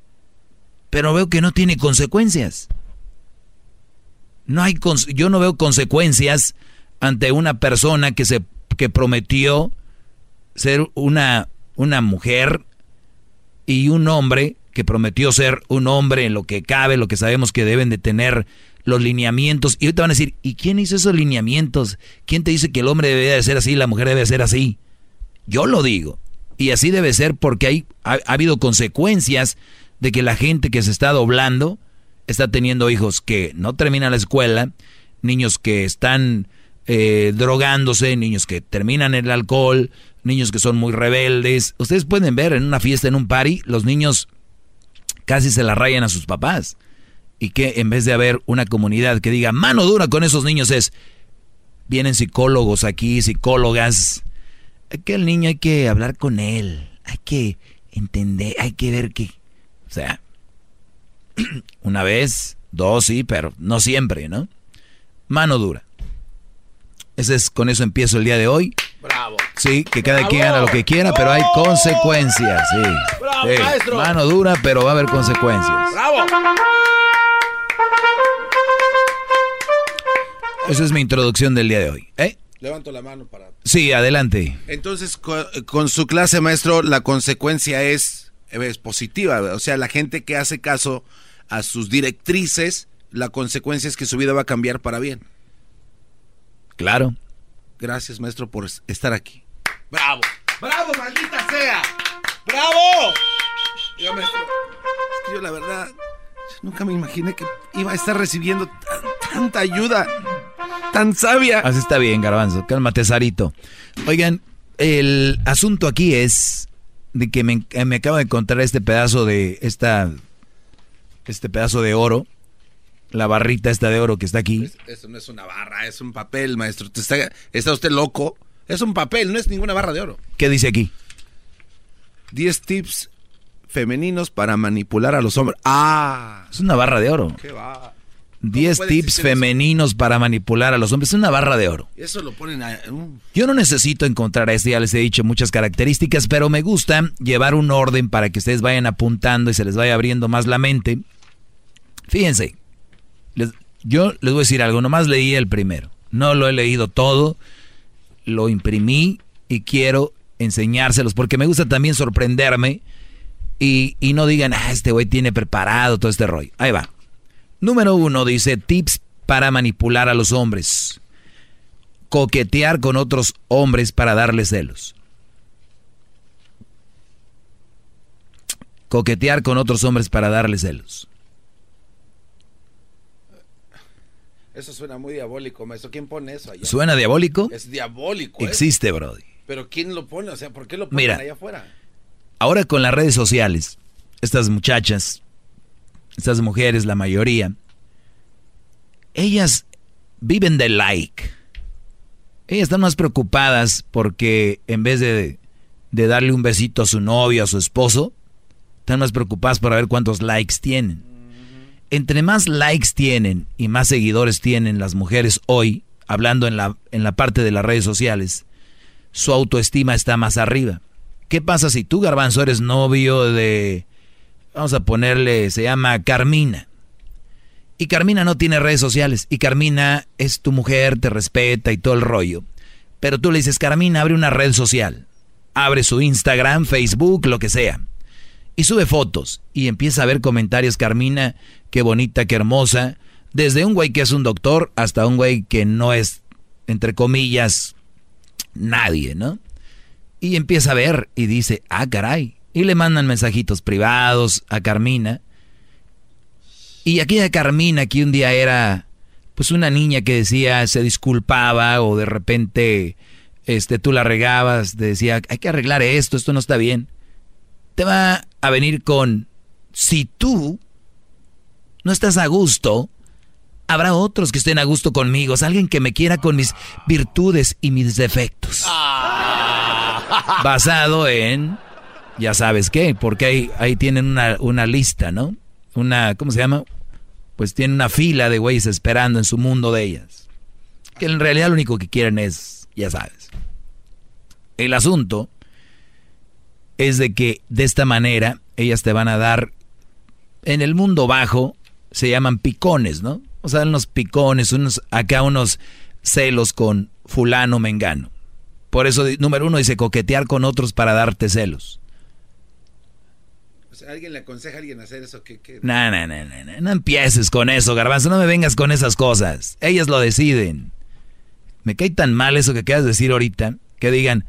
pero veo que no tiene consecuencias. No hay yo no veo consecuencias ante una persona que se que prometió ser una una mujer y un hombre que prometió ser un hombre en lo que cabe, lo que sabemos que deben de tener los lineamientos. Y ahorita van a decir, ¿y quién hizo esos lineamientos? ¿Quién te dice que el hombre debe de ser así y la mujer debe de ser así? Yo lo digo. Y así debe ser porque hay, ha, ha habido consecuencias de que la gente que se está doblando está teniendo hijos que no terminan la escuela, niños que están eh, drogándose, niños que terminan el alcohol, niños que son muy rebeldes. Ustedes pueden ver en una fiesta, en un party, los niños casi se la rayan a sus papás. Y que en vez de haber una comunidad que diga mano dura con esos niños es, vienen psicólogos aquí, psicólogas. Que el niño hay que hablar con él, hay que entender, hay que ver que, o sea, una vez, dos sí, pero no siempre, ¿no? Mano dura. Ese es, con eso empiezo el día de hoy. Bravo. Sí, que cada quien haga lo que quiera, pero hay consecuencias, sí. Bravo, Sí, maestro. Mano dura, pero va a haber consecuencias. ¡Bravo! Esa es mi introducción del día de hoy. ¿eh? Levanto la mano para... Sí, adelante. Entonces, co- con, su clase, maestro, la consecuencia es, es positiva. O sea, la gente que hace caso a sus directrices, la consecuencia es que su vida va a cambiar para bien. Claro. Gracias, maestro, por es- estar aquí. ¡Bravo! ¡Bravo, maldita sea! ¡Bravo! Oiga, maestro, es que yo la verdad nunca me imaginé que iba a estar recibiendo tan- tanta ayuda, tan sabia. Así está bien, garbanzo. Cálmate, Sarito. Oigan, el asunto aquí es de que me, me acabo de encontrar este pedazo de esta este pedazo de oro, la barrita esta de oro que está aquí. Eso no es una barra, es un papel, maestro. Está, está usted loco. Es un papel, no es ninguna barra de oro. ¿Qué dice aquí? 10 tips femeninos para manipular a los hombres. ¡Ah! Es una barra de oro. ¿Qué va? 10 puede tips eso? femeninos para manipular a los hombres. Es una barra de oro. Eso lo ponen a... Yo no necesito encontrar esto, ya les he dicho muchas características, pero me gusta llevar un orden para que ustedes vayan apuntando y se les vaya abriendo más la mente. Fíjense, les- yo les voy a decir algo, nomás leí el primero, no lo he leído todo, lo imprimí y quiero enseñárselos porque me gusta también sorprenderme y, y no digan, ah, este güey tiene preparado todo este rollo. Ahí va. Número uno dice tips para manipular a los hombres coquetear con otros hombres para darles celos. Coquetear con otros hombres para darles celos. Eso suena muy diabólico, maestro. ¿Quién pone eso allá? ¿Suena diabólico? Es diabólico. ¿eh? Existe, Brody. Pero ¿quién lo pone? O sea, ¿por qué lo ponen Mira. allá afuera? Ahora con las redes sociales, estas muchachas, estas mujeres, la mayoría, ellas viven de like. Ellas están más preocupadas porque en vez de, de darle un besito a su novio, a su esposo, están más preocupadas por ver cuántos likes tienen. Entre más likes tienen y más seguidores tienen las mujeres hoy, hablando en la, en la parte de las redes sociales, su autoestima está más arriba. ¿Qué pasa si tú, Garbanzo, eres novio de, vamos a ponerle, se llama Carmina? Y Carmina no tiene redes sociales. Y Carmina es tu mujer, te respeta y todo el rollo. Pero tú le dices, Carmina, abre una red social. Abre su Instagram, Facebook, lo que sea. Y sube fotos. Y empieza a ver comentarios, Carmina, qué bonita, qué hermosa. Desde un güey que es un doctor hasta un güey que no es, entre comillas, nadie, ¿no? Y empieza a ver y dice, ah, caray. Y le mandan mensajitos privados a Carmina. Y aquella Carmina que un día era pues una niña que decía, se disculpaba o de repente este, tú la regabas, decía, hay que arreglar esto, esto no está bien. Te va a venir con, si tú no estás a gusto, habrá otros que estén a gusto conmigo, alguien que me quiera con mis virtudes y mis defectos. Basado en, ya sabes qué, porque ahí, tienen una, una lista, ¿no? Una, ¿cómo se llama? Pues tienen una fila de güeyes esperando en su mundo de ellas. Que en realidad lo único que quieren es, ya sabes. El asunto es de que de esta manera ellas te van a dar, en el mundo bajo se llaman picones, ¿no? O sea, unos picones, unos, acá unos celos con fulano mengano. Por eso, número uno, dice coquetear con otros para darte celos. Sea, ¿alguien le aconseja a alguien hacer eso? ¿Qué, no, no, no, no, no empieces con eso, garbanzo, no me vengas con esas cosas. Ellas lo deciden. Me cae tan mal eso que quieras decir ahorita, que digan,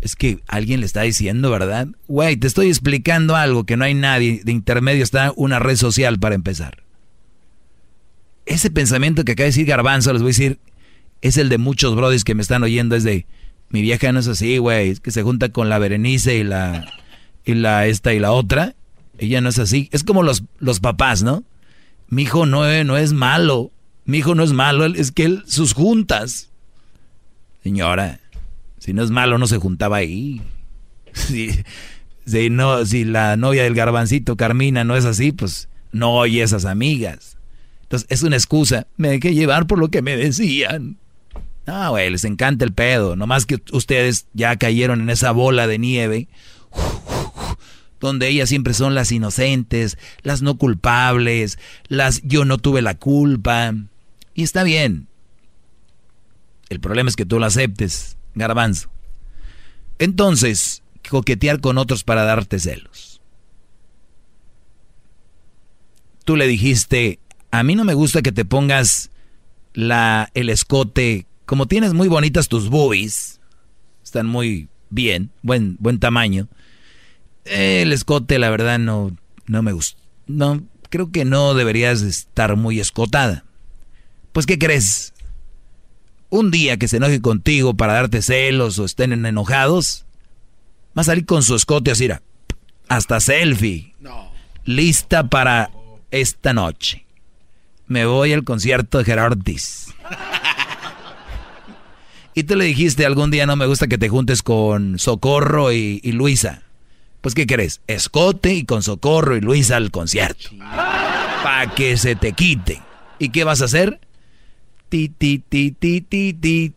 es que alguien le está diciendo, ¿verdad? Güey, te estoy explicando algo que no hay nadie, de intermedio está una red social para empezar. Ese pensamiento que acaba de decir Garbanzo, les voy a decir, es el de muchos brodis que me están oyendo, es de, mi vieja no es así, güey. Es que se junta con la Berenice y la, y la esta y la otra. Ella no es así. Es como los, los papás, ¿no? Mi hijo no, no es malo. Mi hijo no es malo. Es que él, sus juntas. Señora, si no es malo, no se juntaba ahí. Si, si, no, si la novia del garbancito, Carmina, no es así, pues no oye esas amigas. Entonces, es una excusa. Me dejé llevar por lo que me decían. No, güey, les encanta el pedo. Nomás que ustedes ya cayeron en esa bola de nieve. Donde ellas siempre son las inocentes, las no culpables, las yo no tuve la culpa. Y está bien. El problema es que tú lo aceptes, garbanzo. Entonces, coquetear con otros para darte celos. Tú le dijiste, a mí no me gusta que te pongas la, el escote como tienes muy bonitas tus boobies, están muy bien, buen, buen tamaño. El escote, la verdad, no, no me gusta. No, creo que no deberías estar muy escotada. Pues, ¿qué crees? Un día que se enoje contigo para darte celos o estén enojados, va a salir con su escote así, hasta selfie. Lista para esta noche. Me voy al concierto de Gerardis. Y tú le dijiste algún día no me gusta que te juntes con Socorro y, Luisa. Pues ¿qué crees? Escote y con Socorro y Luisa al concierto. Para que se te quite. ¿Y qué vas a hacer? Ti, ti, ti, ti, ti, ti.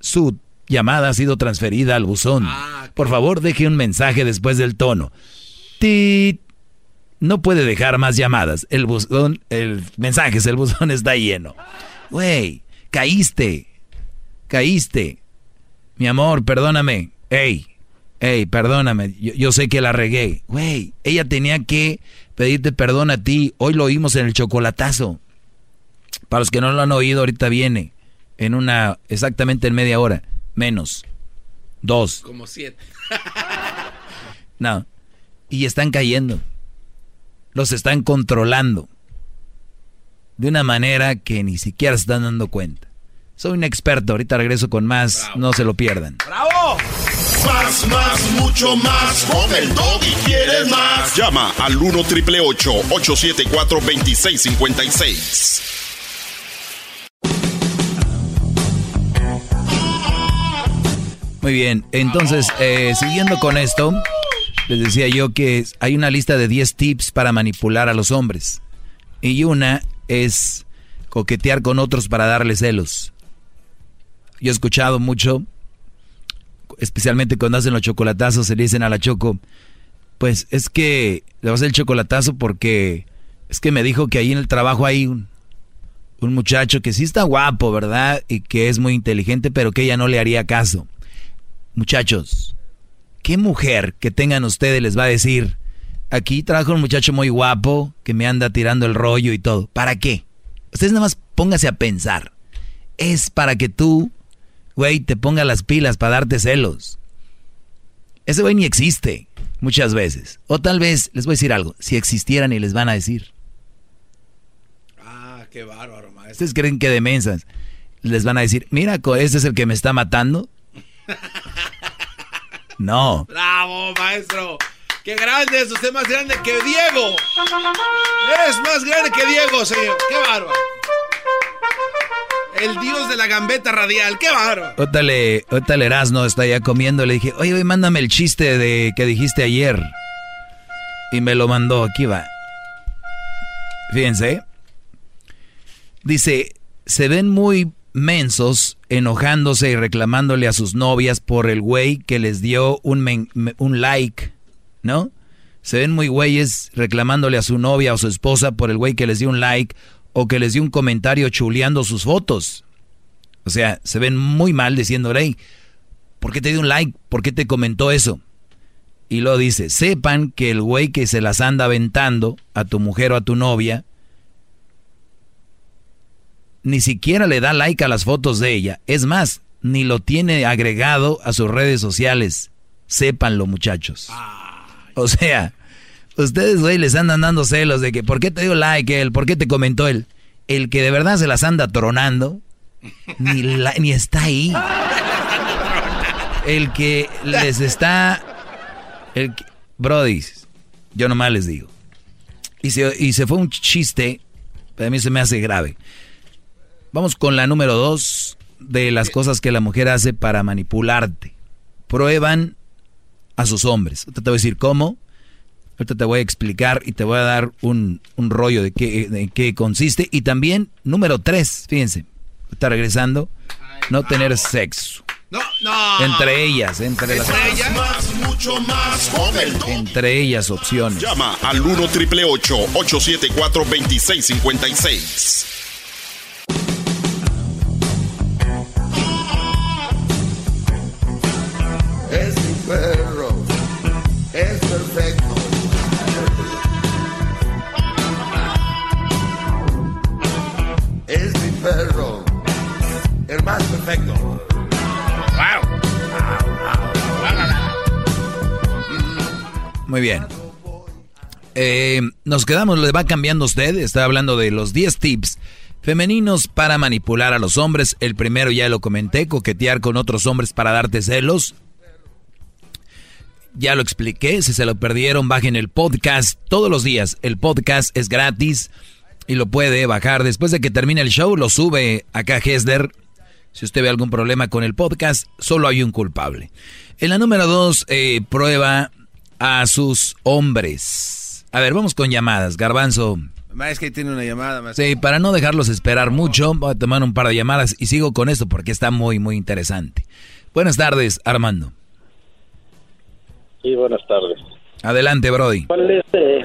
Su llamada ha sido transferida al buzón. Ah, Por favor, deje un mensaje después del tono. Tit no puede dejar más llamadas. El buzón, el mensaje el buzón está lleno. Güey, caíste. Caíste. Mi amor, perdóname. Ey, ey, perdóname. Yo, sé que la regué. Güey, ella tenía que pedirte perdón a ti. Hoy lo oímos en el chocolatazo. Para los que no lo han oído, ahorita viene. En una, exactamente en media hora. Menos. Dos. Como siete. no. Y están cayendo los están controlando de una manera que ni siquiera se están dando cuenta. Soy un experto, ahorita regreso con más, no se lo pierdan. ¡Bravo! Más, más, mucho más, con el y quieres más. Llama al 1 triple 874 2656. Muy bien, entonces, eh, siguiendo con esto, les decía yo que hay una lista de 10 tips para manipular a los hombres. Y una es coquetear con otros para darles celos. Yo he escuchado mucho, especialmente cuando hacen los chocolatazos, se le dicen a la Choco, pues es que le vas a hacer el chocolatazo porque es que me dijo que ahí en el trabajo hay un, un muchacho que sí está guapo, ¿verdad? Y que es muy inteligente, pero que ella no le haría caso. Muchachos, ¿qué mujer que tengan ustedes les va a decir, aquí trabajo un muchacho muy guapo que me anda tirando el rollo y todo? ¿Para qué? Ustedes nada más póngase a pensar. Es para que tú, güey, te ponga las pilas para darte celos. Ese güey ni existe muchas veces. O tal vez, les voy a decir algo, si existieran y les van a decir. Ah, qué bárbaro, maestro. ¿Ustedes creen que de mensas les van a decir, mira, este es el que me está matando? No. Bravo, maestro. Qué grande es usted, más grande que Diego. Es más grande que Diego, señor. Qué bárbaro. El dios de la gambeta radial. Qué bárbaro. Ótale, ótale Erasno está ya comiendo. Le dije, oye, oye, mándame el chiste de que dijiste ayer. Y me lo mandó. Aquí va. Fíjense. Dice, se ven muy mensos enojándose y reclamándole a sus novias por el güey que les dio un, un like, ¿no? Se ven muy güeyes reclamándole a su novia o su esposa por el güey que les dio un like o que les dio un comentario chuleando sus fotos. O sea, se ven muy mal diciendo, hey, ¿por qué te dio un like? ¿Por qué te comentó eso? Y lo dice, sepan que el güey que se las anda aventando a tu mujer o a tu novia, ni siquiera le da like a las fotos de ella. Es más, ni lo tiene agregado a sus redes sociales. Sépanlo, muchachos. O sea, ustedes, güey, les andan dando celos de que, ¿por qué te dio like él? ¿Por qué te comentó él? El que de verdad se las anda tronando, ni, está ahí. El que les está... El que, Brody, yo nomás les digo. Y se, y se fue un chiste, a mí se me hace grave. Vamos con la número dos de las cosas que la mujer hace para manipularte. Prueban a sus hombres. Ahorita te voy a decir cómo. Ahorita te voy a explicar y te voy a dar un, un rollo de qué, de qué consiste. Y también, número tres, fíjense, está regresando, no tener sexo. No, no. Entre ellas, entre, las ellas. Más, mucho más el Entre ellas opciones. Llama al 1 triple 874 2656. Más perfecto. Muy bien. Eh, nos quedamos, le va cambiando usted. Está hablando de los 10 tips femeninos para manipular a los hombres. El primero ya lo comenté, coquetear con otros hombres para darte celos. Ya lo expliqué, si se lo perdieron, bajen el podcast todos los días. El podcast es gratis y lo puede bajar. Después de que termine el show, lo sube acá Hesder. Si usted ve algún problema con el podcast, solo hay un culpable. En la número dos, eh, prueba a sus hombres. A ver, vamos con llamadas. Garbanzo. Es que tiene una llamada. Maestro. Sí, para no dejarlos esperar mucho, voy a tomar un par de llamadas y sigo con esto porque está muy, muy interesante. Buenas tardes, Armando. Sí, buenas tardes. Adelante, Brody. ¿Cuál es, eh,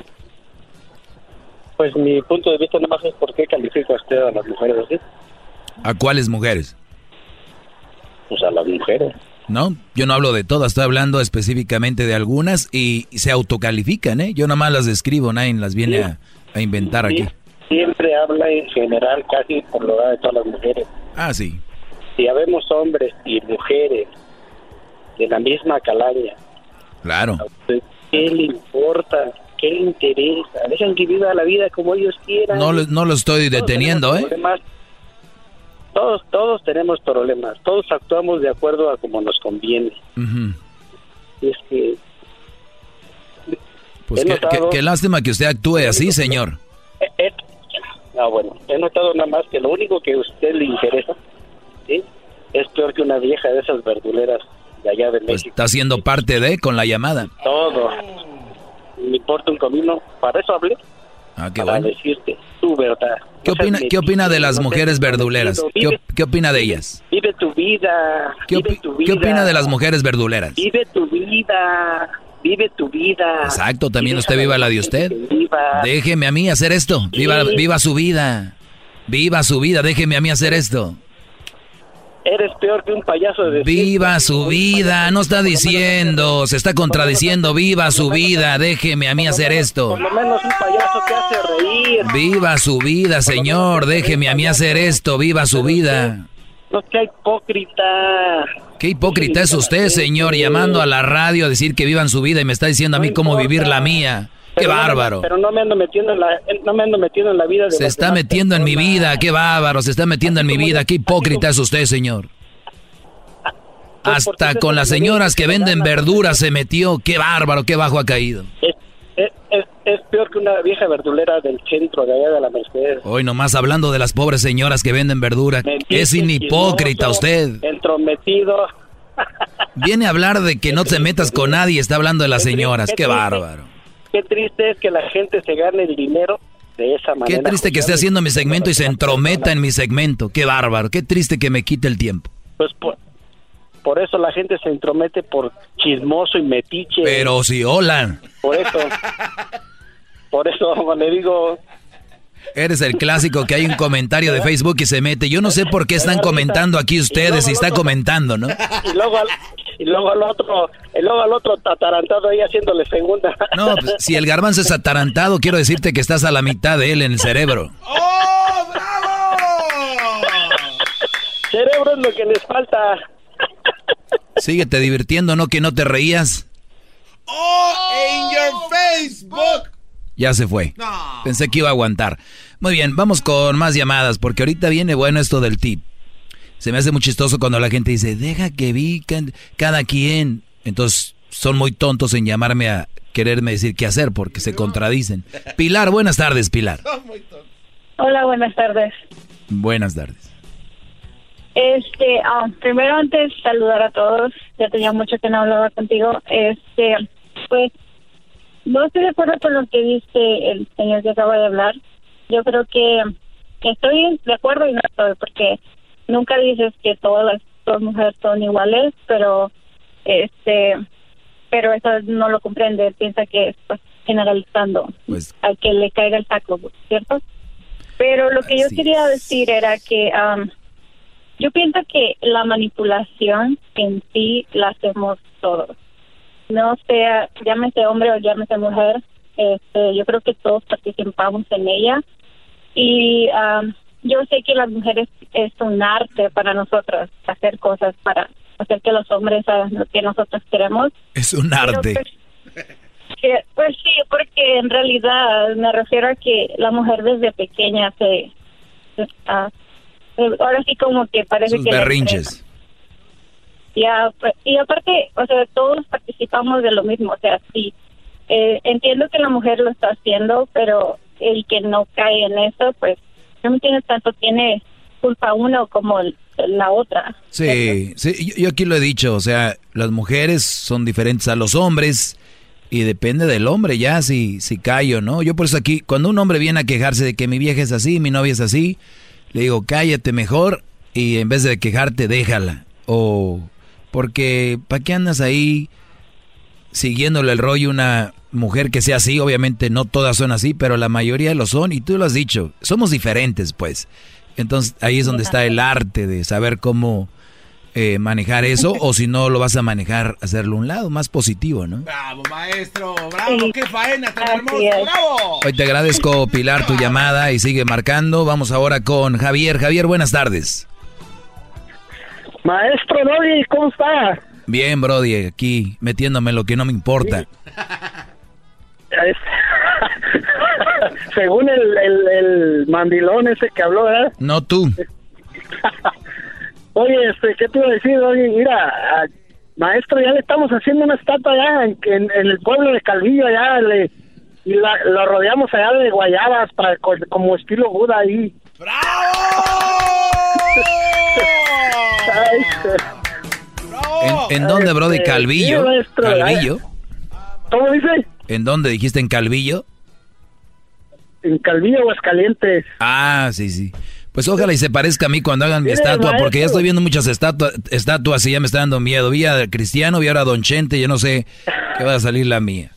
pues mi punto de vista nada más es por qué califica usted a las mujeres así. ¿A cuáles mujeres? Pues a las mujeres. No, yo no hablo de todas, estoy hablando específicamente de algunas y, y se autocalifican, ¿eh? Yo nada más las describo, nadie las viene Sí. a, a inventar Sí, aquí. Siempre habla en general, casi por lo de todas las mujeres. Ah, sí. Si habemos hombres y mujeres de la misma calaña, Claro. ¿qué le importa? ¿Qué le interesa? Dejan que viva la vida como ellos quieran. No, lo- no lo estoy deteniendo, ¿eh? Problemas. Todos, todos tenemos problemas. Todos actuamos de acuerdo a como nos conviene. Ujú. Y es que Pues qué, qué- qué lástima que usted actúe así, señor. Ah, bueno, he notado nada más que lo único que a usted le interesa, ¿sí? Es peor que una vieja de esas verduleras de allá de Pues México. está siendo parte de con la llamada. Todo. Me importa un comino. Para eso hablé. Ah, qué para bueno. decirte tu verdad. ¿Qué opina, ¿Qué opina de las mujeres verduleras? ¿Qué, qué opina de ellas? vive tu vida. ¿Qué, vive tu qué vida. opina de las mujeres verduleras? Vive tu vida. Vive tu vida. Exacto, también usted viva la de usted. Viva. Déjeme a mí hacer esto. Viva, viva su vida. Viva su vida, déjeme a mí hacer esto. Eres peor que un payaso de Viva su vida, no está diciendo, se está contradiciendo, viva su vida, déjeme a mí hacer esto. Por lo menos un payaso que hace reír. Viva su vida, señor, déjeme a mí hacer esto, viva su vida. No sea hipócrita. Qué hipócrita es usted, señor, llamando a la radio a decir que vivan su vida y me está diciendo a mí cómo vivir la mía. Qué Pero no me- bárbaro. pero no me ando metiendo en la, no me ando metiendo en la vida de Se está metiendo en mi vida, qué bárbaro, se está metiendo en mi vida, qué hipócrita es usted, señor. Hasta con las señoras que venden verduras se metió, qué bárbaro, qué bajo ha caído. Es, es, es, es peor que una vieja verdulera del centro de allá de la Merced. Hoy nomás hablando de las pobres señoras que venden verdura, es un hipócrita usted. Entrometido. Viene a hablar de que no te metas con nadie está hablando de las señoras, qué bárbaro. Qué triste es que la gente se gane el dinero de esa manera. Qué triste que esté haciendo mi segmento y se entrometa en mi segmento, qué bárbaro, qué triste que me quite el tiempo. Pues por, por eso la gente se entromete por chismoso y metiche. Pero si hola, Por eso. por eso le digo, eres el clásico que hay un comentario de Facebook y se mete. Yo no sé por qué están comentando aquí ustedes y está comentando, ¿no? y luego al, y luego al otro, y luego al otro atarantado ahí haciéndole segunda. No, pues, si el garbanzo es atarantado, quiero decirte que estás a la mitad de él en el cerebro. Cerebro es lo que les falta. Síguete divirtiendo, ¿no? Que no te reías. In your Facebook. Ya se fue. Pensé que iba a aguantar. Muy bien, vamos con más llamadas, porque ahorita viene bueno esto del tip. Se me hace muy chistoso cuando la gente dice, deja que vi cada quien. Entonces, son muy tontos en llamarme a quererme decir qué hacer, porque se contradicen. Pilar, buenas tardes, Pilar. Hola, buenas tardes. Buenas tardes. Este, ah, primero antes saludar a todos. Ya tenía mucho que no hablaba contigo. Este, pues no estoy de acuerdo con lo que dice el señor que acaba de hablar. Yo creo que estoy de acuerdo y no estoy, porque nunca dices que todas las todas mujeres son iguales, pero este, pero eso no lo comprende. Piensa que es pues, generalizando Pues al que le caiga el saco, ¿cierto? Pero lo que yo quería decir era que am, yo pienso que la manipulación en sí la hacemos todos. No sea, llámese hombre o llámese mujer, este, yo creo que todos participamos en ella. Y am, yo sé que las mujeres es un arte para nosotros hacer cosas para hacer que los hombres hagan lo que nosotros queremos. Es un arte. Que, pues sí, porque en realidad me refiero a que la mujer desde pequeña se... eh, ahora sí como que parece Sus que... berrinches. Pues, y aparte, o sea, todos participamos de lo mismo, o sea, sí, eh, entiendo que la mujer lo está haciendo, pero el que no cae en eso, pues, no me tiene tanto, tiene culpa uno como la otra. Sí, sí, yo, yo aquí lo he dicho, o sea, las mujeres son diferentes a los hombres y depende del hombre ya si, si cae o no. Yo por eso aquí, cuando un hombre viene a quejarse de que mi vieja es así, mi novia es así, le digo, cállate mejor y en vez de quejarte, déjala. O porque, ¿para qué andas ahí siguiéndole el rollo a una mujer que sea así? Obviamente no todas son así, pero la mayoría lo son y tú lo has dicho, somos diferentes pues. Entonces ahí es donde está el arte de saber cómo eh, manejar eso o si no lo vas a manejar, hacerlo a un lado, más positivo, ¿no? Bravo, maestro, bravo, qué faena tan hermoso, bravo. Hoy te agradezco, Pilar, tu llamada y sigue marcando. Vamos ahora con Javier. Javier, buenas tardes. Maestro Doggy, ¿cómo está? Bien, Brody, aquí metiéndome en lo que no me importa. Es- Según el, el, el mandilón ese que habló, ¿verdad? No tú. Oye, este, ¿qué te iba a decir? Oye, mira, Maestro, ya le estamos haciendo una estatua allá en, en- en el pueblo de Calvillo, allá le, y la- lo rodeamos allá de guayabas para co- como estilo Buda ahí. ¿En, en dónde, Brody? Este, ¿Calvillo? maestro, ¿Calvillo? ¿Cómo dice? ¿En dónde dijiste? ¿En Calvillo? En Calvillo, Aguascalientes. Ah, sí, sí. Pues ojalá y se parezca a mí cuando hagan mi estatua, porque ya estoy viendo muchas estatua- estatuas y ya me está dando miedo. Vi a Cristiano, vi ahora a Don Chente, yo no sé qué va a salir la mía.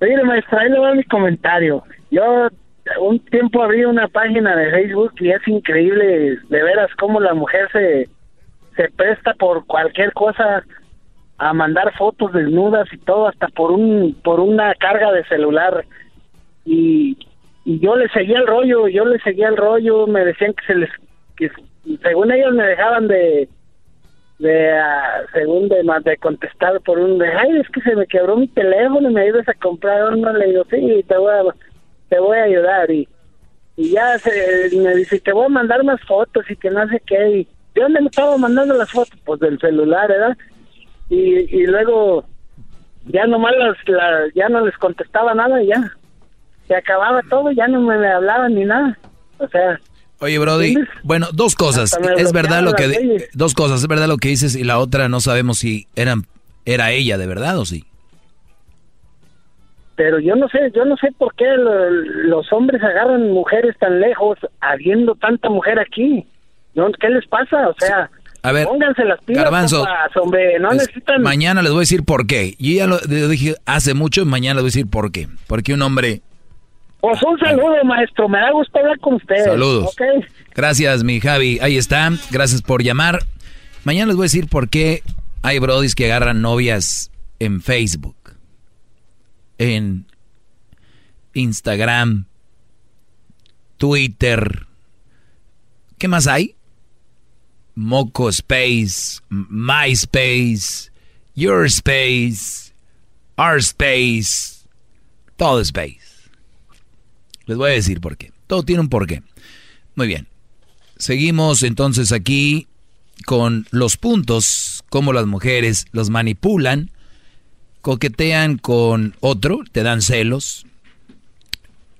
Mire, maestra, ahí le va mi comentario. Yo un tiempo abrí una página de Facebook y es increíble de veras cómo la mujer se, se presta por cualquier cosa a mandar fotos desnudas y todo, hasta por un por una carga de celular. Y, y yo le seguía el rollo, yo le seguía el rollo, me decían que se les, que según ellos me dejaban de, de ah, según de, ma- de contestar por un de, ay es que se me quebró mi teléfono y me ayudas a comprar uno le digo sí te voy a te voy a ayudar. Y y ya se, me dice te voy a mandar más fotos y que no sé qué y de dónde me estaba mandando las fotos pues del celular verdad y, y luego ya nomás las, la- ya no les contestaba nada y ya. Se acababa todo ya no me, hablaban ni nada. O sea Oye, Brody, bueno, dos cosas. Es verdad lo que leyes. dos cosas, es verdad lo que dices y la otra no sabemos si eran era ella de verdad o sí. Pero yo no sé, yo no sé por qué lo- los hombres agarran mujeres tan lejos, habiendo tanta mujer aquí. ¿No? ¿Qué les pasa? O sea, A ver, pónganse las pilas, Garbanzo, hombre, no Es- necesitan... Mañana les voy a decir por qué. Yo ya lo, lo dije hace mucho, mañana les voy a decir por qué. Porque un hombre Pues un saludo, maestro, me da gusto hablar con usted. Saludos. Gracias, mi Javi. Ahí está. Gracias por llamar. Mañana les voy a decir por qué hay brodis que agarran novias en Facebook, en Instagram, Twitter. ¿Qué más hay? Moco Space, MySpace, Your Space, Our Space, todo Space. Les voy a decir por qué. Todo tiene un porqué. Muy bien. Seguimos entonces aquí con los puntos, cómo las mujeres los manipulan, coquetean con otro, te dan celos,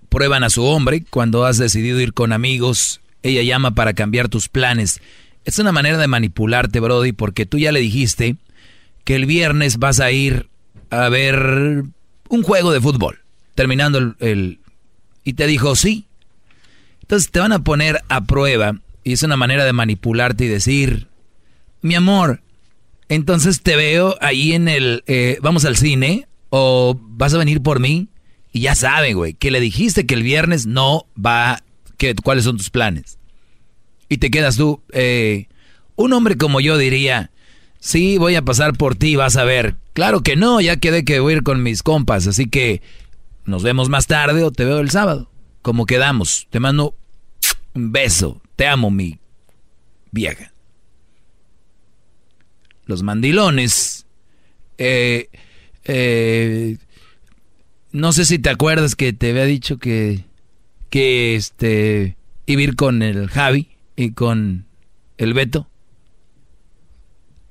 prueban a su hombre cuando has decidido ir con amigos, ella llama para cambiar tus planes. Es una manera de manipularte, Brody, porque tú ya le dijiste que el viernes vas a ir a ver un juego de fútbol, terminando el, y te dijo sí. Entonces te van a poner a prueba y es una manera de manipularte y decir, mi amor, entonces te veo ahí en el, eh, vamos al cine o vas a venir por mí y ya saben, güey, que le dijiste que el viernes no va, que, cuáles son tus planes. Y te quedas tú, eh, un hombre como yo diría, sí, voy a pasar por ti, vas a ver. Claro que no, ya quedé que voy a ir con mis compas, así que nos vemos más tarde o te veo el sábado. Como quedamos, te mando un beso, te amo mi vieja. Los mandilones, eh, eh, no sé si te acuerdas que te había dicho que, que este, iba a ir con el Javi y con el Beto.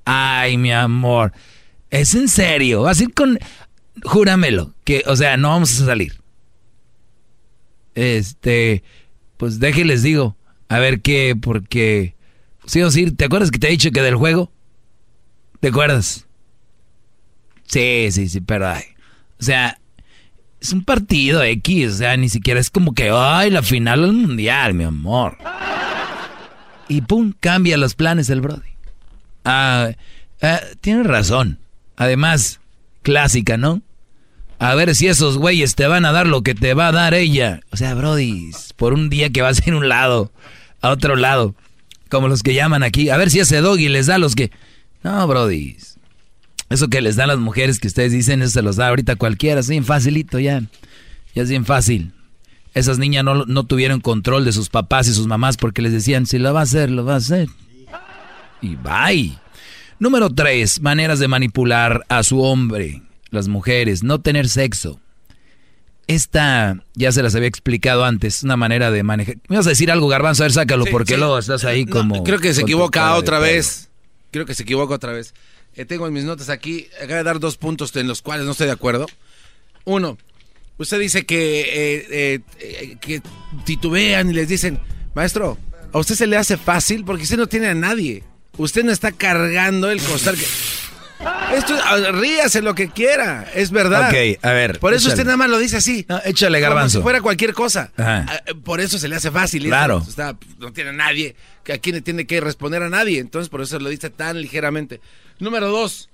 Ay, mi amor, es en serio, vas a con, júramelo, que, o sea, no vamos a salir. Este, pues déjenles digo, a ver qué, porque, sí o sí, ¿te acuerdas que te he dicho que del juego? ¿Te acuerdas? Sí, sí, sí, pero, ay, o sea, es un partido X, o sea, ni siquiera es como que, ay, la final del mundial, mi amor. Y pum, cambia los planes el Brody. Ah, ah, tienes razón. Además, clásica, ¿no? A ver si esos güeyes te van a dar lo que te va a dar ella. O sea, Brody, por un día que vas a ir un lado, a otro lado, como los que llaman aquí. A ver si ese doggy les da los que... No, Brody. Eso que les dan las mujeres que ustedes dicen, eso se los da ahorita cualquiera. Es bien facilito ya. Ya es bien fácil. Esas niñas no, no tuvieron control de sus papás y sus mamás porque les decían, si lo va a hacer, lo va a hacer. Y bye. Número tres, maneras de manipular a su hombre. Las mujeres, no tener sexo. Esta, ya se las había explicado antes, una manera de manejar. ¿Me vas a decir algo, Garbanzo? A ver, sácalo, porque luego estás ahí como... creo que se equivoca otra vez. Creo que se equivoca otra vez. Eh, tengo en mis notas aquí, acaba de dar dos puntos en los cuales no estoy de acuerdo. Uno, usted dice que, eh, eh, que titubean y les dicen, maestro, a usted se le hace fácil porque usted no tiene a nadie. Usted no está cargando el costal que... Esto, ah, ríase lo que quiera, es verdad. Ok, a ver, Por eso échale. usted nada más lo dice así. échale, Como garbanzo. si fuera cualquier cosa. Ajá. Ah, Por eso se le hace fácil. Claro. eso, está- no tiene a nadie. Que aquí le tiene que responder a nadie. Entonces por eso lo dice tan ligeramente. Número dos.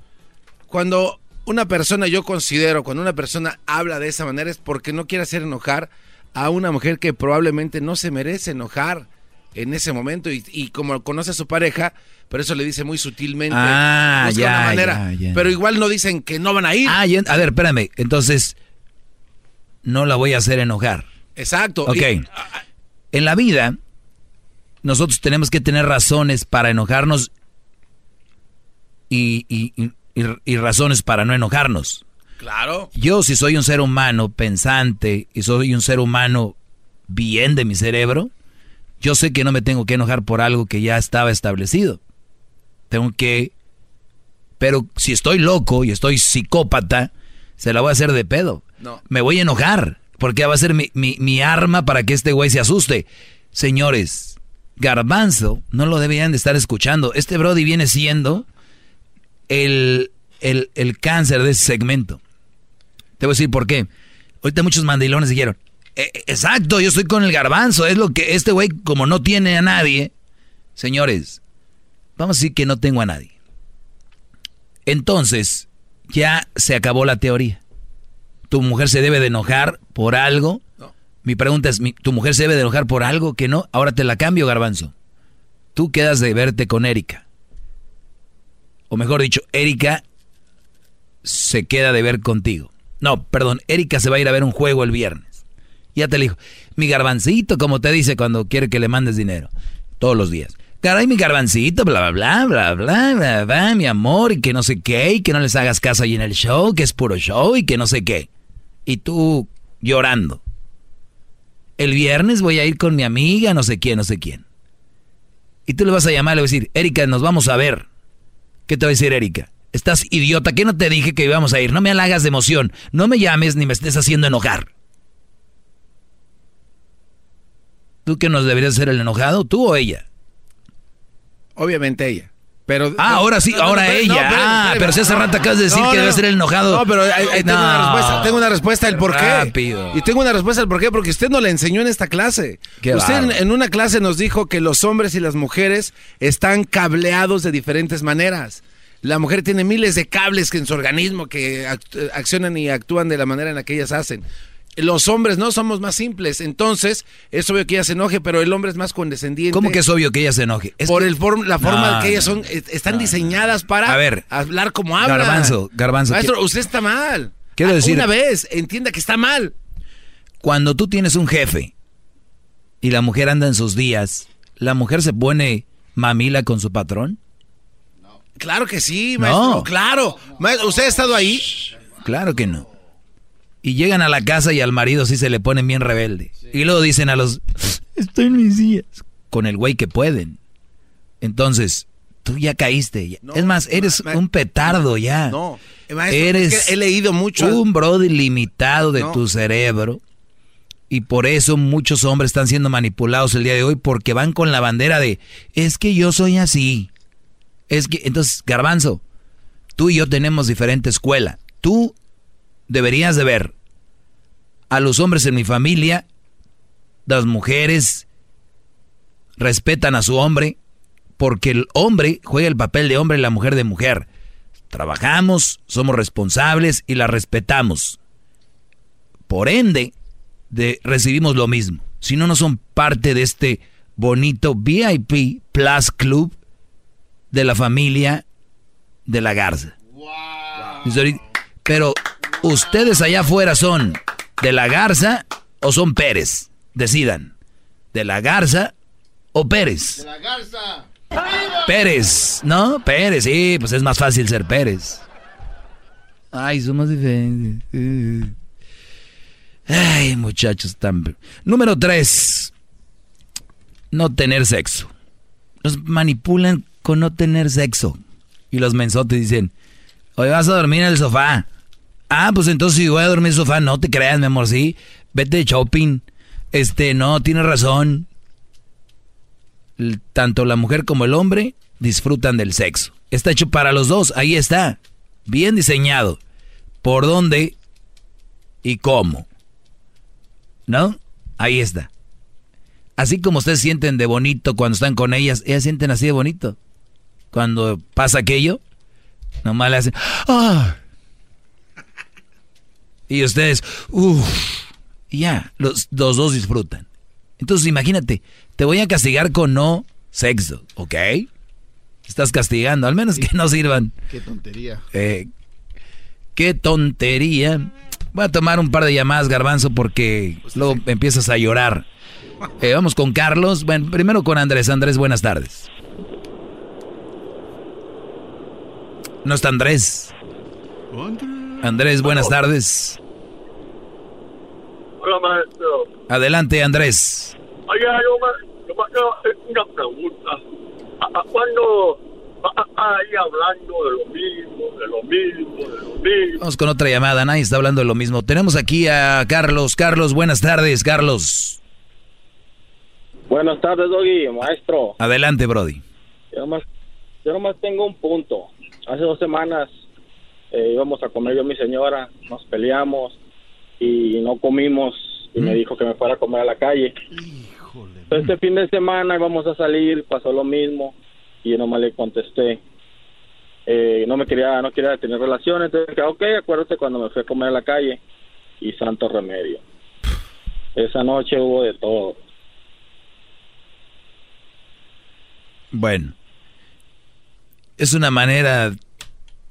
Cuando una persona, yo considero, cuando una persona habla de esa manera es porque no quiere hacer enojar a una mujer que probablemente no se merece enojar en ese momento y, y como conoce a su pareja, por eso le dice muy sutilmente. Ah, ya, una manera. ya, ya. Pero igual no dicen que no van a ir. Ah, a ver, espérame. Entonces, no la voy a hacer enojar. Exacto. Ok. Y- En la vida, nosotros tenemos que tener razones para enojarnos y, y- y- y- y razones para no enojarnos. claro. Yo, si soy un ser humano pensante y soy un ser humano bien de mi cerebro, yo sé que no me tengo que enojar por algo que ya estaba establecido. Tengo que... Pero si estoy loco y estoy psicópata, se la voy a hacer de pedo. No. Me voy a enojar, porque va a ser mi, mi- mi arma para que este güey se asuste. Señores, Garbanzo no lo deberían de estar escuchando. Este Brody viene siendo el, el, el cáncer de ese segmento. Te voy a decir por qué. Ahorita muchos mandilones dijeron, "Eh, eh, exacto, yo estoy con el garbanzo, es lo que este güey como no tiene a nadie. Señores, vamos a decir que no tengo a nadie. Entonces, ya se acabó la teoría. ¿Tu mujer se debe de enojar por algo? Mi pregunta es, ¿tu mujer se debe de enojar por algo que no? Ahora te la cambio, garbanzo. Tú quedas de verte con Erika. O mejor dicho, Erika se queda de ver contigo. No, perdón, Erika se va a ir a ver un juego el viernes. Ya te dijo. Mi garbancito, como te dice cuando quiere que le mandes dinero. Todos los días. Caray, mi garbancito, bla, bla, bla, bla, bla, bla, bla, mi amor, y que no sé qué, y que no les hagas caso ahí en el show, que es puro show, y que no sé qué. Y tú llorando. El viernes voy a ir con mi amiga, no sé quién, no sé quién. Y tú le vas a llamar y le vas a decir, Erika, nos vamos a ver. ¿Qué te va a decir Erika? Estás idiota, ¿qué no te dije que íbamos a ir? No me halagas de emoción, no me llames ni me estés haciendo enojar. ¿Tú que nos deberías ser el enojado, tú o ella? Obviamente ella. Pero, Ah, ahora sí, ahora ella. ah, pero si hace rato acabas de decir que debe ser el enojado. No, pero ahí- ahí tengo una respuesta, tengo una respuesta del por qué. Rápido. Y tengo una respuesta del por qué, porque usted no le enseñó en esta clase. Qué usted en, una clase nos dijo que los hombres y las mujeres están cableados de diferentes maneras. La mujer tiene miles de cables que en su organismo que act- accionan y actúan de la manera en la que ellas hacen. Los hombres no somos más simples, entonces es obvio que ella se enoje, pero el hombre es más condescendiente. ¿Cómo que es obvio que ella se enoje? Es por que- el form- la forma No, en que ellas no, son, est- están diseñadas para A ver. hablar como hablan. Garbanzo, garbanzo, Maestro, ¿qué- usted está mal. Quiero Ah, decir- Una vez, entienda que está mal. Cuando tú tienes un jefe y la mujer anda en sus días, ¿la mujer se pone mamila con su patrón? Claro que sí, No. maestro, claro. Maestro, ¿Usted ha estado ahí? Claro que no. Y llegan a la casa y al marido sí se le ponen bien rebelde. Y luego dicen a los, estoy en mis días. Con el güey que pueden. Entonces, tú ya caíste. es más, eres un petardo ya. No, es eres que he leído mucho. un brody limitado de No. tu cerebro. Y por eso muchos hombres están siendo manipulados el día de hoy porque van con la bandera de, es que yo soy así. Es que, entonces, garbanzo, tú y yo tenemos diferente escuela. Tú deberías de ver a los hombres en mi familia, las mujeres respetan a su hombre, porque el hombre juega el papel de hombre y la mujer de mujer. Trabajamos, somos responsables y la respetamos. Por ende, de, recibimos lo mismo. Si no, no son parte de este bonito VIP Plus Club de la familia de la Garza. Ahorita, Pero ustedes allá afuera son de la Garza o son Pérez. Decidan. De la Garza o Pérez. La garza. Pérez, ¿no? Pérez, sí, pues es más fácil ser Pérez. Ay, somos diferentes. Ay, muchachos, tan... Número tres. No tener sexo. Nos manipulan con no tener sexo. Y los mensotes dicen, hoy vas a dormir en el sofá. Ah, pues entonces si voy a dormir en el sofá, no te creas, mi amor, sí. Vete de shopping. Este, no, tienes razón. Tanto la mujer como el hombre disfrutan del sexo. Está hecho para los dos, ahí está. Bien diseñado. ¿Por dónde y cómo? ¿No? Ahí está. Así como ustedes sienten de bonito cuando están con ellas, ellas sienten así de bonito. Cuando pasa aquello, nomás le hacen... ¡Ah! Y ustedes, uff, ya, los, dos disfrutan. Entonces imagínate, te voy a castigar con no sexo, ¿ok? Estás castigando, al menos que no sirvan. Qué tontería. Eh, qué tontería. Voy a tomar un par de llamadas, garbanzo, porque luego empiezas a llorar. Eh, vamos con Carlos. Bueno, primero con Andrés. Andrés, buenas tardes. No está Andrés. Andrés, buenas tardes. Hola, maestro. Adelante, Andrés. Oiga, yo me, quiero hacer una pregunta. ¿A, cuándo va ahí hablando de lo mismo, de lo mismo, de lo mismo? Vamos con otra llamada. Nadie está hablando de lo mismo. Tenemos aquí a Carlos. Carlos, buenas tardes, Carlos. Buenas tardes, Doggy, maestro. Adelante, Brody. Yo nomás, yo nomás tengo un punto. Hace dos semanas eh, íbamos a comer yo y mi señora, nos peleamos y no comimos y me ¿Mm? dijo que me fuera a comer a la calle. Este fin de semana íbamos a salir, pasó lo mismo y yo nomás le contesté. Eh, no me quería, no quería tener relaciones, entonces dije, ok, acuérdate cuando me fui a comer a la calle y santo remedio. Esa noche hubo de todo. Bueno, es una manera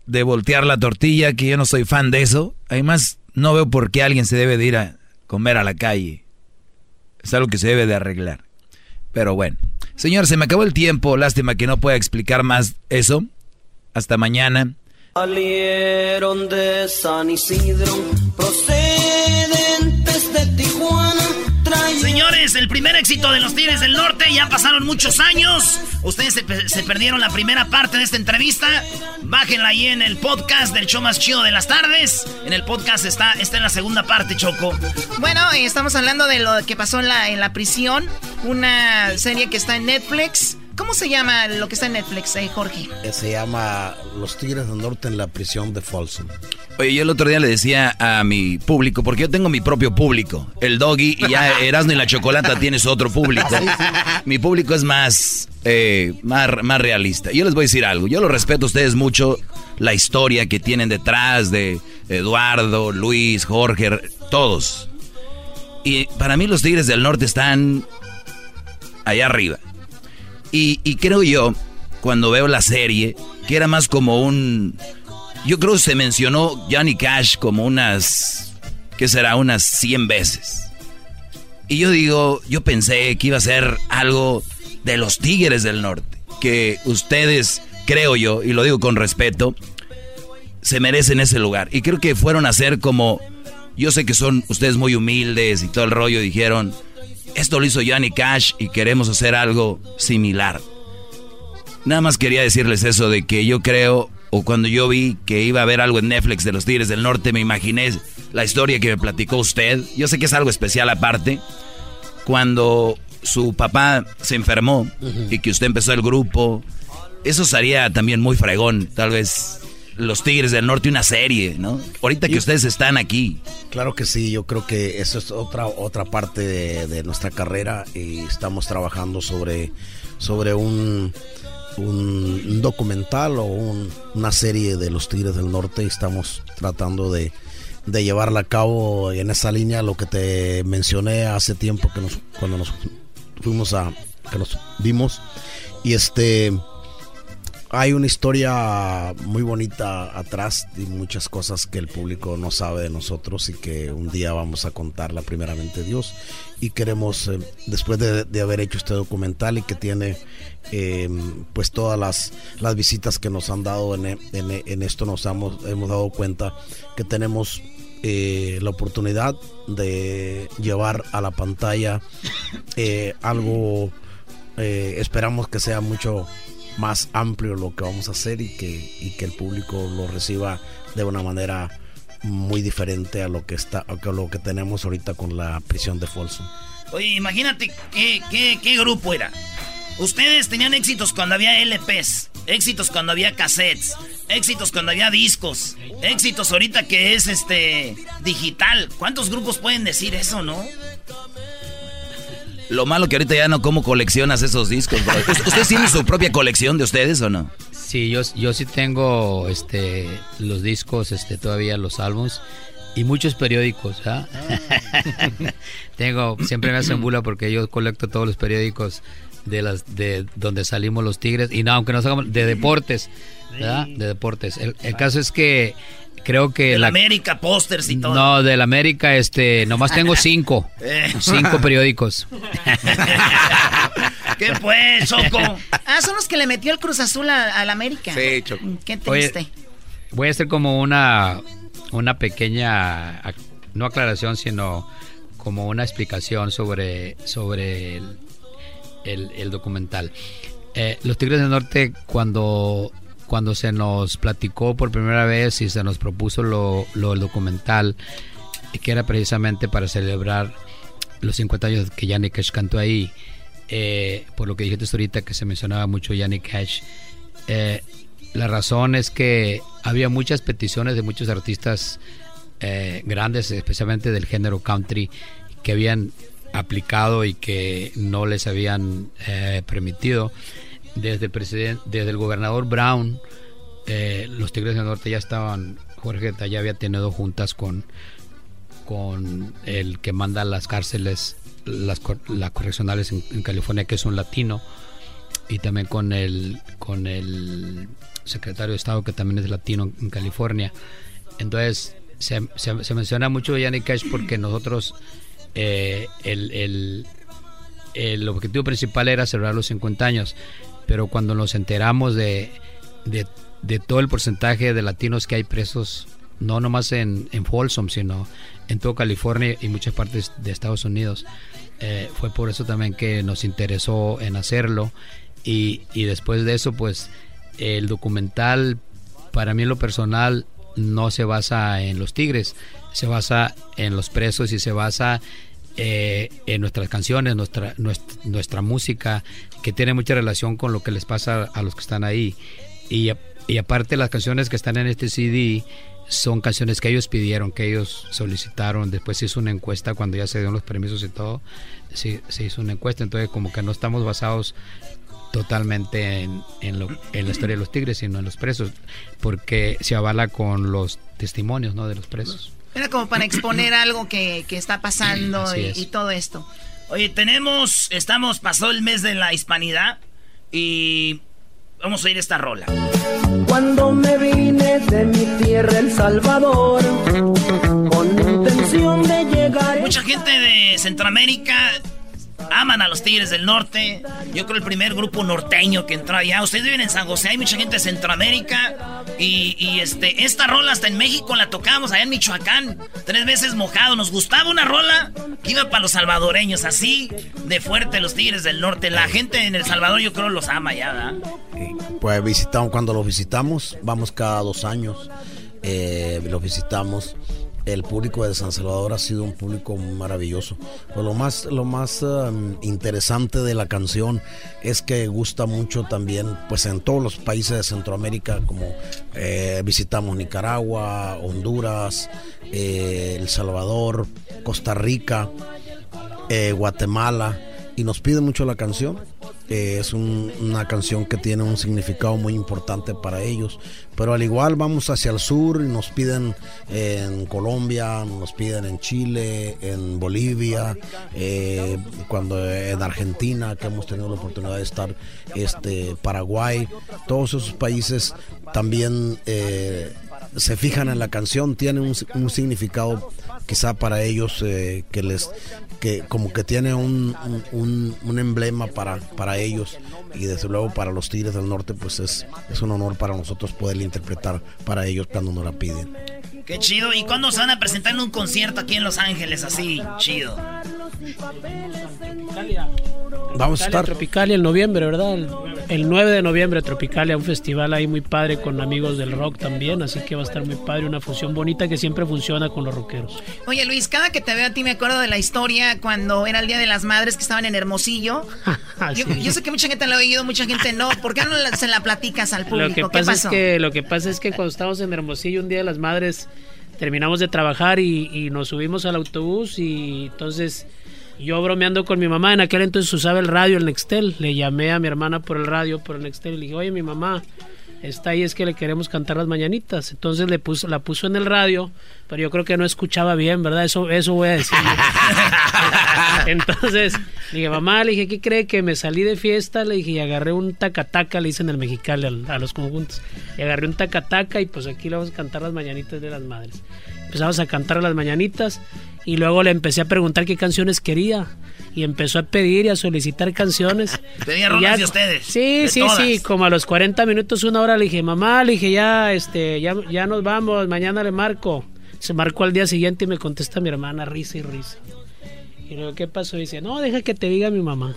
de voltear la tortilla que yo no soy fan de eso. Además, no veo por qué alguien se debe de ir a comer a la calle. Es algo que se debe de arreglar. Pero bueno. Señor, se me acabó el tiempo. Lástima que no pueda explicar más eso. Hasta mañana. Salieron de San Isidro, El primer éxito de los Tigres del Norte, ya pasaron muchos años. Ustedes se, perdieron la primera parte de esta entrevista. Bájenla ahí en el podcast del show más chido de las tardes. En el podcast está, está en la segunda parte, Choco. Bueno, estamos hablando de lo que pasó en la prisión. Una serie que está en Netflix. ¿Cómo se llama lo que está en Netflix, eh, Jorge? Eh, se llama Los Tigres del Norte en la prisión de Folsom. Oye, yo el otro día le decía a mi público, porque yo tengo mi propio público, el doggy, y ya Erasmo y la Chocolata tienes otro público. Mi público es más, eh, más, más realista. Yo les voy a decir algo, yo lo respeto a ustedes mucho, la historia que tienen detrás de Eduardo, Luis, Jorge, todos. Y para mí los Tigres del Norte están allá arriba. Y, creo yo, cuando veo la serie, que era más como un... Yo creo que se mencionó Johnny Cash como unas... ¿Qué será? Unas 100 veces. Y yo digo, yo pensé que iba a ser algo de los Tigres del Norte. Que ustedes, creo yo, y lo digo con respeto, se merecen ese lugar. Y creo que fueron a ser como... Yo sé que son ustedes muy humildes y todo el rollo, dijeron esto lo hizo Johnny Cash y queremos hacer algo similar. Nada más quería decirles eso de que yo creo, o cuando yo vi que iba a haber algo en Netflix de los Tigres del Norte, me imaginé la historia que me platicó usted. Yo sé que es algo especial aparte. Cuando su papá se enfermó y que usted empezó el grupo, eso sería también muy fregón, tal vez los Tigres del Norte una serie, ¿no? Ahorita que ustedes están aquí. Claro que sí, yo creo que eso es otra otra parte de, nuestra carrera y estamos trabajando sobre, sobre un, un documental o una serie de los Tigres del Norte y estamos tratando de, de llevarla a cabo en esa línea, lo que te mencioné hace tiempo que nos, cuando nos fuimos a, que nos vimos y este hay una historia muy bonita atrás y muchas cosas que el público no sabe de nosotros y que un día vamos a contarla primeramente Dios. Y queremos eh, después de, haber hecho este documental y que tiene eh, pues todas las, las visitas que nos han dado en, en, esto nos hemos, hemos dado cuenta que tenemos eh, la oportunidad de llevar a la pantalla algo esperamos que sea mucho más amplio lo que vamos a hacer y que, y que el público lo reciba de una manera muy diferente a lo que está a lo que tenemos ahorita con la prisión de Folsom. Oye, imagínate qué, qué, qué grupo era. Ustedes tenían éxitos cuando había LPs, éxitos cuando había cassettes, éxitos cuando había discos, éxitos ahorita que es este digital. ¿Cuántos grupos pueden decir eso, no? Lo malo que ahorita ya no cómo coleccionas esos discos. ¿Ustedes tienen su propia colección de ustedes o no? Sí, yo, yo sí tengo este los discos, este todavía los álbums y muchos periódicos. ¿ah? tengo siempre me hacen bula porque yo colecto todos los periódicos de las de donde salimos los Tigres y no aunque no hagamos de deportes, ¿verdad? De deportes. El, el caso es que creo que de la América pósters y todo. No, del América este nomás tengo cinco. Eh. cinco periódicos. ¿Qué pues, Choco? Ah, son los que le metió el Cruz Azul al América. Sí, Choco. Qué triste. Oye, voy a hacer como una una pequeña no aclaración, sino como una explicación sobre sobre el, el- el documental. Eh, los Tigres del Norte cuando cuando se nos platicó por primera vez y se nos propuso lo, lo del documental que era precisamente para celebrar los 50 años que Yannick Cash cantó ahí eh, por lo que dijiste ahorita que se mencionaba mucho Yannick Cash eh, la razón es que había muchas peticiones de muchos artistas eh, grandes, especialmente del género country, que habían aplicado y que no les habían eh, permitido. Desde el, desde el gobernador Brown, eh, los Tigres del Norte ya estaban, Jorge ya había tenido juntas con, con el que manda las cárceles, las, las correccionales en, California, que es un latino, y también con el, con el secretario de Estado, que también es latino en California. Entonces, se, se- menciona mucho Yannick Cash porque nosotros, eh, el, el- el objetivo principal era celebrar los 50 años, pero cuando nos enteramos de, de, todo el porcentaje de latinos que hay presos, no nomás en, en Folsom, sino en toda California y muchas partes de Estados Unidos, eh, fue por eso también que nos interesó en hacerlo. Y, y después de eso, pues el documental, para mí en lo personal, no se basa en los tigres, se basa en los presos y se basa eh, en nuestras canciones, nuestra, nuestra, nuestra música, que tiene mucha relación con lo que les pasa a los que están ahí. Y, y aparte las canciones que están en este CD son canciones que ellos pidieron, que ellos solicitaron. Después se hizo una encuesta cuando ya se dieron los permisos y todo. Se, se hizo una encuesta, entonces como que no estamos basados totalmente en, en, lo- en la historia de los tigres, sino en los presos, porque se avala con los testimonios ¿no? de los presos. Era como para exponer algo que, que está pasando y, es. y todo esto. Oye, tenemos, estamos, pasó el mes de la hispanidad y vamos a ir esta rola. Cuando me vine de mi tierra, El Salvador, con intención de llegar. Mucha gente de Centroamérica aman a los Tigres del Norte. Yo creo el primer grupo norteño que entró allá. Ustedes viven en San José, hay mucha gente de Centroamérica. Y, este, esta rola hasta en México la tocamos, allá en Michoacán. Tres veces mojado. Nos gustaba una rola que iba para los salvadoreños. Así de fuerte los Tigres del Norte. La gente en El Salvador yo creo los ama ya, ¿verdad? Pues visitamos, cuando los visitamos, vamos cada dos años, eh, los visitamos. El público de San Salvador ha sido un público maravilloso. Pues lo más, lo más um, interesante de la canción es que gusta mucho también, pues en todos los países de Centroamérica, como eh, visitamos Nicaragua, Honduras, eh, El Salvador, Costa Rica, eh, Guatemala y nos piden mucho la canción. Es un- una canción que tiene un significado muy importante para ellos. Pero al igual vamos hacia el sur y nos piden en Colombia, nos piden en Chile, en Bolivia, eh, cuando en Argentina, que hemos tenido la oportunidad de estar, este, Paraguay, todos esos países también eh, se fijan en la canción, tiene un, un significado quizá para ellos eh, que les que como que tiene un, un- emblema para, para ellos y desde luego para los Tigres del Norte pues es, es un honor para nosotros poder interpretar para ellos cuando nos la piden. Qué chido. ¿Y cuándo se van a presentar en un concierto aquí en Los Ángeles? Así, chido. Vamos a estar. Tropicalia en noviembre, ¿verdad? El, el 9 de noviembre, Tropicalia, un festival ahí muy padre con amigos del rock también, así que va a estar muy padre, una fusión bonita que siempre funciona con los rockeros. Oye Luis, cada que te veo a ti me acuerdo de la historia cuando era el Día de las Madres que estaban en Hermosillo. yo, yo sé que mucha gente lo ha oído, mucha gente no. ¿Por qué no la- se la platicas al público? Lo que ¿Qué pasa pasó? es que lo que pasa es que cuando estábamos en Hermosillo un día de las madres terminamos de trabajar y, y nos subimos al autobús y entonces yo bromeando con mi mamá en aquel entonces usaba el radio el Nextel. Le llamé a mi hermana por el radio por el Nextel y le dije oye mi mamá está ahí es que le queremos cantar las mañanitas. Entonces le puso la puso en el radio pero yo creo que no escuchaba bien verdad eso eso voy a decir. Entonces le dije mamá le dije qué cree que me salí de fiesta le dije y agarré un tacataca le dicen el mexicali al- a, los conjuntos. Y agarré un tacataca y pues aquí le vamos a cantar las mañanitas de las madres empezamos a cantar las mañanitas y luego le empecé a preguntar qué canciones quería y empezó a pedir y a solicitar canciones. Pedía Y rolas de ustedes. Sí, de sí, todas. sí, como a los 40 minutos, una hora le dije, mamá, le dije, ya, este, ya, ya nos vamos, mañana le marco. Se marcó al día siguiente y me contesta mi hermana, risa y risa. Y luego, ¿qué pasó? dice, no, deja que te diga mi mamá.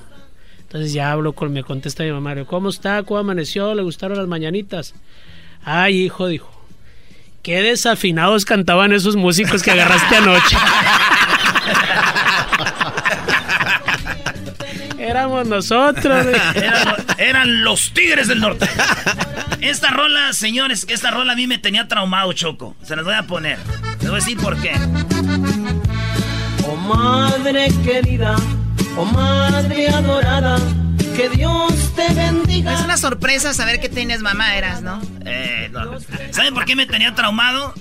Entonces ya hablo con, me contesta mi mamá, le digo, ¿cómo está? ¿Cómo amaneció? ¿Le gustaron las mañanitas? Ay, hijo, dijo, qué desafinados cantaban esos músicos que agarraste anoche. Éramos nosotros. Eran, eran los Tigres del Norte. Esta rola, señores, esta rola a mí me tenía traumado, Choco. Se las voy a poner. Les voy a decir por qué. Oh madre querida, oh madre adorada, que Dios te bendiga. Es una sorpresa saber que tienes mamá, eras, ¿no? Eh, no. ¿Saben por qué me tenía traumado?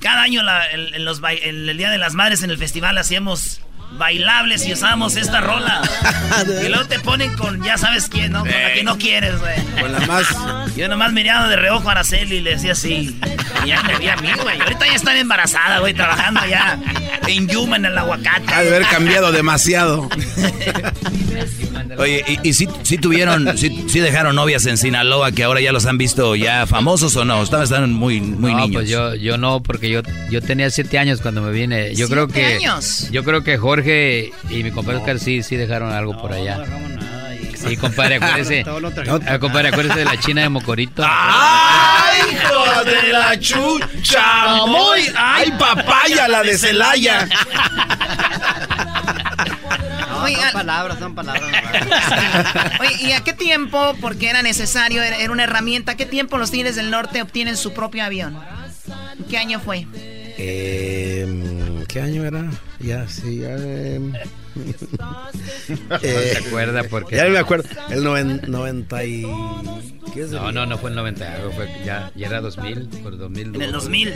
Cada año la- los el Día de las Madres en el festival hacíamos bailables y usábamos esta rola. y luego te ponen con ya sabes quién, ¿no? Con la que no quieres, güey. Con la más. Yo nomás miraba de reojo a Araceli y le decía así. Y ya me vi a mí, güey. Ahorita ya está embarazada, güey, trabajando allá en Yuma, en el aguacate. Ha de haber cambiado demasiado. Oye, ¿y, y si, si tuvieron, si, si dejaron novias en Sinaloa que ahora ya los han visto ya famosos o no? Estaban, estaban muy, muy no, niños. pues yo, yo no, porque yo, yo tenía siete años cuando me vine. Yo creo ¿Siete que años? yo creo que Jorge y mi compadre Oscar sí, sí dejaron algo por allá. Sí, compadre, acuérdese. Ah, compadre, acuérdese de la China de Mocorito. ¡Ay, hijo de la chucha! ¡Muy! ¡Ay, papaya, la de Celaya! Oye, son palabras, son palabras. Oye, ¿y a qué tiempo, porque era necesario, era era una herramienta, a qué tiempo los Tigres del Norte obtienen su propio avión? ¿En ¿Qué año fue? Eh, ¿Qué año era? Ya, sí, ya. eh, eh, se acuerda porque- Ya no me acuerdo. El noven- 90 y. ¿Qué es? No, no, no fue el 90, algo fue ya, ya era 2000, por 2000. En el 2000.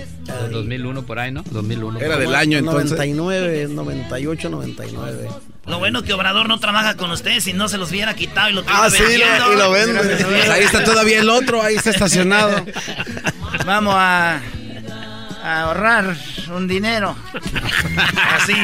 2001 por ahí, ¿no? 2001. Era por del año entonces. 99, 98, 99. Lo bueno que Obrador no trabaja con ustedes si no se los hubiera quitado y lo Ah, sí, y lo vende. Pues ahí está todavía el otro, ahí está estacionado. Vamos a, a ahorrar un dinero. Así.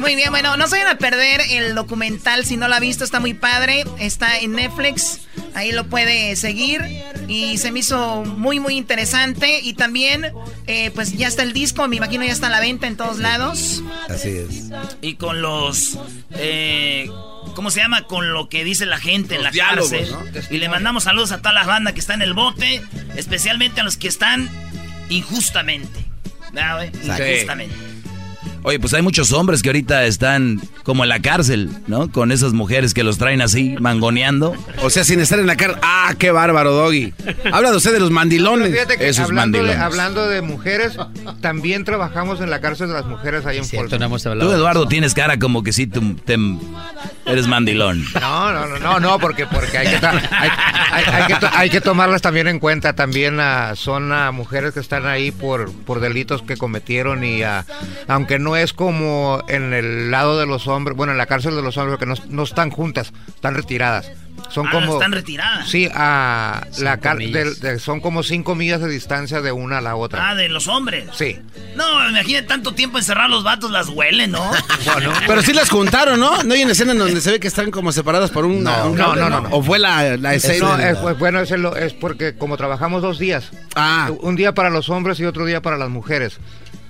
Muy bien, bueno, no se vayan a perder el documental si no lo ha visto, está muy padre, está en Netflix, ahí lo puede seguir y se me hizo muy, muy interesante y también, eh, pues ya está el disco, me imagino ya está a la venta en todos lados. Así es. Y con los... eh, ¿Cómo se llama? Con lo que dice la gente en la diálogos, cárcel. ¿no? Y le mandamos saludos a toda la banda que está en el bote, especialmente a los que están injustamente. ¿Verdad. Injustamente. Oye, pues hay muchos hombres que ahorita están como en la cárcel, ¿no? Con esas mujeres que los traen así, mangoneando. O sea, sin estar en la cárcel. ¡Ah, qué bárbaro, Doggy! Habla de usted de los mandilones. Que Esos hablando de, mandilones. hablando de mujeres, también trabajamos en la cárcel de las mujeres ahí en Folsom. no Tú. Eduardo, tienes cara como que sí, tú, te- eres mandilón. No, no, no, no, no, porque, porque hay, que hay, hay- hay que hay que tomarlas también en cuenta. También ah, son ah, mujeres que están ahí por, por delitos que cometieron y ah, aunque no es como en el lado de los hombres, bueno, en la cárcel de los hombres, porque no, no están juntas, están retiradas. Son Ah, como... están retiradas. Sí, a la de- son como cinco millas de distancia de una a la otra. Ah, de los hombres. Sí. No, imagínate tanto tiempo encerrar los vatos, las huelen, ¿no? Bueno, Pero sí las juntaron, ¿no? ¿No hay una escena en donde se ve que están como separadas por un... No, un no, cable? no, no, no. ¿O fue la, la escena? No, es, pues, bueno, es, el- es porque como trabajamos dos días, Ah, un día para los hombres y otro día para las mujeres.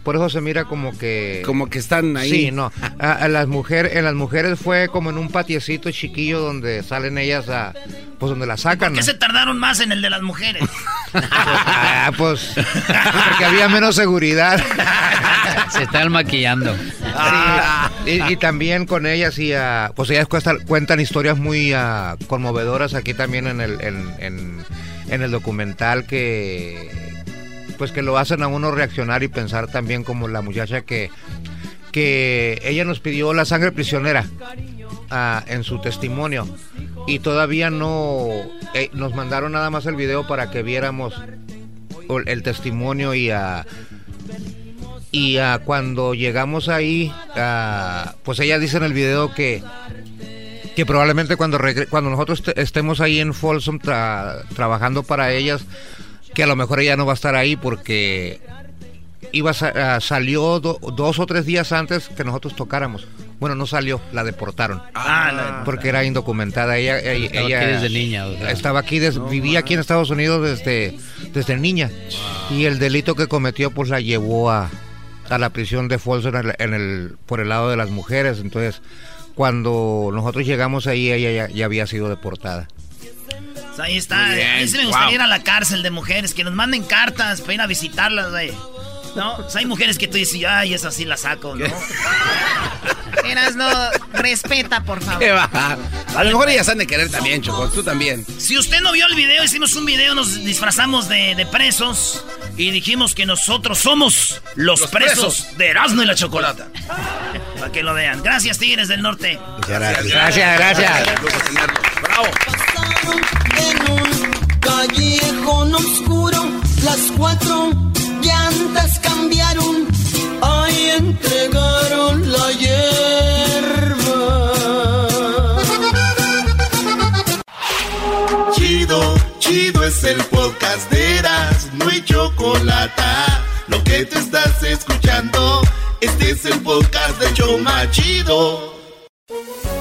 Por eso se mira como que como que están ahí. Sí, no. A, a las mujeres, en las mujeres fue como en un patiecito chiquillo donde salen ellas a, pues donde las sacan. ¿Por qué se tardaron más en el de las mujeres? Ah, pues porque había menos seguridad. Se están maquillando. Sí, y, y también con ellas y ah, pues ellas cuestan- cuentan historias muy ah, conmovedoras aquí también en el en, en- en el documental que pues que lo hacen a uno reaccionar y pensar también como la muchacha que que ella nos pidió la sangre prisionera ah, en su testimonio. Y todavía no eh, nos mandaron nada más el video para que viéramos el, testimonio y a y ah, cuando llegamos ahí ah, pues ella dice en el video que que probablemente cuando cuando nosotros te- estemos ahí en Folsom tra- trabajando para ellas que a lo mejor ella no va a estar ahí porque iba a sa- ah, salió do- dos o tres días antes que nosotros tocáramos. Bueno, no salió, la deportaron. Ah, la- porque era indocumentada. Ella, ella, Estaba ella- aquí desde niña, o sea. estaba aquí, des- vivía aquí en Estados Unidos desde, desde niña. Y el delito que cometió, pues la llevó a, a la prisión de Folsom en el, en el- por el lado de las mujeres. Entonces, cuando nosotros llegamos ahí, ella ya, ya había sido deportada. Pues ahí está. Muy bien, A mí sí me gustaría wow. ir a la cárcel de mujeres, que nos manden cartas para ir a visitarlas, güey. ¿No? O sea, hay mujeres que tú dices, ay, esa sí la saco, ¿no? Eras no, respeta, por favor. ¿Qué va? A lo mejor ellas han de querer también, Choco. Tú también. Si usted no vio el video, hicimos un video, nos disfrazamos de, de presos y dijimos que nosotros somos los, presos, presos. de Erasmo y la Chocolata. Para que lo vean. Gracias, Tigres del Norte. Gracias, gracias. gracias. Bravo. En un callejón oscuro, las cuatro llantas cambiaron. Ahí entregaron la hierba. Chido, chido es el podcast de Eras, no hay. Lo que te estás escuchando, este es el podcast de Choma Chido.